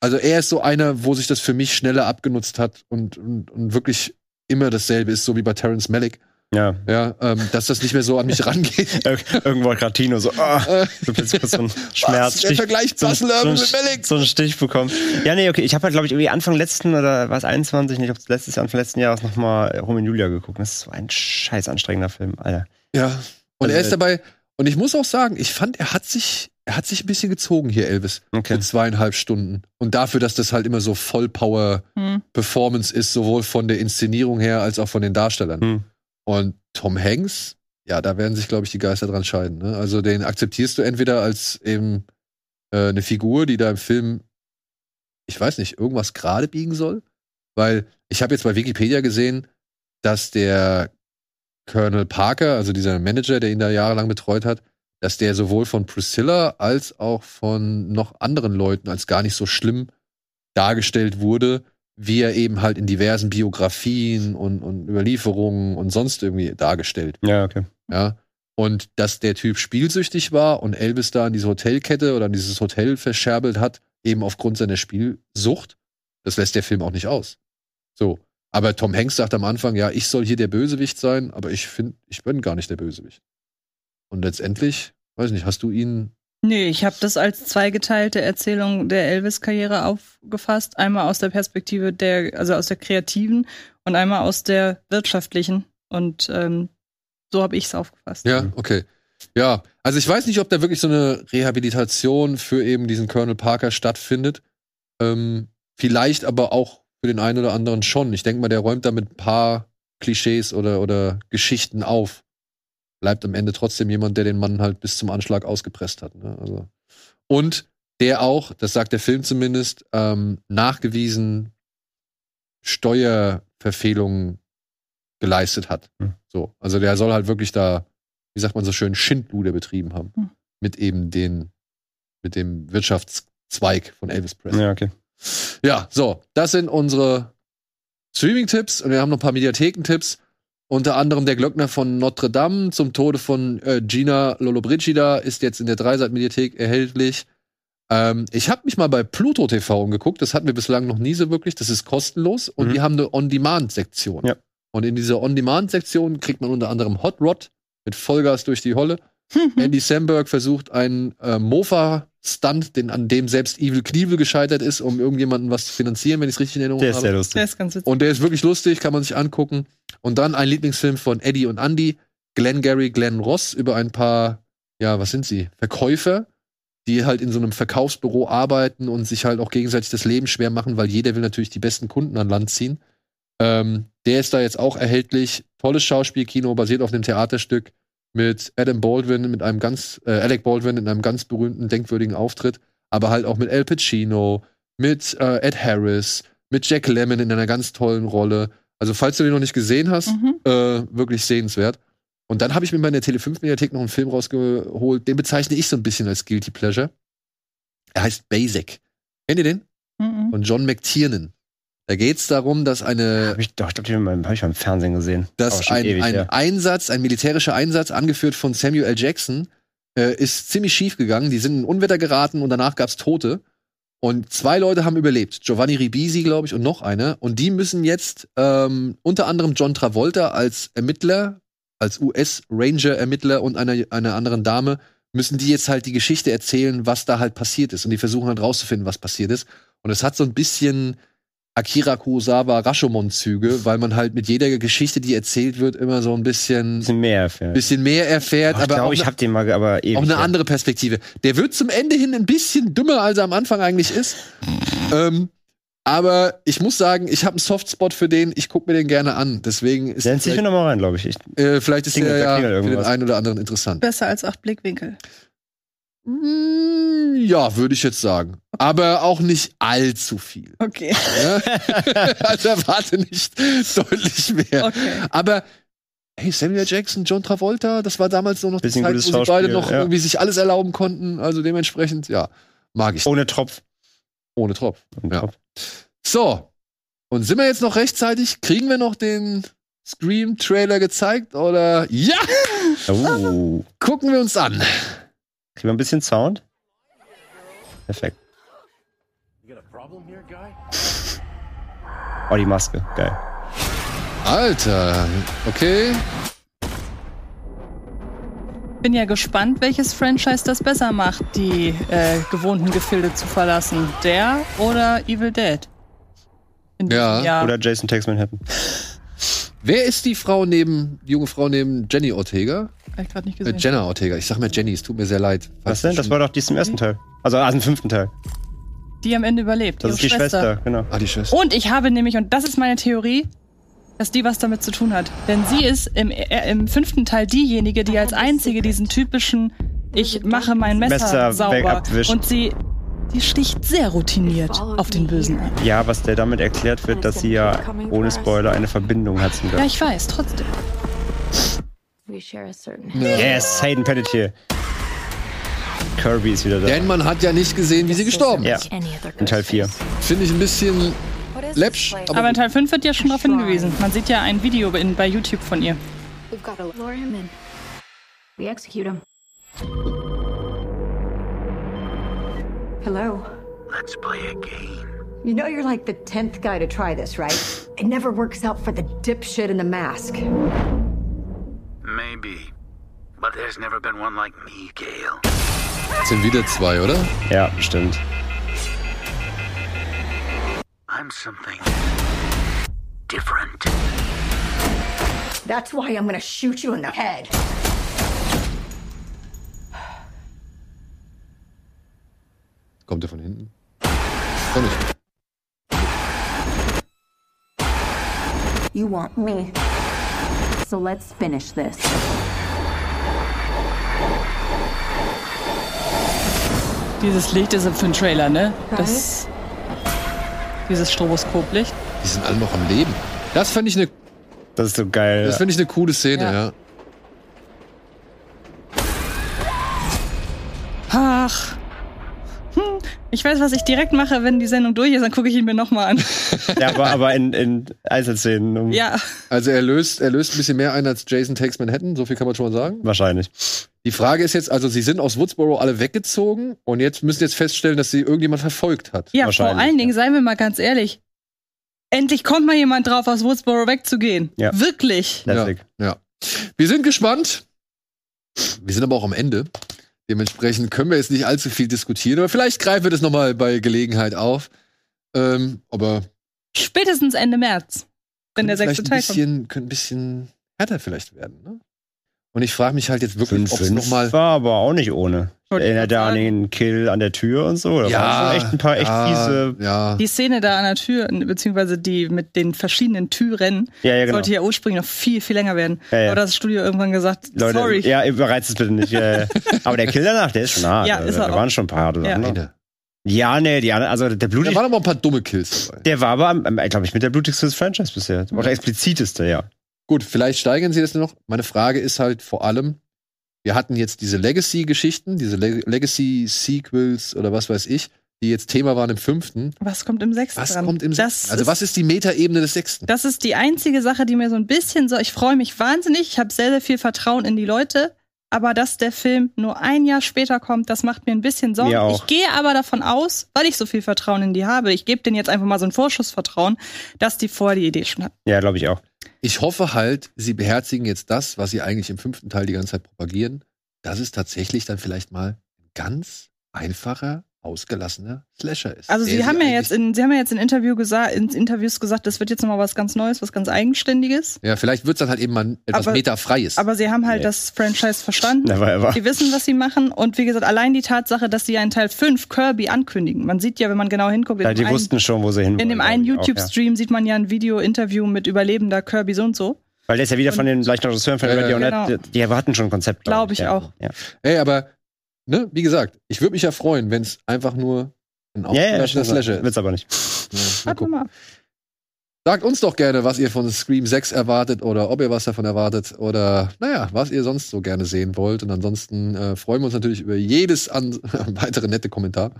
also er ist so einer, wo sich das für mich schneller abgenutzt hat und, und, und wirklich immer dasselbe ist, so wie bei Terrence Malick. Ja. Ja, ähm, dass das nicht mehr so an mich rangeht. <laughs> Ir irgendwo hat gerade Tino so, ah, Äh, so <laughs> so ein Schmerz. Vergleicht so, Buzz so, Lerman ein- mit so einen Stich bekommen. Ja, nee, okay. Ich habe halt, glaube ich, irgendwie Anfang letzten oder was 21, nicht, ob es letztes Jahr, Anfang letzten Jahres nochmal Romeo und Julia geguckt. Das ist so ein scheiß anstrengender Film, Alter. Ja. Und Also, er ist äh, dabei, und ich muss auch sagen, ich fand, er hat sich, er hat sich ein bisschen gezogen hier, Elvis. Okay. Für zweieinhalb Stunden. Und dafür, dass das halt immer so Vollpower-Performance Hm. ist, sowohl von der Inszenierung her als auch von den Darstellern. Hm. Und Tom Hanks, ja, da werden sich, glaube ich, die Geister dran scheiden. Ne? Also den akzeptierst du entweder als eben äh, eine Figur, die da im Film, ich weiß nicht, irgendwas gerade biegen soll. Weil ich habe jetzt bei Wikipedia gesehen, dass der Colonel Parker, also dieser Manager, der ihn da jahrelang betreut hat, dass der sowohl von Priscilla als auch von noch anderen Leuten als gar nicht so schlimm dargestellt wurde, wie er eben halt in diversen Biografien und, und Überlieferungen und sonst irgendwie dargestellt. Ja, okay. Ja. Und dass der Typ spielsüchtig war und Elvis da in diese Hotelkette oder in dieses Hotel verscherbelt hat, eben aufgrund seiner Spielsucht, das lässt der Film auch nicht aus. So. Aber Tom Hanks sagt am Anfang, ja, ich soll hier der Bösewicht sein, aber ich finde, ich bin gar nicht der Bösewicht. Und letztendlich, weiß nicht, hast du ihn Nee, ich habe das als zweigeteilte Erzählung der Elvis-Karriere aufgefasst. Einmal aus der Perspektive der, also aus der kreativen und einmal aus der wirtschaftlichen. Und ähm, so habe ich es aufgefasst. Ja, okay. Ja, also ich weiß nicht, ob da wirklich so eine Rehabilitation für eben diesen Colonel Parker stattfindet. Ähm, vielleicht aber auch für den einen oder anderen schon. Ich denke mal, der räumt da mit ein paar Klischees oder, oder Geschichten auf. Bleibt am Ende trotzdem jemand, der den Mann halt bis zum Anschlag ausgepresst hat. Ne? Also. Und der auch, das sagt der Film zumindest, ähm, nachgewiesen Steuerverfehlungen geleistet hat. Hm. So, also der soll halt wirklich da, wie sagt man so schön, Schindluder betrieben haben Hm. mit eben den, mit dem Wirtschaftszweig von Elvis Presley. Ja, okay. Ja, so, das sind unsere Streaming-Tipps und wir haben noch ein paar Mediathekentipps. Unter anderem der Glöckner von Notre Dame zum Tode von äh, Gina Lollobrigida ist jetzt in der Dreiseit-Mediathek erhältlich. Ähm, ich habe mich mal bei Pluto TV umgeguckt, das hatten wir bislang noch nie so wirklich, das ist kostenlos und Mhm. die haben eine On-Demand-Sektion. Ja. Und in dieser On-Demand-Sektion kriegt man unter anderem Hot Rod mit Vollgas durch die Holle. <laughs> Andy Samberg versucht einen äh, Mofa-Stunt, den, an dem selbst Evil Knievel gescheitert ist, um irgendjemanden was zu finanzieren, wenn ich es richtig in Erinnerung Der ist habe. sehr Der lustig. ist ganz witzig. Und der ist wirklich lustig, kann man sich angucken. Und dann ein Lieblingsfilm von Eddie und Andy, Glenn Gary, Glenn Ross, über ein paar, ja, was sind sie? Verkäufer, die halt in so einem Verkaufsbüro arbeiten und sich halt auch gegenseitig das Leben schwer machen, weil jeder will natürlich die besten Kunden an Land ziehen. Ähm, der ist da jetzt auch erhältlich. Tolles Schauspielkino, basiert auf einem Theaterstück mit Adam Baldwin, mit einem ganz, äh, Alec Baldwin in einem ganz berühmten, denkwürdigen Auftritt, aber halt auch mit Al Pacino, mit äh, Ed Harris, mit Jack Lemmon in einer ganz tollen Rolle. Also, falls du den noch nicht gesehen hast, Mhm. äh, wirklich sehenswert. Und dann habe ich mir bei der Tele5-Mediathek noch einen Film rausgeholt, den bezeichne ich so ein bisschen als Guilty Pleasure. Er heißt Basic. Kennt ihr den? Mhm. Von John McTiernan. Da geht es darum, dass eine Hab ich, doch, ich glaube, den habe ich mal im Fernsehen gesehen. Dass ein, ewig ein her. Einsatz, ein militärischer Einsatz, angeführt von Samuel L. Jackson, äh, ist ziemlich schief gegangen. Die sind in Unwetter geraten und danach gab's Tote. Und zwei Leute haben überlebt. Giovanni Ribisi, glaube ich, und noch einer. Und die müssen jetzt ähm, unter anderem John Travolta als Ermittler, als US-Ranger-Ermittler und einer, einer anderen Dame, müssen die jetzt halt die Geschichte erzählen, was da halt passiert ist. Und die versuchen halt rauszufinden, was passiert ist. Und es hat so ein bisschen Akira Kurosawa Rashomon-Züge, weil man halt mit jeder Geschichte, die erzählt wird, immer so ein bisschen, bisschen mehr erfährt. bisschen mehr erfährt, Oh, ich aber glaube, auch, ich ne- habe den mal, aber ewig auch eine her. andere Perspektive. Der wird zum Ende hin ein bisschen dümmer, als er am Anfang eigentlich ist. ähm, aber ich muss sagen, ich habe einen Softspot für den. Ich gucke mir den gerne an. Deswegen ist Der zieht vielleicht, mir nochmal rein, glaube ich. ich. äh, vielleicht ist der ja für den einen oder anderen interessant. Besser als acht Blickwinkel. Mm, ja, würde ich jetzt sagen. Aber auch nicht allzu viel. Okay. Ja? <laughs> also erwarte nicht deutlich mehr. Okay. Aber hey, Samuel Jackson, John Travolta, das war damals so noch die Bisschen Zeit, wo sie beide Schauspiel, noch ja. irgendwie sich alles erlauben konnten. Also dementsprechend, ja, mag ich. Ohne Tropf. Ohne Tropf. Ohne Ja. Tropf. So. Und sind wir jetzt noch rechtzeitig? Kriegen wir noch den Scream-Trailer gezeigt? Oder ja, Oh. gucken wir uns an. Kriegen wir ein bisschen Sound? Perfekt. Oh, die Maske. Geil. Alter, okay. Bin ja gespannt, welches Franchise das besser macht, die äh, gewohnten Gefilde zu verlassen. Der oder Evil Dead? In Ja, diesem Jahr. Oder Jason Takes Manhattan. Wer ist die Frau neben, die junge Frau neben Jenny Ortega? Hab ich gerade nicht Äh, gesehen. Jenna Ortega. Ich sag mal Jenny, es tut mir sehr leid. Was denn? Das war doch die ist im ersten Teil. Also aus dem fünften Teil. die am Ende überlebt. Das ist die Schwester, genau. Ah, die Schwester. Und ich habe nämlich, und das ist meine Theorie, dass die was damit zu tun hat. Denn sie ist im, äh, im fünften Teil diejenige, die als einzige diesen typischen Ich mache mein Messer, Messer sauber. Und sie, die sticht sehr routiniert auf den Bösen ein. Ja, was der damit erklärt wird, dass sie ja ohne Spoiler eine Verbindung hat zum Ja, Gott. ich weiß, trotzdem. Yes, Hayden Panettiere. Kirby ist wieder da. Denn man hat ja nicht gesehen, wie sie gestorben Ja. ist. other In Teil 4. Finde ich ein bisschen läppsch. Aber, Aber in Teil 5 wird ja schon darauf hingewiesen. Man sieht ja ein Video bei YouTube von ihr. We've got to lure him in. We execute him. Hello. Let's play a game. You know you're like the tenth guy to try this, right? It never works out for the dipshit in the mask. Maybe. But there's never been one like me, Gale. Das sind wieder zwei, oder? Ja, stimmt. I'm something different. That's why I'm gonna shoot you in the head. Kommt er von hinten? Doch nicht. You want me. So let's finish this. Dieses Licht ist für den Trailer, ne? Das, dieses Stroboskoplicht. Die sind alle noch am Leben. Das fände ich eine Das ist so geil. das fänd ich eine coole Szene, Ja. ja. Ach. Ich weiß, was ich direkt mache, wenn die Sendung durch ist, dann gucke ich ihn mir nochmal an. <laughs> Ja, aber, aber in, in Einzelszenen. Um, ja. Also er löst, er löst ein bisschen mehr ein als Jason Takes Manhattan, so viel kann man schon mal sagen. Wahrscheinlich. Die Frage ist jetzt, also sie sind aus Woodsboro alle weggezogen und jetzt müssen jetzt feststellen, dass sie irgendjemand verfolgt hat. Ja, vor allen Dingen, ja. seien wir mal ganz ehrlich. Endlich kommt mal jemand drauf, aus Woodsboro wegzugehen. Ja. Wirklich. Classic. Ja. Wir sind gespannt. Wir sind aber auch am Ende. Dementsprechend können wir jetzt nicht allzu viel diskutieren, aber vielleicht greifen wir das nochmal bei Gelegenheit auf. Ähm, aber Spätestens Ende März, wenn der könnte sechste vielleicht Teil ein kommt. bisschen, könnte ein bisschen härter vielleicht werden. Ne? Und ich frage mich halt jetzt wirklich, ob es 5-5 nochmal. war aber auch nicht ohne. Erinnert grad er an sagen. den Kill an der Tür und so? Da waren schon echt ein paar echt ja, fiese. Ja, Die Szene da an der Tür, beziehungsweise die mit den verschiedenen Türen, Ja, ja, genau. sollte ja ursprünglich noch viel, viel länger werden. Ja, ja. Aber das Studio irgendwann gesagt, Leute, sorry. ja, überreizt es bitte nicht. äh, <laughs> aber der Kill danach, der ist schon hart. Ja, ist er da auch. waren schon ein paar harte Ja. Sachen. ne? Ja, nee, die anderen, also der Da blutig, waren aber ein paar dumme Kills dabei. der war aber, glaube ich, mit der blutigste des Franchise bisher. Oder expliziteste, ja. Gut, vielleicht steigern sie das noch. Meine Frage ist halt vor allem, wir hatten jetzt diese Legacy-Geschichten, diese Le Legacy-Sequels oder was weiß ich, die jetzt Thema waren im fünften. Was kommt im sechsten Was dran? kommt im das sechsten? Also ist, was ist die Metaebene des sechsten? Das ist die einzige Sache, die mir so ein bisschen so, ich freue mich wahnsinnig, ich habe sehr, sehr viel Vertrauen in die Leute, aber dass der Film nur ein Jahr später kommt, das macht mir ein bisschen Sorgen. Ich gehe aber davon aus, weil ich so viel Vertrauen in die habe, ich gebe denen jetzt einfach mal so ein Vorschussvertrauen, dass die vorher die Idee schon hatten. Ja, glaube ich auch. Ich hoffe halt, sie beherzigen jetzt das, was sie eigentlich im fünften Teil die ganze Zeit propagieren, dass es tatsächlich dann vielleicht mal ein ganz einfacher, ausgelassener Slasher ist. Also sie haben ja jetzt in, sie haben ja jetzt in, Interview gesa in Interviews gesagt, das wird jetzt nochmal was ganz Neues, was ganz Eigenständiges. Ja, vielleicht wird es dann halt eben mal etwas Aber- metafreies. Aber sie haben halt Nee. das Franchise verstanden. Never ever. Die wissen, was sie machen. Und wie gesagt, allein die Tatsache, dass sie ja in Teil 5 Kirby ankündigen. Man sieht ja, wenn man genau hinguckt, in, Ja, die dem, einen, wussten schon, wo sie hin in dem einen YouTube-Stream sieht man ja ein Video-Interview mit Überlebender Kirby so und so. Ja. Weil der ist ja wieder von den gleichen Regisseuren von Ja, ja, Dead genau. die, die hatten schon ein Konzept. Glaub ich ja. auch. Ja. Hey, aber, ne, wie gesagt, ich würde mich ja freuen, wenn es einfach nur ein Ja, ja, schon Slasher ist. Wird's aber nicht. Ja, mal gucken. mal. ab. Sagt uns doch gerne, was ihr von Scream 6 erwartet oder ob ihr was davon erwartet oder naja, was ihr sonst so gerne sehen wollt. Und ansonsten äh, freuen wir uns natürlich über jedes an <laughs> weitere nette Kommentar.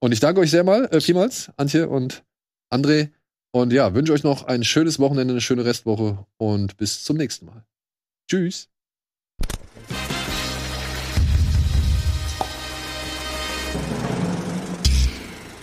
Und ich danke euch sehr mal, äh, vielmals, Antje und André. Und ja, wünsche euch noch ein schönes Wochenende, eine schöne Restwoche und bis zum nächsten Mal. Tschüss.